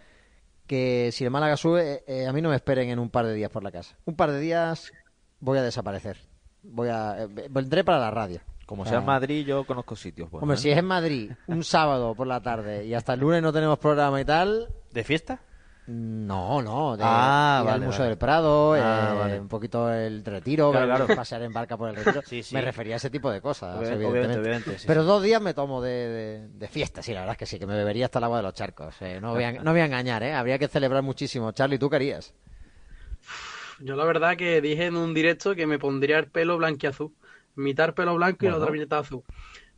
que si el Málaga sube, eh, eh, a mí no me esperen en un par de días por la casa. Un par de días voy a desaparecer. Voy a eh, vendré para la radio. Como sea en Madrid, yo conozco sitios. buenos, Hombre, ¿eh? si es en Madrid, un sábado por la tarde y hasta el lunes no tenemos programa y tal. ¿De fiesta? No, no, de Ah, ir al Museo vale. del Prado, Ah, eh, vale. un poquito el retiro, Claro, pasear en barca por el retiro. Sí, sí. Me refería a ese tipo de cosas, Obviamente, evidentemente. obviamente, sí, Pero sí. dos días me tomo de, de- de fiesta, sí, la verdad es que sí, que me bebería hasta el agua de los charcos. eh, no, voy a, no voy a engañar, ¿eh? habría que celebrar muchísimo. Charlie, ¿tú querías? Yo la verdad que dije en un directo que me pondría el pelo blanquiazul. Mitad pelo blanco y la otra mitad azul.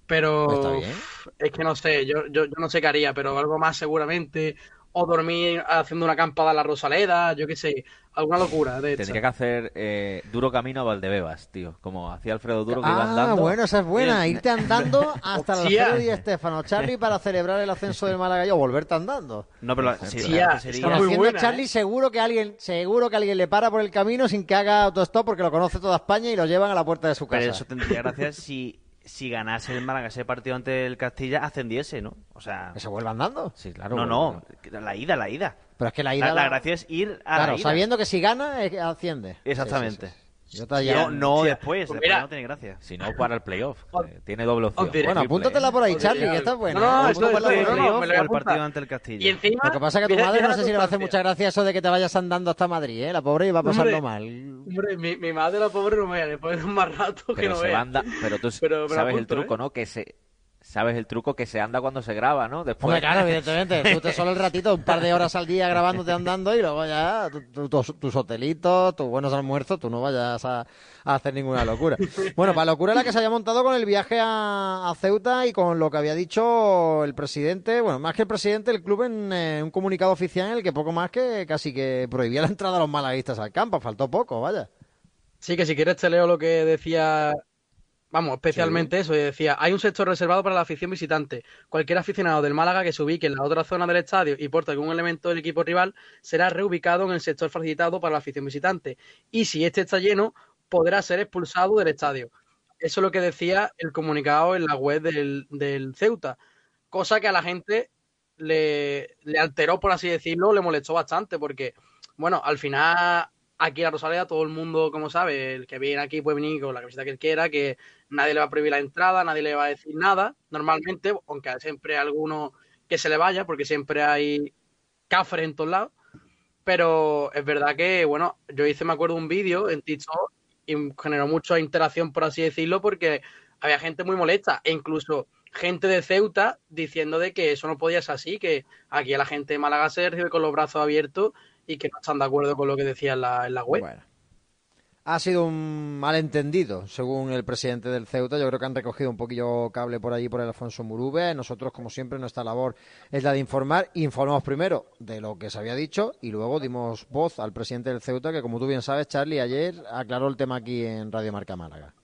Pero Está bien. es que no sé, yo, yo, yo no sé qué haría, pero algo más seguramente. O dormir haciendo una acampada a la Rosaleda, yo qué sé, alguna locura. De Tendría que hacer eh, duro camino a Valdebebas, tío. Como hacía Alfredo Duro que iba Ah, andando. bueno, esa es buena, Eh, irte andando hasta Hostia. Alfredo y Estefano. Charlie para celebrar el ascenso del Málaga y o volverte andando. No, pero la- sí, la- sería- Conociendo a Charlie, seguro que alguien, seguro que alguien le para por el camino sin que haga autostop porque lo conoce toda España y lo llevan a la puerta de su casa. Pero eso tendría gracia si, si ganase el Málaga ese partido ante el Castilla, ascendiese, ¿no? O sea... ¿Que se vuelva andando? Sí, claro. No, no, la ida, la ida. Pero es que la ida La, la la- gracia es ir a Claro, la ida. sabiendo que si gana, asciende. Exactamente. Sí, sí, sí. Yo No, no Sí, después, pues después no tiene gracia. Si no, para el playoff. eh, tiene doble opción. Bueno, triple, apúntatela por ahí. Charlie, que está buena. No, no, esto- esto- Apúntatela por no, ahí. no, me lo voy a el partido ante el Castilla. Y encima, Lo que pasa es que a tu madre no sé si le va a hacer mucha gracia eso de que te vayas andando hasta Madrid, ¿eh? La pobre iba a pasarlo Hombre, mal. Hombre, mi, mi madre, la pobre, no vea, después de un más rato que Pero no se vea. va anda- pero tú Pero me sabes el truco, ¿eh? ¿no? Que se sabes el truco que se anda cuando se graba, ¿no? Después. Hombre, claro, evidentemente. Tú te solo el ratito, un par de horas al día grabándote andando y luego ya tu- tu- tus, hotelitos, tus buenos almuerzos, tú no vayas a, a hacer ninguna locura. Bueno, para locura la que se había montado con el viaje a, a Ceuta y con lo que había dicho el presidente, bueno, más que el presidente, el club en eh, un comunicado oficial en el que poco más que casi que prohibía la entrada a los malaguistas al campo, faltó poco, vaya. Sí, que si quieres te leo lo que decía, vamos, especialmente eso, y decía, hay un sector reservado para la afición visitante. Cualquier aficionado del Málaga que se ubique en la otra zona del estadio y porte algún elemento del equipo rival será reubicado en el sector facilitado para la afición visitante. Y si este está lleno, podrá ser expulsado del estadio. Eso es lo que decía el comunicado en la web del, del Ceuta. Cosa que a la gente le, le alteró, por así decirlo, le molestó bastante, porque, bueno, al final aquí en la Rosaleda todo el mundo, como sabe, el que viene aquí puede venir con la camiseta que él quiera, que nadie le va a prohibir la entrada, nadie le va a decir nada, normalmente, aunque siempre hay alguno que se le vaya, porque siempre hay cafres en todos lados, pero es verdad que, bueno, yo hice, me acuerdo, un vídeo en TikTok y generó mucha interacción, por así decirlo, porque había gente muy molesta, e incluso gente de Ceuta diciendo de que eso no podía ser así, que aquí a la gente de Málaga se recibe con los brazos abiertos y que no están de acuerdo con lo que decía en la, en la web. Ha sido un malentendido, según el presidente del Ceuta. Yo creo que han recogido un poquillo cable por allí por el Alfonso Murube. Nosotros, como siempre, nuestra labor es la de informar. Informamos primero de lo que se había dicho y luego dimos voz al presidente del Ceuta, que como tú bien sabes, Charlie, ayer aclaró el tema aquí en Radio Marca Málaga.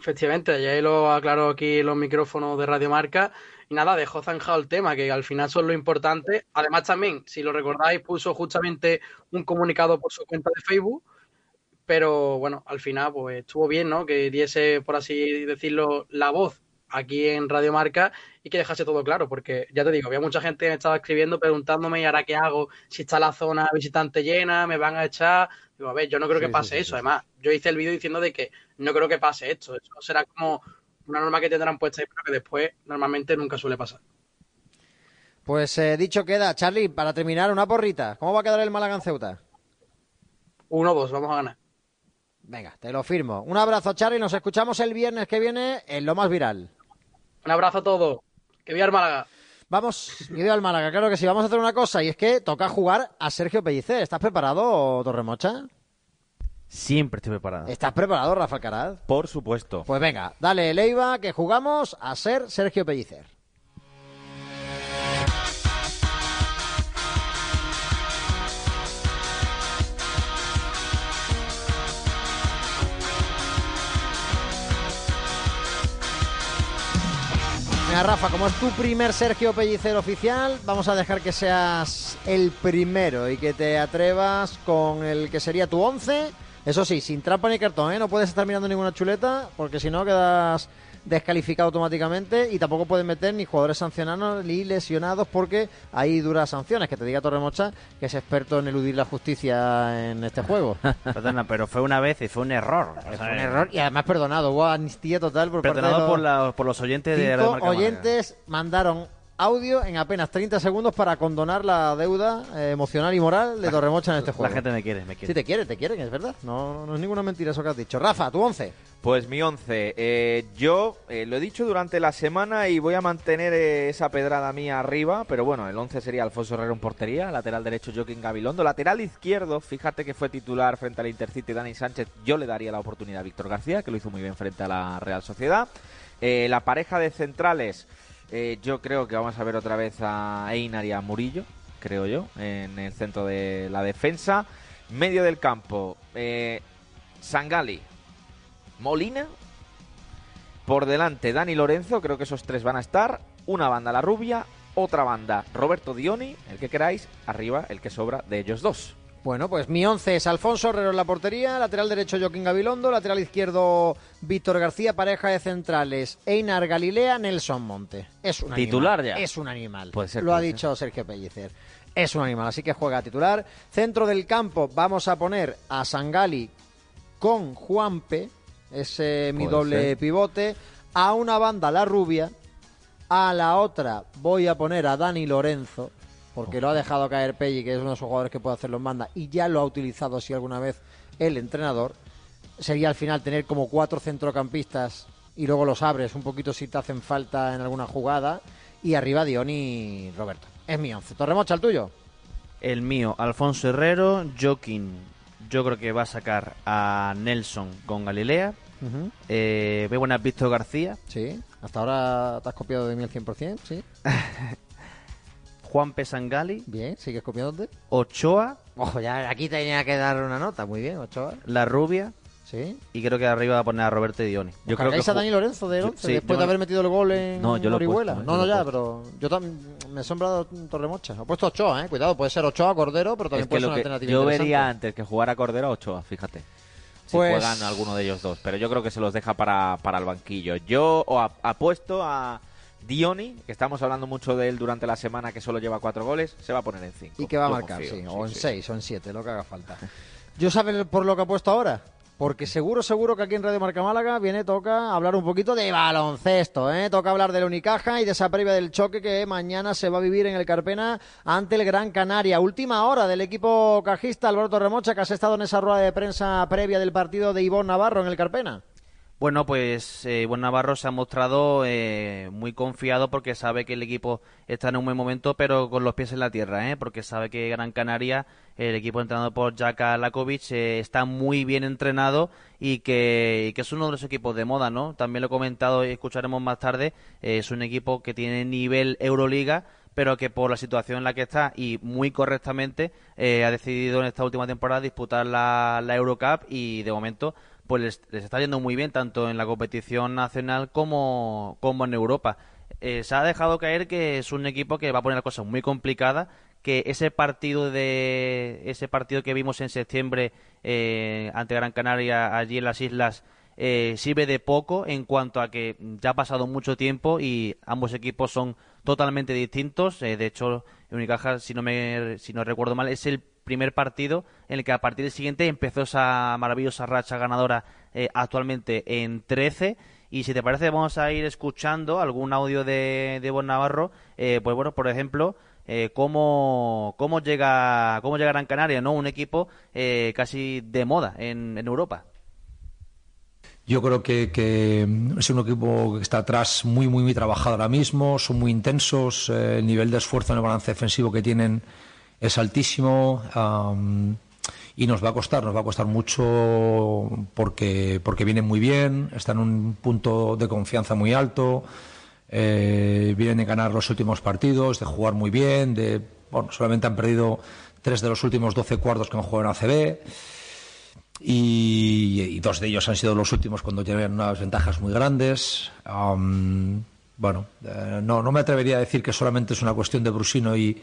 Efectivamente, ayer lo aclaró aquí los micrófonos de Radio Marca y nada, dejó zanjado el tema, que al final son lo importante. Además, también, si lo recordáis, puso justamente un comunicado por su cuenta de Facebook pero bueno, al final pues estuvo bien, ¿no? Que diese, por así decirlo, la voz aquí en Radio Marca y que dejase todo claro, porque ya te digo, había mucha gente que me estaba escribiendo preguntándome, ¿y ahora qué hago? Si está la zona visitante llena, me van a echar. Digo, a ver, yo no creo que pase eso. Además, yo hice el vídeo diciendo de que no creo que pase esto. Eso será como una norma que tendrán puesta ahí, pero que después normalmente nunca suele pasar. Pues eh, dicho queda, Charlie, para terminar, una porrita. ¿Cómo va a quedar el Málaga en Ceuta? 1-2, vamos a ganar. Venga, te lo firmo. Un abrazo, Charlie. Nos escuchamos el viernes que viene en lo más viral. Un abrazo a todos. Que viva el Málaga. Vamos, que viva el Málaga. Claro que sí. Vamos a hacer una cosa y es que toca jugar a Sergio Pellicer. ¿Estás preparado, Torremocha? Siempre estoy preparado. ¿Estás preparado, Rafa Caraz? Por supuesto. Pues venga, dale, Leiva, que jugamos a ser Sergio Pellicer. Rafa, como es tu primer Sergio Pellicer oficial, vamos a dejar que seas el primero y que te atrevas con el que sería tu once. Eso sí, sin trampa ni cartón, ¿eh? No puedes estar mirando ninguna chuleta porque si no quedas descalificado automáticamente y tampoco pueden meter ni jugadores sancionados ni lesionados porque hay duras sanciones. Que te diga Torremocha que es experto en eludir la justicia en este juego. Perdona, pero fue una vez y fue un error. O Fue un error y además perdonado. Hubo amnistía total por parte de Perdonado los por, la- por los oyentes de cinco Radio Marca Málaga. oyentes mandaron audio en apenas 30 segundos para condonar la deuda eh, emocional y moral de Torremocha en este juego. La gente me quiere, me quiere. Sí, te quiere, te quieren, es verdad. No, no es ninguna mentira eso que has dicho. Rafa, tu once. Pues mi once. Eh, yo eh, lo he dicho durante la semana y voy a mantener eh, esa pedrada mía arriba, pero bueno, el once sería Alfonso Herrero en portería, lateral derecho Joaquín Gabilondo, lateral izquierdo, fíjate que fue titular frente al Intercity Dani Sánchez, yo le daría la oportunidad a Víctor García, que lo hizo muy bien frente a la Real Sociedad. Eh, la pareja de centrales, eh, yo creo que vamos a ver otra vez a Einar y a Murillo, creo yo, en el centro de la defensa. Medio del campo, eh, Sangali, Molina. Por delante, Dani Lorenzo, creo que esos tres van a estar. Una banda, la rubia. Otra banda, Roberto Dioni, el que queráis. Arriba, el que sobra de ellos dos. Bueno, pues mi once es Alfonso Herrero en la portería, lateral derecho Joaquín Gabilondo, lateral izquierdo Víctor García, pareja de centrales Einar Galilea, Nelson Monte. Es un Titular animal. ya. Es un animal. Puede ser, Lo ha ser. dicho Sergio Pellicer. Es un animal, así que juega titular. Centro del campo vamos a poner a Sangali con Juanpe, ese mi Puede doble ser. pivote. A una banda la rubia, a la otra voy a poner a Dani Lorenzo, porque lo ha dejado caer Pelli, que es uno de esos jugadores que puede hacer los manda, y ya lo ha utilizado así alguna vez el entrenador. Sería al final tener como cuatro centrocampistas y luego los abres un poquito si te hacen falta en alguna jugada. Y arriba Dion y Roberto. Es mi once. Torremocha, el tuyo. El mío, Alfonso Herrero, Joaquín. Yo creo que va a sacar a Nelson con Galilea. Ujú. Eh, veo buenas Víctor García. Sí. Hasta ahora te has copiado de mí al 100%, sí. Juan Pesangali. Bien, sigues copiándote. Ochoa. Ojo, ya aquí tenía que dar una nota. Muy bien, Ochoa. La rubia. Sí. Y creo que arriba va a poner a Roberto Dioni. Yo creo que a Dani Lorenzo de Yo- 11, sí, después de haber metido el gol en No, yo lo he Orihuela. puesto, no, no, ya, pero yo también me he sombrado Torremocha. He puesto Ochoa, eh. Cuidado, puede ser Ochoa, Cordero, pero también Es que puede ser una alternativa yo vería antes que jugar a Cordero a Ochoa, fíjate. Si Pues- juegan alguno de ellos dos. Pero yo creo que se los deja para, para el banquillo. Yo apuesto a Dioni, que estamos hablando mucho de él durante la semana, que solo lleva cuatro goles, se va a poner en cinco. Y que va a marcar, sí, o en sí. 6 o en 7, lo que haga falta. Yo sabes por lo que ha puesto ahora. Porque seguro, seguro que aquí en Radio Marca Málaga viene, toca hablar un poquito de baloncesto, ¿eh? Toca hablar de la Unicaja y de esa previa del choque que mañana se va a vivir en el Carpena ante el Gran Canaria. Última hora del equipo cajista Alberto Remocha, que has estado en esa rueda de prensa previa del partido de Ivón Navarro en el Carpena. Bueno, pues eh, Navarro se ha mostrado eh, muy confiado porque sabe que el equipo está en un buen momento, pero con los pies en la tierra, ¿eh? porque sabe que Gran Canaria, el equipo entrenado por Jaka Lakovic, eh, está muy bien entrenado y que, y que, es uno de los equipos de moda, ¿no? También lo he comentado y escucharemos más tarde, eh, es un equipo que tiene nivel Euroliga, pero que por la situación en la que está y muy correctamente eh, ha decidido en esta última temporada disputar la, la Eurocup y de momento pues les, está yendo muy bien tanto en la competición nacional como, en Europa. Eh, se ha dejado caer que es un equipo que va a poner las cosas muy complicadas, que ese partido de ese partido que vimos en septiembre eh, ante Gran Canaria allí en las islas eh, sirve de poco en cuanto a que ya ha pasado mucho tiempo y ambos equipos son totalmente distintos. de hecho, Unicaja, si no me si no recuerdo mal, es el primer partido en el que a partir del siguiente empezó esa maravillosa racha ganadora eh, actualmente en 13 y si te parece vamos a ir escuchando algún audio de, de Bon Navarro eh, pues bueno por ejemplo eh, cómo, cómo llega cómo llega Gran Canaria no un equipo eh, casi de moda en, en Europa. Yo creo que, es un equipo que está atrás muy, muy, muy trabajado ahora mismo, son muy intensos, eh, el nivel de esfuerzo en el balance defensivo que tienen es altísimo y nos va a costar, nos va a costar mucho porque, porque vienen muy bien, están en un punto de confianza muy alto, eh, vienen de ganar los últimos partidos, de jugar muy bien, de bueno, solamente han perdido tres de los últimos 12 cuartos que han jugado en ACB. Y, dos de ellos han sido los últimos cuando llevan unas ventajas muy grandes. Bueno, eh, no, no me atrevería a decir que solamente es una cuestión de Brusino y,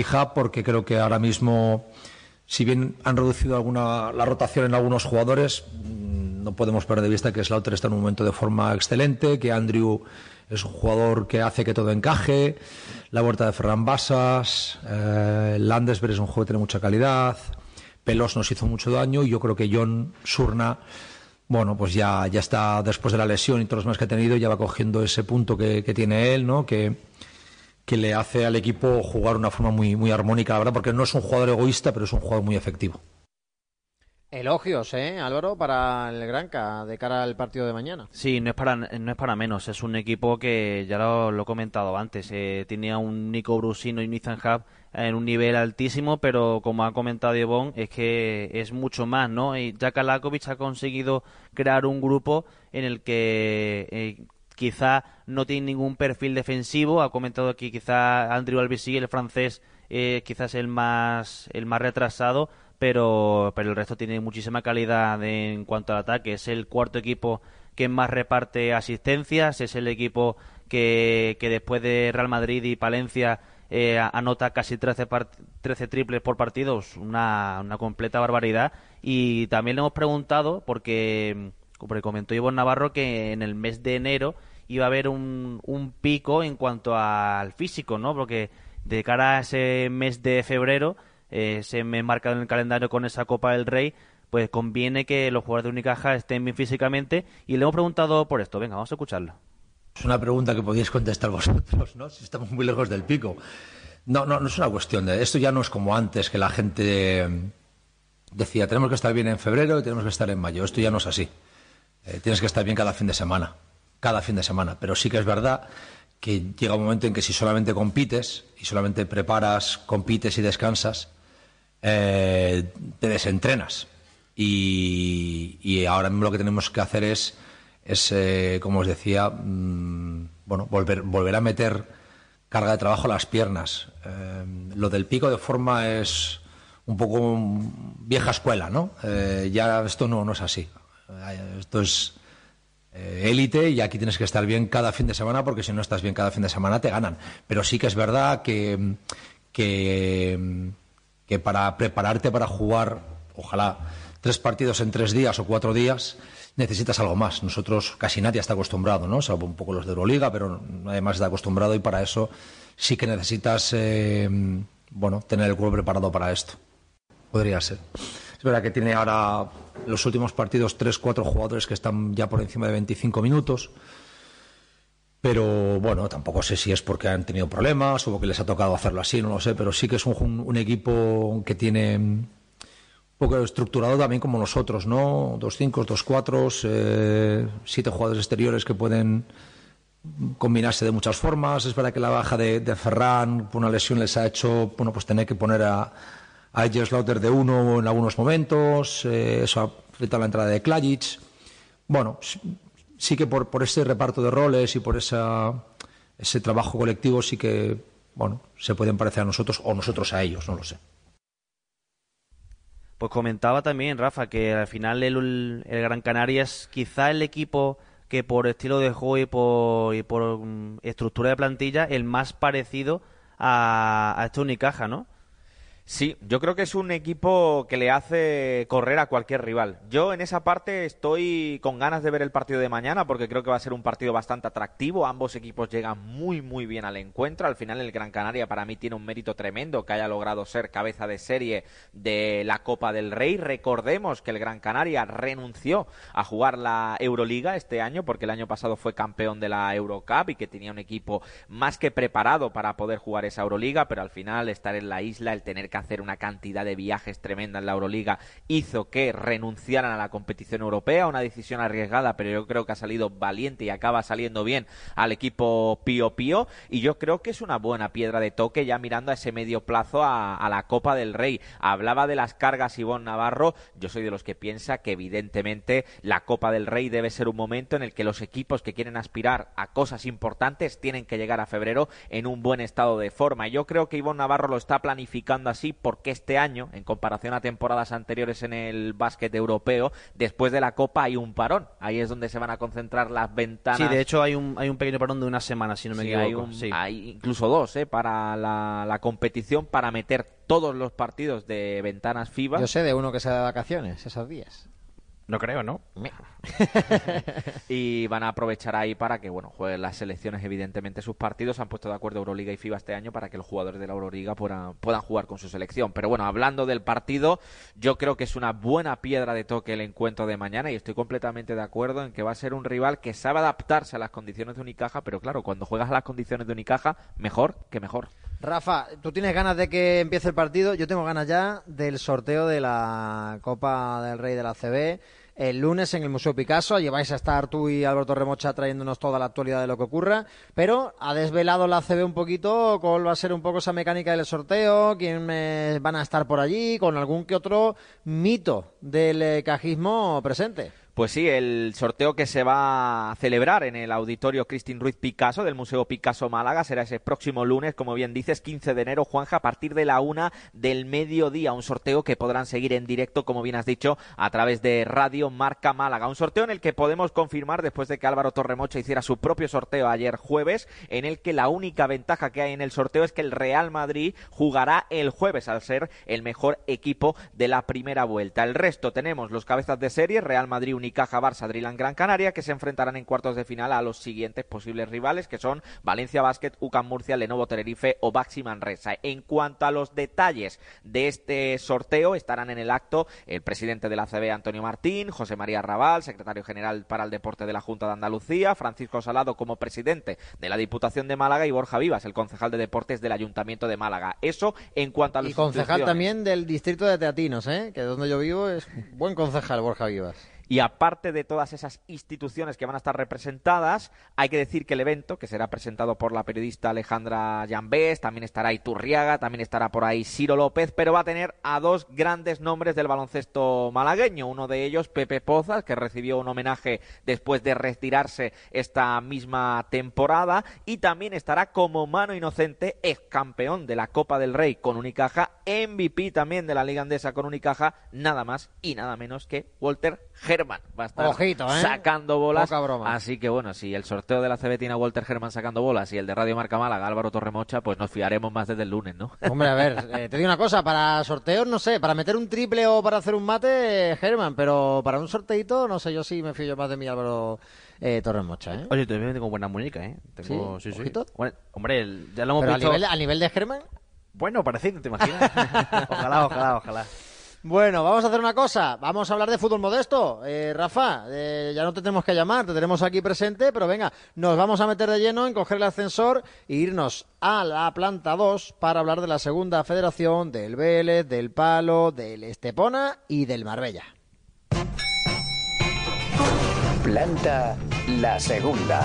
Hub, porque creo que ahora mismo, si bien han reducido alguna, la rotación en algunos jugadores, no podemos perder de vista que Slaughter está en un momento de forma excelente, que Andrew es un jugador que hace que todo encaje, la vuelta de Ferran Basas, eh, Landesberg es un juego que tiene mucha calidad, Pelos nos hizo mucho daño y yo creo que John Surna bueno, pues ya, ya está después de la lesión y todos los más que ha tenido, ya va cogiendo ese punto que, que tiene él, ¿no? Que, que le hace al equipo jugar de una forma muy, muy armónica, la verdad, porque no es un jugador egoísta, pero es un jugador muy efectivo. Elogios, ¿eh, Álvaro, para el Granca de cara al partido de mañana? Sí, no es para, no es para menos. Es un equipo que, ya lo, lo he comentado antes, eh, tenía un Nico Brusino y Nathan Hub en un nivel altísimo, pero como ha comentado Ivonne, es que es mucho más, ¿no? Y Jack Alakovic ha conseguido crear un grupo en el que eh, quizá no tiene ningún perfil defensivo. Ha comentado aquí quizá Andrew Albisi, el francés, eh, quizás el más, el más retrasado, pero, pero el resto tiene muchísima calidad en cuanto al ataque. Es el cuarto equipo que más reparte asistencias, es el equipo que, que después de Real Madrid y Palencia eh, anota casi 13, 13 triples por partido, una, una completa barbaridad. Y también le hemos preguntado, porque, como comentó Ivonne Navarro, que en el mes de enero iba a haber un, pico en cuanto al físico, ¿no? Porque de cara a ese mes de febrero eh, se me marca en el calendario con esa Copa del Rey, pues conviene que los jugadores de Unicaja estén bien físicamente. Y le hemos preguntado por esto. Venga, vamos a escucharlo. Es una pregunta que podéis contestar vosotros, ¿no? Si estamos muy lejos del pico. No, no, no es una cuestión de. Esto ya no es como antes, que la gente decía, tenemos que estar bien en febrero y tenemos que estar en mayo. Esto ya no es así. Eh, tienes que estar bien cada fin de semana. Cada fin de semana. Pero sí que es verdad que llega un momento en que si solamente compites y solamente preparas, compites y descansas, eh, te desentrenas. Y, ahora mismo lo que tenemos que hacer es, es eh, como os decía, mmm, bueno, volver, volver a meter carga de trabajo a las piernas. Eh, lo del pico de forma es un poco vieja escuela, ¿no? Ya esto no, no es así. Esto es élite y aquí tienes que estar bien cada fin de semana porque si no estás bien cada fin de semana te ganan. Pero sí que es verdad que, que que para prepararte para jugar, ojalá, tres partidos en tres días o cuatro días, necesitas algo más. Nosotros casi nadie está acostumbrado, ¿no? Salvo un poco los de Euroliga, pero nadie más está acostumbrado y para eso sí que necesitas, eh, bueno, tener el cuerpo preparado para esto. Podría ser. Es verdad que tiene ahora los últimos partidos tres, cuatro jugadores que están ya por encima de 25 minutos. Pero bueno, tampoco sé si es porque han tenido problemas o porque les ha tocado hacerlo así, no lo sé. Pero sí que es un, un equipo que tiene un poco estructurado también como nosotros, ¿no? Dos cinco, dos cuatro, eh, siete jugadores exteriores que pueden combinarse de muchas formas. Es verdad que la baja de, de Ferran por una lesión les ha hecho bueno, pues tener que poner a, a Slaughter de uno en algunos momentos. Eh, eso afecta a la entrada de Klajic. Bueno, sí que por, por ese reparto de roles y por esa, ese trabajo colectivo sí que bueno, se pueden parecer a nosotros o nosotros a ellos, no lo sé. Pues comentaba también, Rafa, que al final el, el Gran Canaria es quizá el equipo que por estilo de juego y por, y por um, estructura de plantilla el más parecido a, a este Unicaja, ¿no? Sí, yo creo que es un equipo que le hace correr a cualquier rival. Yo en esa parte estoy con ganas de ver el partido de mañana porque creo que va a ser un partido bastante atractivo. Ambos equipos llegan muy muy bien al encuentro. Al final el Gran Canaria para mí tiene un mérito tremendo que haya logrado ser cabeza de serie de la Copa del Rey. Recordemos que el Gran Canaria renunció a jugar la Euroliga este año porque el año pasado fue campeón de la Eurocup y que tenía un equipo más que preparado para poder jugar esa Euroliga, pero al final estar en la isla, el tener que hacer una cantidad de viajes tremenda en la Euroliga hizo que renunciaran a la competición europea, una decisión arriesgada, pero yo creo que ha salido valiente y acaba saliendo bien al equipo Pío Pío y yo creo que es una buena piedra de toque ya mirando a ese medio plazo a, a la Copa del Rey. Hablaba de las cargas Ivonne Navarro, yo soy de los que piensa que evidentemente la Copa del Rey debe ser un momento en el que los equipos que quieren aspirar a cosas importantes tienen que llegar a febrero en un buen estado de forma. Yo creo que Ivonne Navarro lo está planificando así porque este año, en comparación a temporadas anteriores en el básquet europeo, después de la Copa hay un parón. Ahí es donde se van a concentrar las ventanas. Sí, de hecho hay un, hay un pequeño parón de una semana, si no me Sí, equivoco. hay, un- Sí. hay incluso dos ¿eh? para la, la competición, para meter todos los partidos de ventanas FIBA. Yo sé de uno que se da de vacaciones esos días. No creo, ¿no? y van a aprovechar ahí para que bueno jueguen las selecciones. Evidentemente sus partidos han puesto de acuerdo Euroliga y FIBA este año para que los jugadores de la Euroliga puedan, puedan jugar con su selección. Pero bueno hablando del partido yo creo que es una buena piedra de toque el encuentro de mañana y estoy completamente de acuerdo en que va a ser un rival que sabe adaptarse a las condiciones de Unicaja pero claro cuando juegas a las condiciones de Unicaja mejor que mejor Rafa, ¿tú tienes ganas de que empiece el partido? Yo tengo ganas ya del sorteo de la Copa del Rey de la CB. El lunes en el Museo Picasso, allí vais a estar tú y Alberto Remocha trayéndonos toda la actualidad de lo que ocurra, pero ha desvelado la CB un poquito cuál va a ser un poco esa mecánica del sorteo, quién van a estar por allí, con algún que otro mito del eh, cajismo presente. Pues sí, el sorteo que se va a celebrar en el auditorio Cristín Ruiz Picasso del Museo Picasso Málaga será ese próximo lunes, como bien dices, 15 de enero, Juanja, a partir de la una del mediodía. Un sorteo que podrán seguir en directo, como bien has dicho, a través de Radio Marca Málaga. Un sorteo en el que podemos confirmar, después de que Álvaro Torremocha hiciera su propio sorteo ayer jueves, en el que la única ventaja que hay en el sorteo es que el Real Madrid jugará el jueves al ser el mejor equipo de la primera vuelta. El resto tenemos los cabezas de serie, Real Madrid, Unicaja, Barça, Drilan, Gran Canaria, que se enfrentarán en cuartos de final a los siguientes posibles rivales, que son Valencia Basket, UCAM Murcia, Lenovo Tenerife o Baxi Manresa. En cuanto a los detalles de este sorteo, estarán en el acto el presidente de la CB, Antonio Martín, José María Raval, secretario general para el deporte de la Junta de Andalucía, Francisco Salado como presidente de la Diputación de Málaga y Borja Vivas, el concejal de deportes del Ayuntamiento de Málaga. Eso en cuanto a los Y concejal también del distrito de Teatinos, ¿eh? que donde yo vivo es buen concejal Borja Vivas. Y aparte de todas esas instituciones que van a estar representadas, hay que decir que el evento, que será presentado por la periodista Alejandra Llambés, también estará Iturriaga, también estará por ahí Ciro López, pero va a tener a dos grandes nombres del baloncesto malagueño. Uno de ellos, Pepe Pozas, que recibió un homenaje después de retirarse esta misma temporada. Y también estará como mano inocente, ex campeón de la Copa del Rey con Unicaja, MVP también de la Liga Andesa con Unicaja, nada más y nada menos que Walter Herman. Va a estar Ojito, ¿eh? sacando bolas. Poca broma. Así que bueno, si el sorteo de la CB tiene a Walter Herman sacando bolas y el de Radio Marca Málaga, Álvaro Torremocha, pues nos fiaremos más desde el lunes, ¿no? Hombre, a ver, eh, te digo una cosa, para sorteos, no sé, para meter un triple o para hacer un mate, eh, Germán, pero para un sorteito, no sé, yo sí me fío yo más de mi Álvaro eh, Torres Mocha, ¿eh? Oye, también tengo buena muñeca, ¿eh? Tengo, ¿Sí? sí, sí. Hombre, el- ya lo hemos Pero a visto. nivel, a nivel de Germán. Bueno, parecido, ¿te imaginas? ojalá, ojalá, ojalá. Bueno, vamos a hacer una cosa. Vamos a hablar de fútbol modesto. Eh, Rafa, eh, ya no te tenemos que llamar, te tenemos aquí presente, pero venga, nos vamos a meter de lleno en coger el ascensor e irnos a la planta 2 para hablar de la segunda federación, del Vélez, del Palo, del Estepona y del Marbella. Planta la segunda.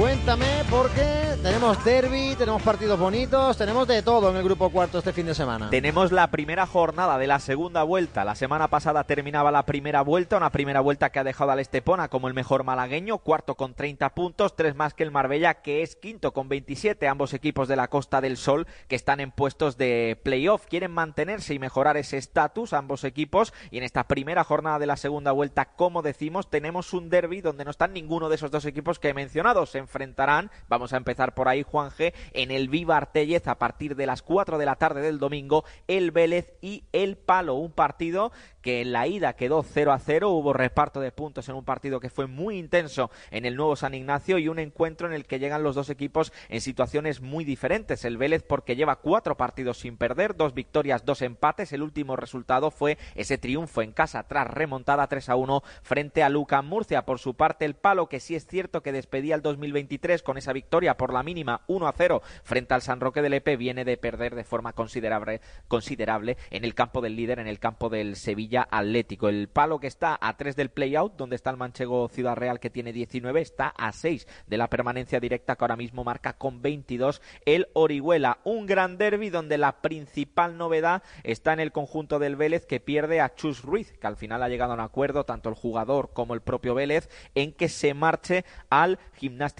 Cuéntame, porque tenemos derby, tenemos partidos bonitos, tenemos de todo en el grupo cuarto este fin de semana. Tenemos la primera jornada de la segunda vuelta. La semana pasada terminaba la primera vuelta, una primera vuelta que ha dejado al Estepona como el mejor malagueño, cuarto con 30 puntos, tres más que el Marbella, que es quinto con 27. Ambos equipos de la Costa del Sol que están en puestos de playoff. Quieren mantenerse y mejorar ese estatus, ambos equipos. Y en esta primera jornada de la segunda vuelta, como decimos, tenemos un derby donde no están ninguno de esos dos equipos que he mencionado. Enfrentarán, vamos a empezar por ahí, Juan G, en el Viva Artellez a partir de las 4 de la tarde del domingo, el Vélez y el Palo. Un partido que en la ida quedó 0 a 0, hubo reparto de puntos en un partido que fue muy intenso en el nuevo San Ignacio y un encuentro en el que llegan los dos equipos en situaciones muy diferentes. El Vélez porque lleva cuatro partidos sin perder, dos victorias, dos empates. El último resultado fue ese triunfo en casa tras remontada 3 a 1 frente a Luca Murcia. Por su parte, el Palo, que sí es cierto que despedía el 2023 con esa victoria por la mínima 1 a 0 frente al San Roque del Epe, viene de perder de forma considerable, considerable en el campo del líder, en el campo del Sevilla Atlético. El palo que está a 3 del playout, donde está el manchego Ciudad Real que tiene 19, está a 6 de la permanencia directa que ahora mismo marca con 22 el Orihuela. Un gran derby donde la principal novedad está en el conjunto del Vélez que pierde a Chus Ruiz, que al final ha llegado a un acuerdo tanto el jugador como el propio Vélez en que se marche al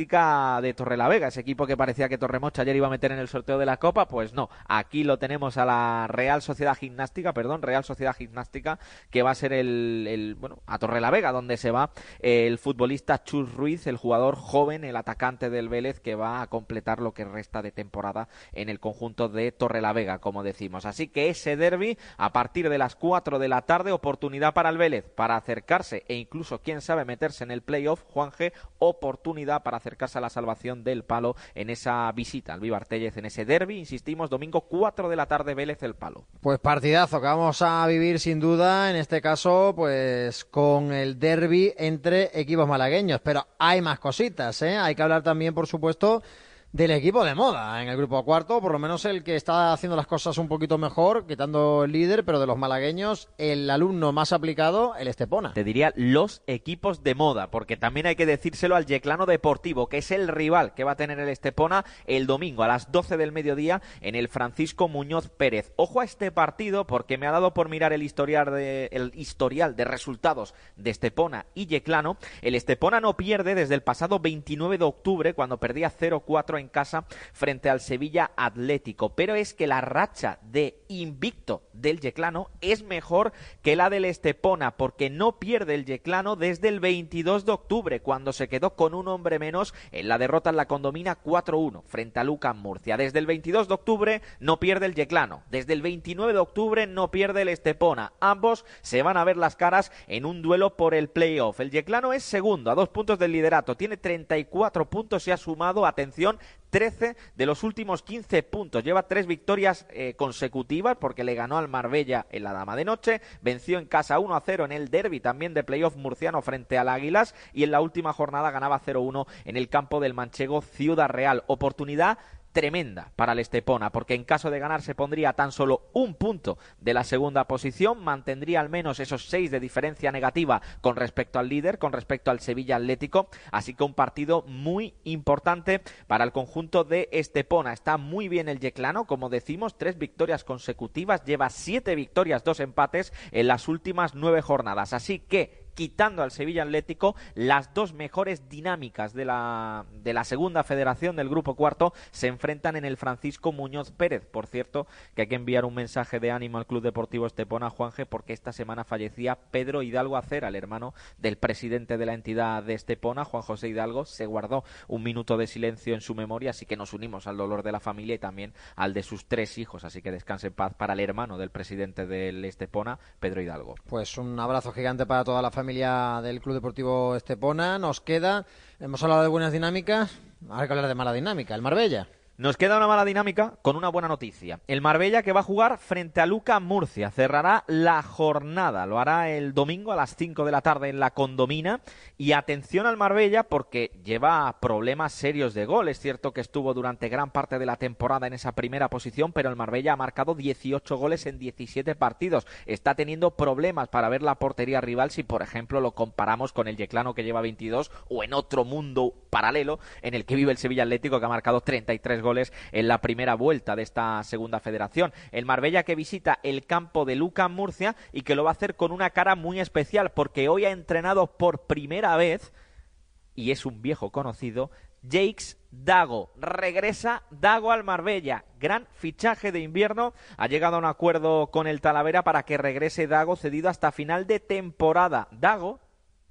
Gimnástica de Torrelavega, ese equipo que parecía que Torremocha ayer iba a meter en el sorteo de la Copa, pues no, aquí lo tenemos a la Real Sociedad Gimnástica, perdón, Real Sociedad Gimnástica que va a ser el, bueno, a Torrelavega, donde se va el futbolista Chus Ruiz, el jugador joven, el atacante del Vélez, que va a completar lo que resta de temporada en el conjunto de Torrelavega, como decimos. Así que ese derby, a partir de las 4 de la tarde, oportunidad para el Vélez, para acercarse e incluso, quién sabe, meterse en el playoff, Juan G, oportunidad para acercarse a la salvación del palo en esa visita al Viva en ese derby, insistimos, domingo 4 de la tarde, Vélez el palo. Pues partidazo que vamos a vivir sin duda en este caso, pues con el derby entre equipos malagueños. Pero hay más cositas, ¿eh? Hay que hablar también, por supuesto, del equipo de moda en el grupo cuarto, por lo menos el que está haciendo las cosas un poquito mejor, quitando el líder, pero de los malagueños, el alumno más aplicado, el Estepona. Te diría los equipos de moda, porque también hay que decírselo al Yeclano Deportivo, que es el rival que va a tener el Estepona el domingo a las 12 del mediodía en el Francisco Muñoz Pérez. Ojo a este partido, porque me ha dado por mirar el historial de, el historial de resultados de Estepona y Yeclano. El Estepona no pierde desde el pasado 29 de octubre, cuando perdía 0-4 en casa frente al Sevilla Atlético. Pero es que la racha de invicto del Yeclano es mejor que la del Estepona, porque no pierde el Yeclano desde el 22 de octubre, cuando se quedó con un hombre menos en la derrota en la condomina 4-1 frente a Luca Murcia. Desde el 22 de octubre no pierde el Yeclano. Desde el 29 de octubre no pierde el Estepona. Ambos se van a ver las caras en un duelo por el playoff. El Yeclano es segundo a dos puntos del liderato. Tiene 34 puntos y ha sumado, atención, 13 de los últimos 15 puntos. Lleva tres victorias eh, consecutivas porque le ganó al Marbella en la Dama de Noche, venció en casa 1 a 0 en el derby también de playoff murciano frente al Águilas y en la última jornada ganaba 0-1 en el campo del Manchego Ciudad Real. Oportunidad tremenda para el Estepona, porque en caso de ganar se pondría tan solo un punto de la segunda posición, mantendría al menos esos seis de diferencia negativa con respecto al líder, con respecto al Sevilla Atlético, así que un partido muy importante para el conjunto de Estepona. Está muy bien el Yeclano, como decimos, tres victorias consecutivas, lleva siete victorias, dos empates en las últimas nueve jornadas, así que quitando al Sevilla Atlético, las dos mejores dinámicas de la, de la segunda federación del grupo cuarto se enfrentan en el Francisco Muñoz Pérez. Por cierto, que hay que enviar un mensaje de ánimo al Club Deportivo Estepona Juanje porque esta semana fallecía Pedro Hidalgo Acera, el hermano del presidente de la entidad de Estepona, Juan José Hidalgo. Se guardó un minuto de silencio en su memoria, así que nos unimos al dolor de la familia y también al de sus tres hijos. Así que descanse en paz para el hermano del presidente del Estepona, Pedro Hidalgo. Pues un abrazo gigante para toda la familia del Club Deportivo Estepona. Nos queda, hemos hablado de buenas dinámicas, Hay que hablar de mala dinámica. El Marbella. Nos queda una mala dinámica con una buena noticia. El Marbella que va a jugar frente a Luca Murcia cerrará la jornada. Lo hará el domingo a las 5 de la tarde en la Condomina. Y atención al Marbella porque lleva problemas serios de gol. Es cierto que estuvo durante gran parte de la temporada en esa primera posición, pero el Marbella ha marcado 18 goles en 17 partidos. Está teniendo problemas para ver la portería rival si, por ejemplo, lo comparamos con el Yeclano que lleva 22 o en otro mundo paralelo en el que vive el Sevilla Atlético que ha marcado 33 goles en la primera vuelta de esta segunda federación. El Marbella que visita el campo de Luca Murcia y que lo va a hacer con una cara muy especial porque hoy ha entrenado por primera vez y es un viejo conocido Jakes Dago. Regresa Dago al Marbella. Gran fichaje de invierno. Ha llegado a un acuerdo con el Talavera para que regrese Dago cedido hasta final de temporada. Dago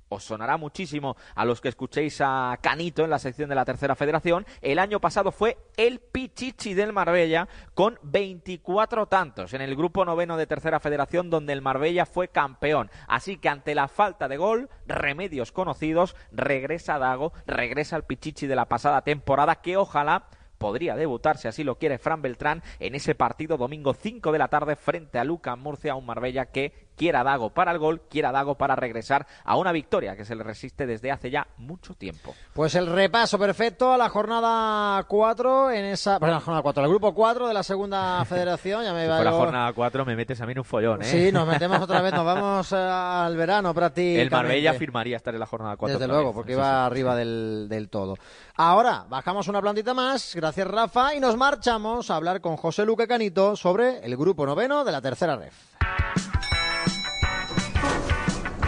os sonará muchísimo a los que escuchéis a Canito en la sección de la tercera federación. El año pasado fue el Pichichi del Marbella con 24 tantos en el grupo noveno de tercera federación donde el Marbella fue campeón. Así que ante la falta de gol, remedios conocidos, regresa Dago, regresa el Pichichi de la pasada temporada que ojalá podría debutar, si así lo quiere Fran Beltrán, en ese partido domingo 5 de la tarde frente a Luca Murcia, un Marbella que quiera Dago para el gol, quiera Dago para regresar a una victoria que se le resiste desde hace ya mucho tiempo. Pues el repaso perfecto a la jornada 4 en esa, perdón, la jornada 4, el grupo 4 de la segunda federación, ya me si la jornada 4 me metes a mí en un follón, ¿eh? Sí, nos metemos otra vez, nos vamos al verano prácticamente. El Marbella firmaría estar en la jornada 4. Desde luego, porque iba arriba del, del todo. Ahora, bajamos una plantita más, gracias Rafa, y nos marchamos a hablar con José Luque Canito sobre el grupo noveno de la tercera ref.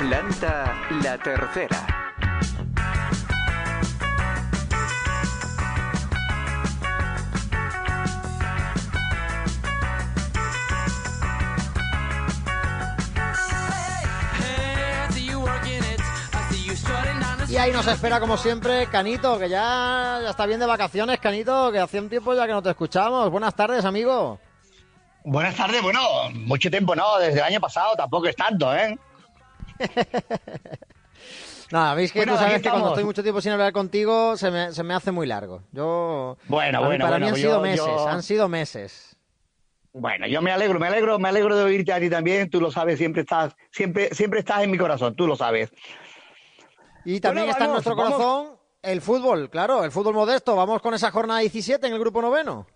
Planta la tercera. Y ahí nos espera, como siempre, Canito, que ya, ya está bien de vacaciones, Canito, que hace un tiempo ya que no te escuchamos. Buenas tardes, amigo. Buenas tardes, bueno, mucho tiempo no, desde el año pasado tampoco es tanto, ¿eh? Nada, veis que bueno, tú sabes que cuando estoy mucho tiempo sin hablar contigo se me, se me hace muy largo. Yo. Bueno, para bueno, Para bueno, mí han yo, sido meses, yo... han sido meses. Bueno, yo me alegro, me alegro, me alegro de oírte a ti también. Tú lo sabes, siempre estás, siempre, siempre estás en mi corazón, tú lo sabes. Y también Bueno, está en nuestro vamos. corazón el fútbol, claro, el fútbol modesto. Vamos con esa jornada 17 en el grupo noveno.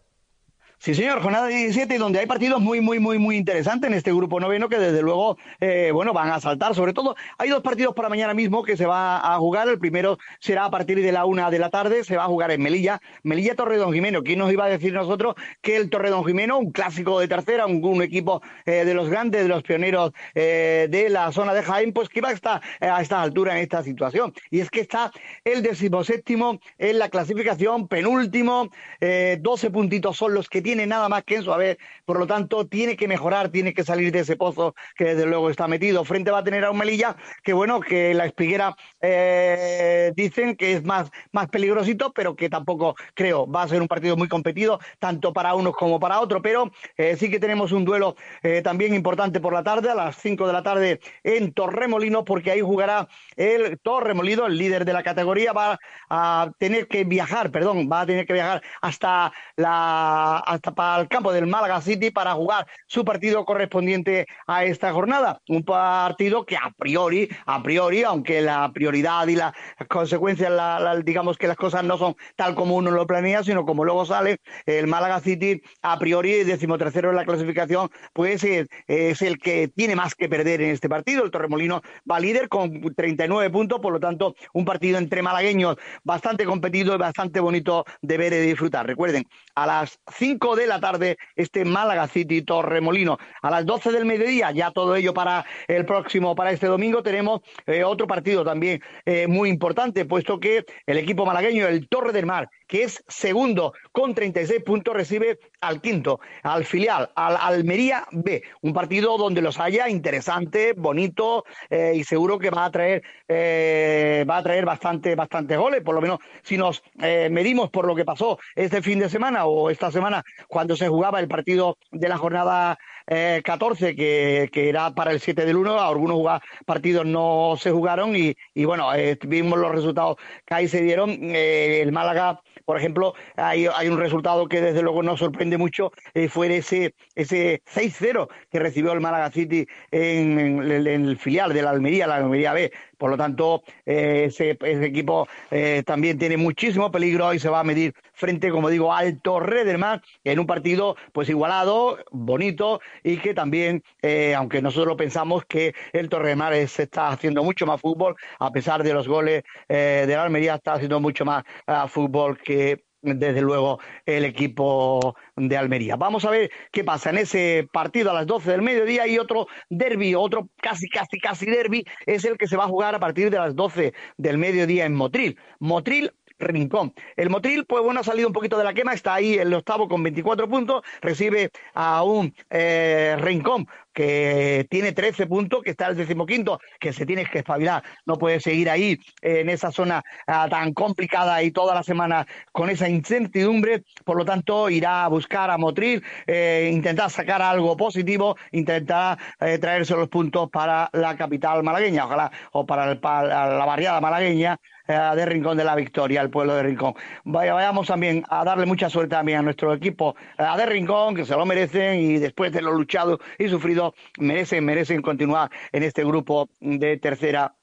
Sí, señor, jornada 17, donde hay partidos muy, muy, muy, muy interesantes en este grupo noveno que desde luego, eh, bueno, van a saltar. Sobre todo, hay dos partidos para mañana mismo que se va a jugar. El primero será a partir de la una de la tarde, se va a jugar en Melilla. Melilla Torredón Jimeno. ¿Quién nos iba a decir nosotros que el Torredón Jimeno, un clásico de tercera, un, equipo eh, de los grandes, de los pioneros eh, de la zona de Jaén, pues que va a estar a esta altura en esta situación? Y es que está el decimoséptimo en la clasificación, penúltimo, eh, 12 puntitos son los que tiene nada más que en su haber, por lo tanto tiene que mejorar, tiene que salir de ese pozo que desde luego está metido. Frente va a tener a un Melilla que bueno, que la espiguera eh, dicen que es más, más peligrosito, pero que tampoco creo. Va a ser un partido muy competido, tanto para unos como para otros, pero eh, sí que tenemos un duelo eh, también importante por la tarde, a las 5 de la tarde en Torremolino, porque ahí jugará el Torremolido, el líder de la categoría, va a tener que viajar, perdón, va a tener que viajar hasta la hasta para el campo del Málaga City para jugar su partido correspondiente a esta jornada. Un partido que a priori, a priori, aunque la prioridad y las consecuencias, la, la, digamos que las cosas no son tal como uno lo planea, sino como luego sale, el Málaga City a priori, decimotercero en la clasificación, pues es, es el que tiene más que perder en este partido. El Torremolino va líder con 39 puntos, por lo tanto, un partido entre malagueños bastante competido y bastante bonito de ver y de disfrutar. Recuerden, a las 5 de la tarde, este Málaga City Torremolino. A las 12 del mediodía, ya todo ello para el próximo, para este domingo, tenemos eh, otro partido también eh, muy importante, puesto que el equipo malagueño, el Torre del Mar, que es segundo con 36 puntos, recibe al quinto, al filial, al Almería B. Un partido donde los haya interesante, bonito eh, y seguro que va a traer, va a traer bastante, bastantes goles. Por lo menos si nos medimos por lo que pasó este fin de semana o esta semana cuando se jugaba el partido de la jornada eh, 14, que, que, era para el 7 del 1, algunos partidos no se jugaron y, y bueno, eh, vimos los resultados que ahí se dieron. Eh, el Málaga por ejemplo, hay, hay un resultado que desde luego nos sorprende mucho, eh, fue ese, ese 6-0 que recibió el Málaga City en- en el filial de la Almería, la Almería B. Por lo tanto, eh, ese, equipo eh, también tiene muchísimo peligro. Y se va a medir frente, como digo, al Torre del Mar en un partido pues igualado, bonito y que también, eh, aunque nosotros pensamos que el Torre del Mar es- está haciendo mucho más fútbol, a pesar de los goles de la Almería, está haciendo mucho más ah, fútbol que desde luego el equipo de Almería. Vamos a ver qué pasa en ese partido a las 12 del mediodía y otro derby, otro casi, casi, casi derby, es el que se va a jugar a partir de las 12 del mediodía en Motril. Motril Rincón. El Motril, pues bueno, ha salido un poquito de la quema, está ahí el octavo con 24 puntos, recibe a un eh, Rincón que tiene 13 puntos, que está el decimoquinto, que se tiene que espabilar, no puede seguir ahí en esa zona ah, tan complicada y toda la semana con esa incertidumbre, por lo tanto irá a buscar a Motril, eh, intentar sacar algo positivo, intentar eh, traerse los puntos para la capital malagueña, ojalá, o para, el- para la barriada malagueña, eh, de Rincón de la Victoria, el pueblo de Rincón. Vaya, vayamos también a darle mucha suerte también a nuestro equipo eh, de Rincón, que se lo merecen y después de lo luchado y sufrido, merecen, merecen continuar en este grupo de tercera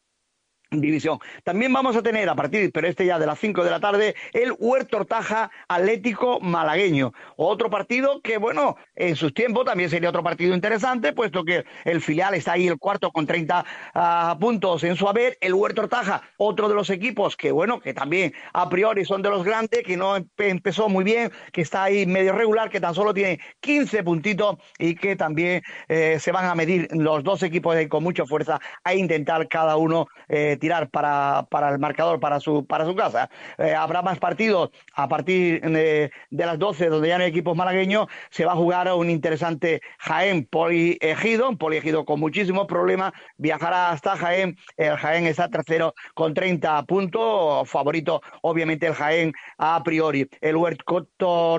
división. También vamos a tener a partir, pero este ya de las 5 de la tarde, el Huerto Ortaja Atlético Malagueño. Otro partido que, bueno, en sus tiempos también sería otro partido interesante, puesto que el filial está ahí el cuarto con 30 ah, puntos en su haber. El Huerto Ortaja, otro de los equipos que, bueno, que también a priori son de los grandes, que no empe- empezó muy bien, que está ahí medio regular, que tan solo tiene 15 puntitos y que también eh, se van a medir los dos equipos con mucha fuerza a intentar cada uno eh, tirar para, para el marcador, para su, para su casa. Eh, habrá más partidos a partir de, de las 12, donde ya no hay equipos malagueños, se va a jugar un interesante Jaén Poliegido, Poliegido con muchísimos problemas, viajará hasta Jaén, el Jaén está tercero con 30 puntos, favorito obviamente el Jaén a priori. El Huerto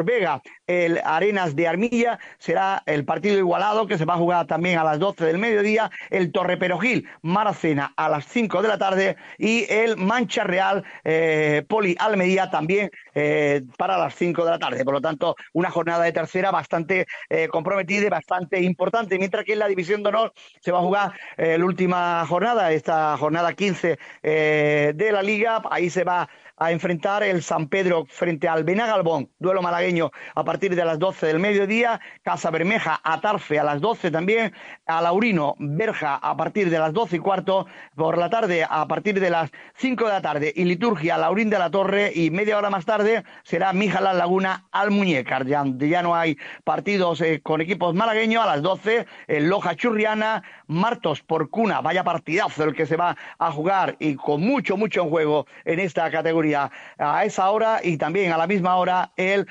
Vega, el Arenas de Armilla, será el partido igualado que se va a jugar también a las 12 del mediodía, el Torre Perojil, Maracena a las 5 de la tarde y el Mancha Real eh, Poli Almería también eh, para las 5 de la tarde. Por lo tanto, una jornada de tercera bastante eh, comprometida y bastante importante, mientras que en la División de Honor se va a jugar la última jornada, esta jornada 15 eh, de la Liga, ahí se va a enfrentar el San Pedro frente al Benagalbón, duelo malagueño a partir de las 12 del mediodía, Casa Bermeja, Atarfe a las 12 también, a Laurino, Berja a partir de las 12 y cuarto, por la tarde a partir de las 5 de la tarde y Liturgia, Laurín de la Torre y media hora más tarde será Mijala Laguna al Muñecar, ya, ya no hay partidos eh, con equipos malagueños a las 12, el Loja Churriana, Martos por Cuna, vaya partidazo el que se va a jugar y con mucho, mucho en juego en esta categoría a esa hora y también a la misma hora el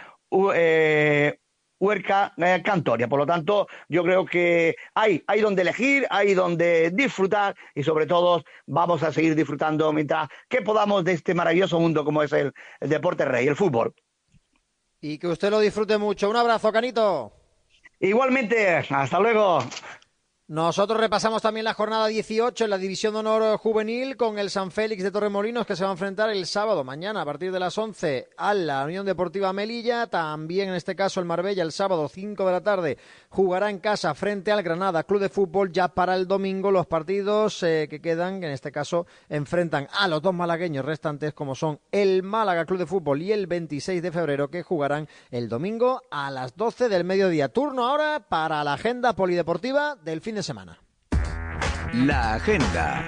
eh, Huerca eh, Cantoria. Por lo tanto, yo creo que hay, hay donde elegir, hay donde disfrutar y sobre todo vamos a seguir disfrutando mientras que podamos de este maravilloso mundo como es el, el deporte rey, el fútbol. Y que usted lo disfrute mucho. Un abrazo, Canito. Igualmente, hasta luego. Nosotros repasamos también la jornada 18 en la División de Honor Juvenil con el San Félix de Torremolinos que se va a enfrentar el sábado, mañana, a partir de las 11 a la Unión Deportiva Melilla. También en este caso el Marbella el sábado 5 de la tarde jugará en casa frente al Granada Club de Fútbol. Ya para el domingo los partidos eh, que quedan, que en este caso enfrentan a los dos malagueños restantes como son el Málaga Club de Fútbol y el 26 de febrero que jugarán el domingo a las 12 del mediodía. Turno ahora para la agenda polideportiva del fin de semana. La agenda.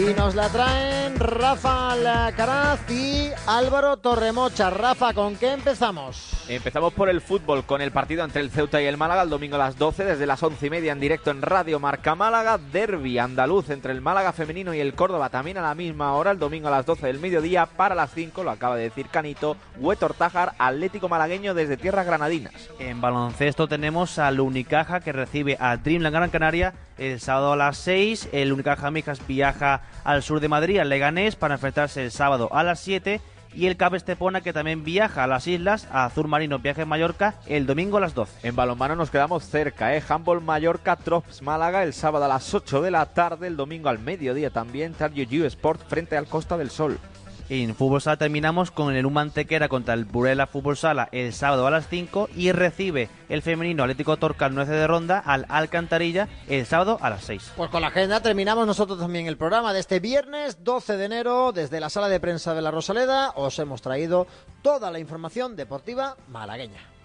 Y nos la traen Rafa Lacaraz y Álvaro Torremocha. Rafa, ¿con qué empezamos? Empezamos por el fútbol con el partido entre el Ceuta y el Málaga el domingo a las 12 desde las once y media en directo en Radio Marca Málaga. Derby andaluz entre el Málaga femenino y el Córdoba también a la misma hora el domingo a las 12 del mediodía para las 5, lo acaba de decir Canito, Huetortájar Atlético Malagueño desde tierras granadinas. En baloncesto tenemos al Unicaja que recibe a Dreamland Gran Canaria el sábado a las 6. El Unicaja Mijas viaja al sur de Madrid, al Leganés, para enfrentarse el sábado a las 7. y el CAP Estepona que también viaja a las islas, a Azul Marino Viaje Mallorca, el domingo a las 12. En balonmano nos quedamos cerca, ¿eh? Handball Mallorca, Trops Málaga, el sábado a las 8 de la tarde, el domingo al mediodía también, Target Sport frente al Costa del Sol. En fútbol sala terminamos con el Humantequera contra el Burela Fútbol Sala el sábado a las 5 y recibe el femenino Atlético Torcal 9 de ronda al Alcantarilla el sábado a las 6. Pues con la agenda terminamos nosotros también el programa de este viernes 12 de enero desde la sala de prensa de la Rosaleda. Os hemos traído toda la información deportiva malagueña.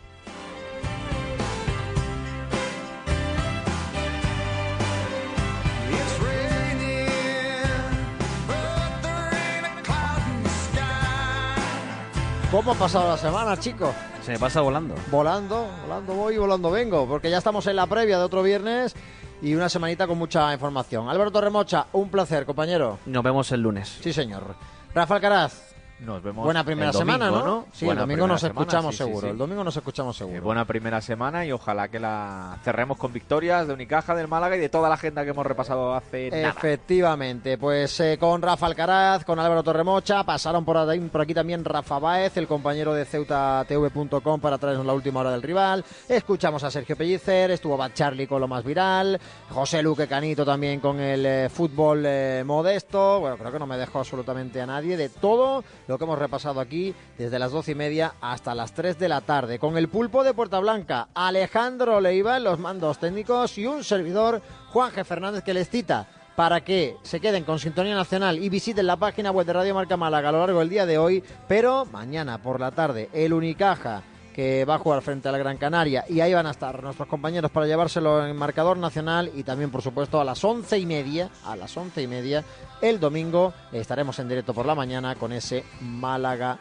¿Cómo ha pasado la semana, chicos? Se me pasa volando. Volando, volando voy y volando vengo, porque ya estamos en la previa de otro viernes y una semanita con mucha información. Alberto Remocha, un placer, compañero. Nos vemos el lunes. Sí, señor. Rafa Alcaraz, Nos vemos. buena primera el domingo, semana, ¿no? Sí, Buena el domingo nos semana, escuchamos sí, seguro. sí. El domingo nos escuchamos seguro. Eh, buena primera semana y ojalá que la cerremos con victorias de Unicaja, del Málaga y de toda la agenda que hemos repasado hace nada. Efectivamente, pues eh, con Rafa Alcaraz, con Álvaro Torremocha, pasaron por, aquí también Rafa Báez, el compañero de ceutatv.com para traernos la última hora del rival. Escuchamos a Sergio Pellicer, estuvo Bad Charlie con lo más viral, José Luque Canito también con el eh, fútbol eh, modesto. Bueno, creo que no me dejo absolutamente a nadie de todo lo que hemos repasado aquí desde las doce y media hasta las 3 de la tarde. Con el pulpo de Puerta Blanca, Alejandro Leiva en los mandos técnicos y un servidor, Juan. Fernández, que les cita para que se queden con Sintonía Nacional y visiten la página web de Radio Marca Málaga a lo largo del día de hoy, pero mañana por la tarde el Unicaja que va a jugar frente a la Gran Canaria y ahí van a estar nuestros compañeros para llevárselo en marcador nacional y también por supuesto a las once y media, a las once y media el domingo. Estaremos en directo por la mañana con ese Málaga.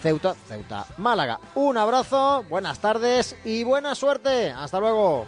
Ceuta, Ceuta, Málaga. Un abrazo, buenas tardes y buena suerte. Hasta luego.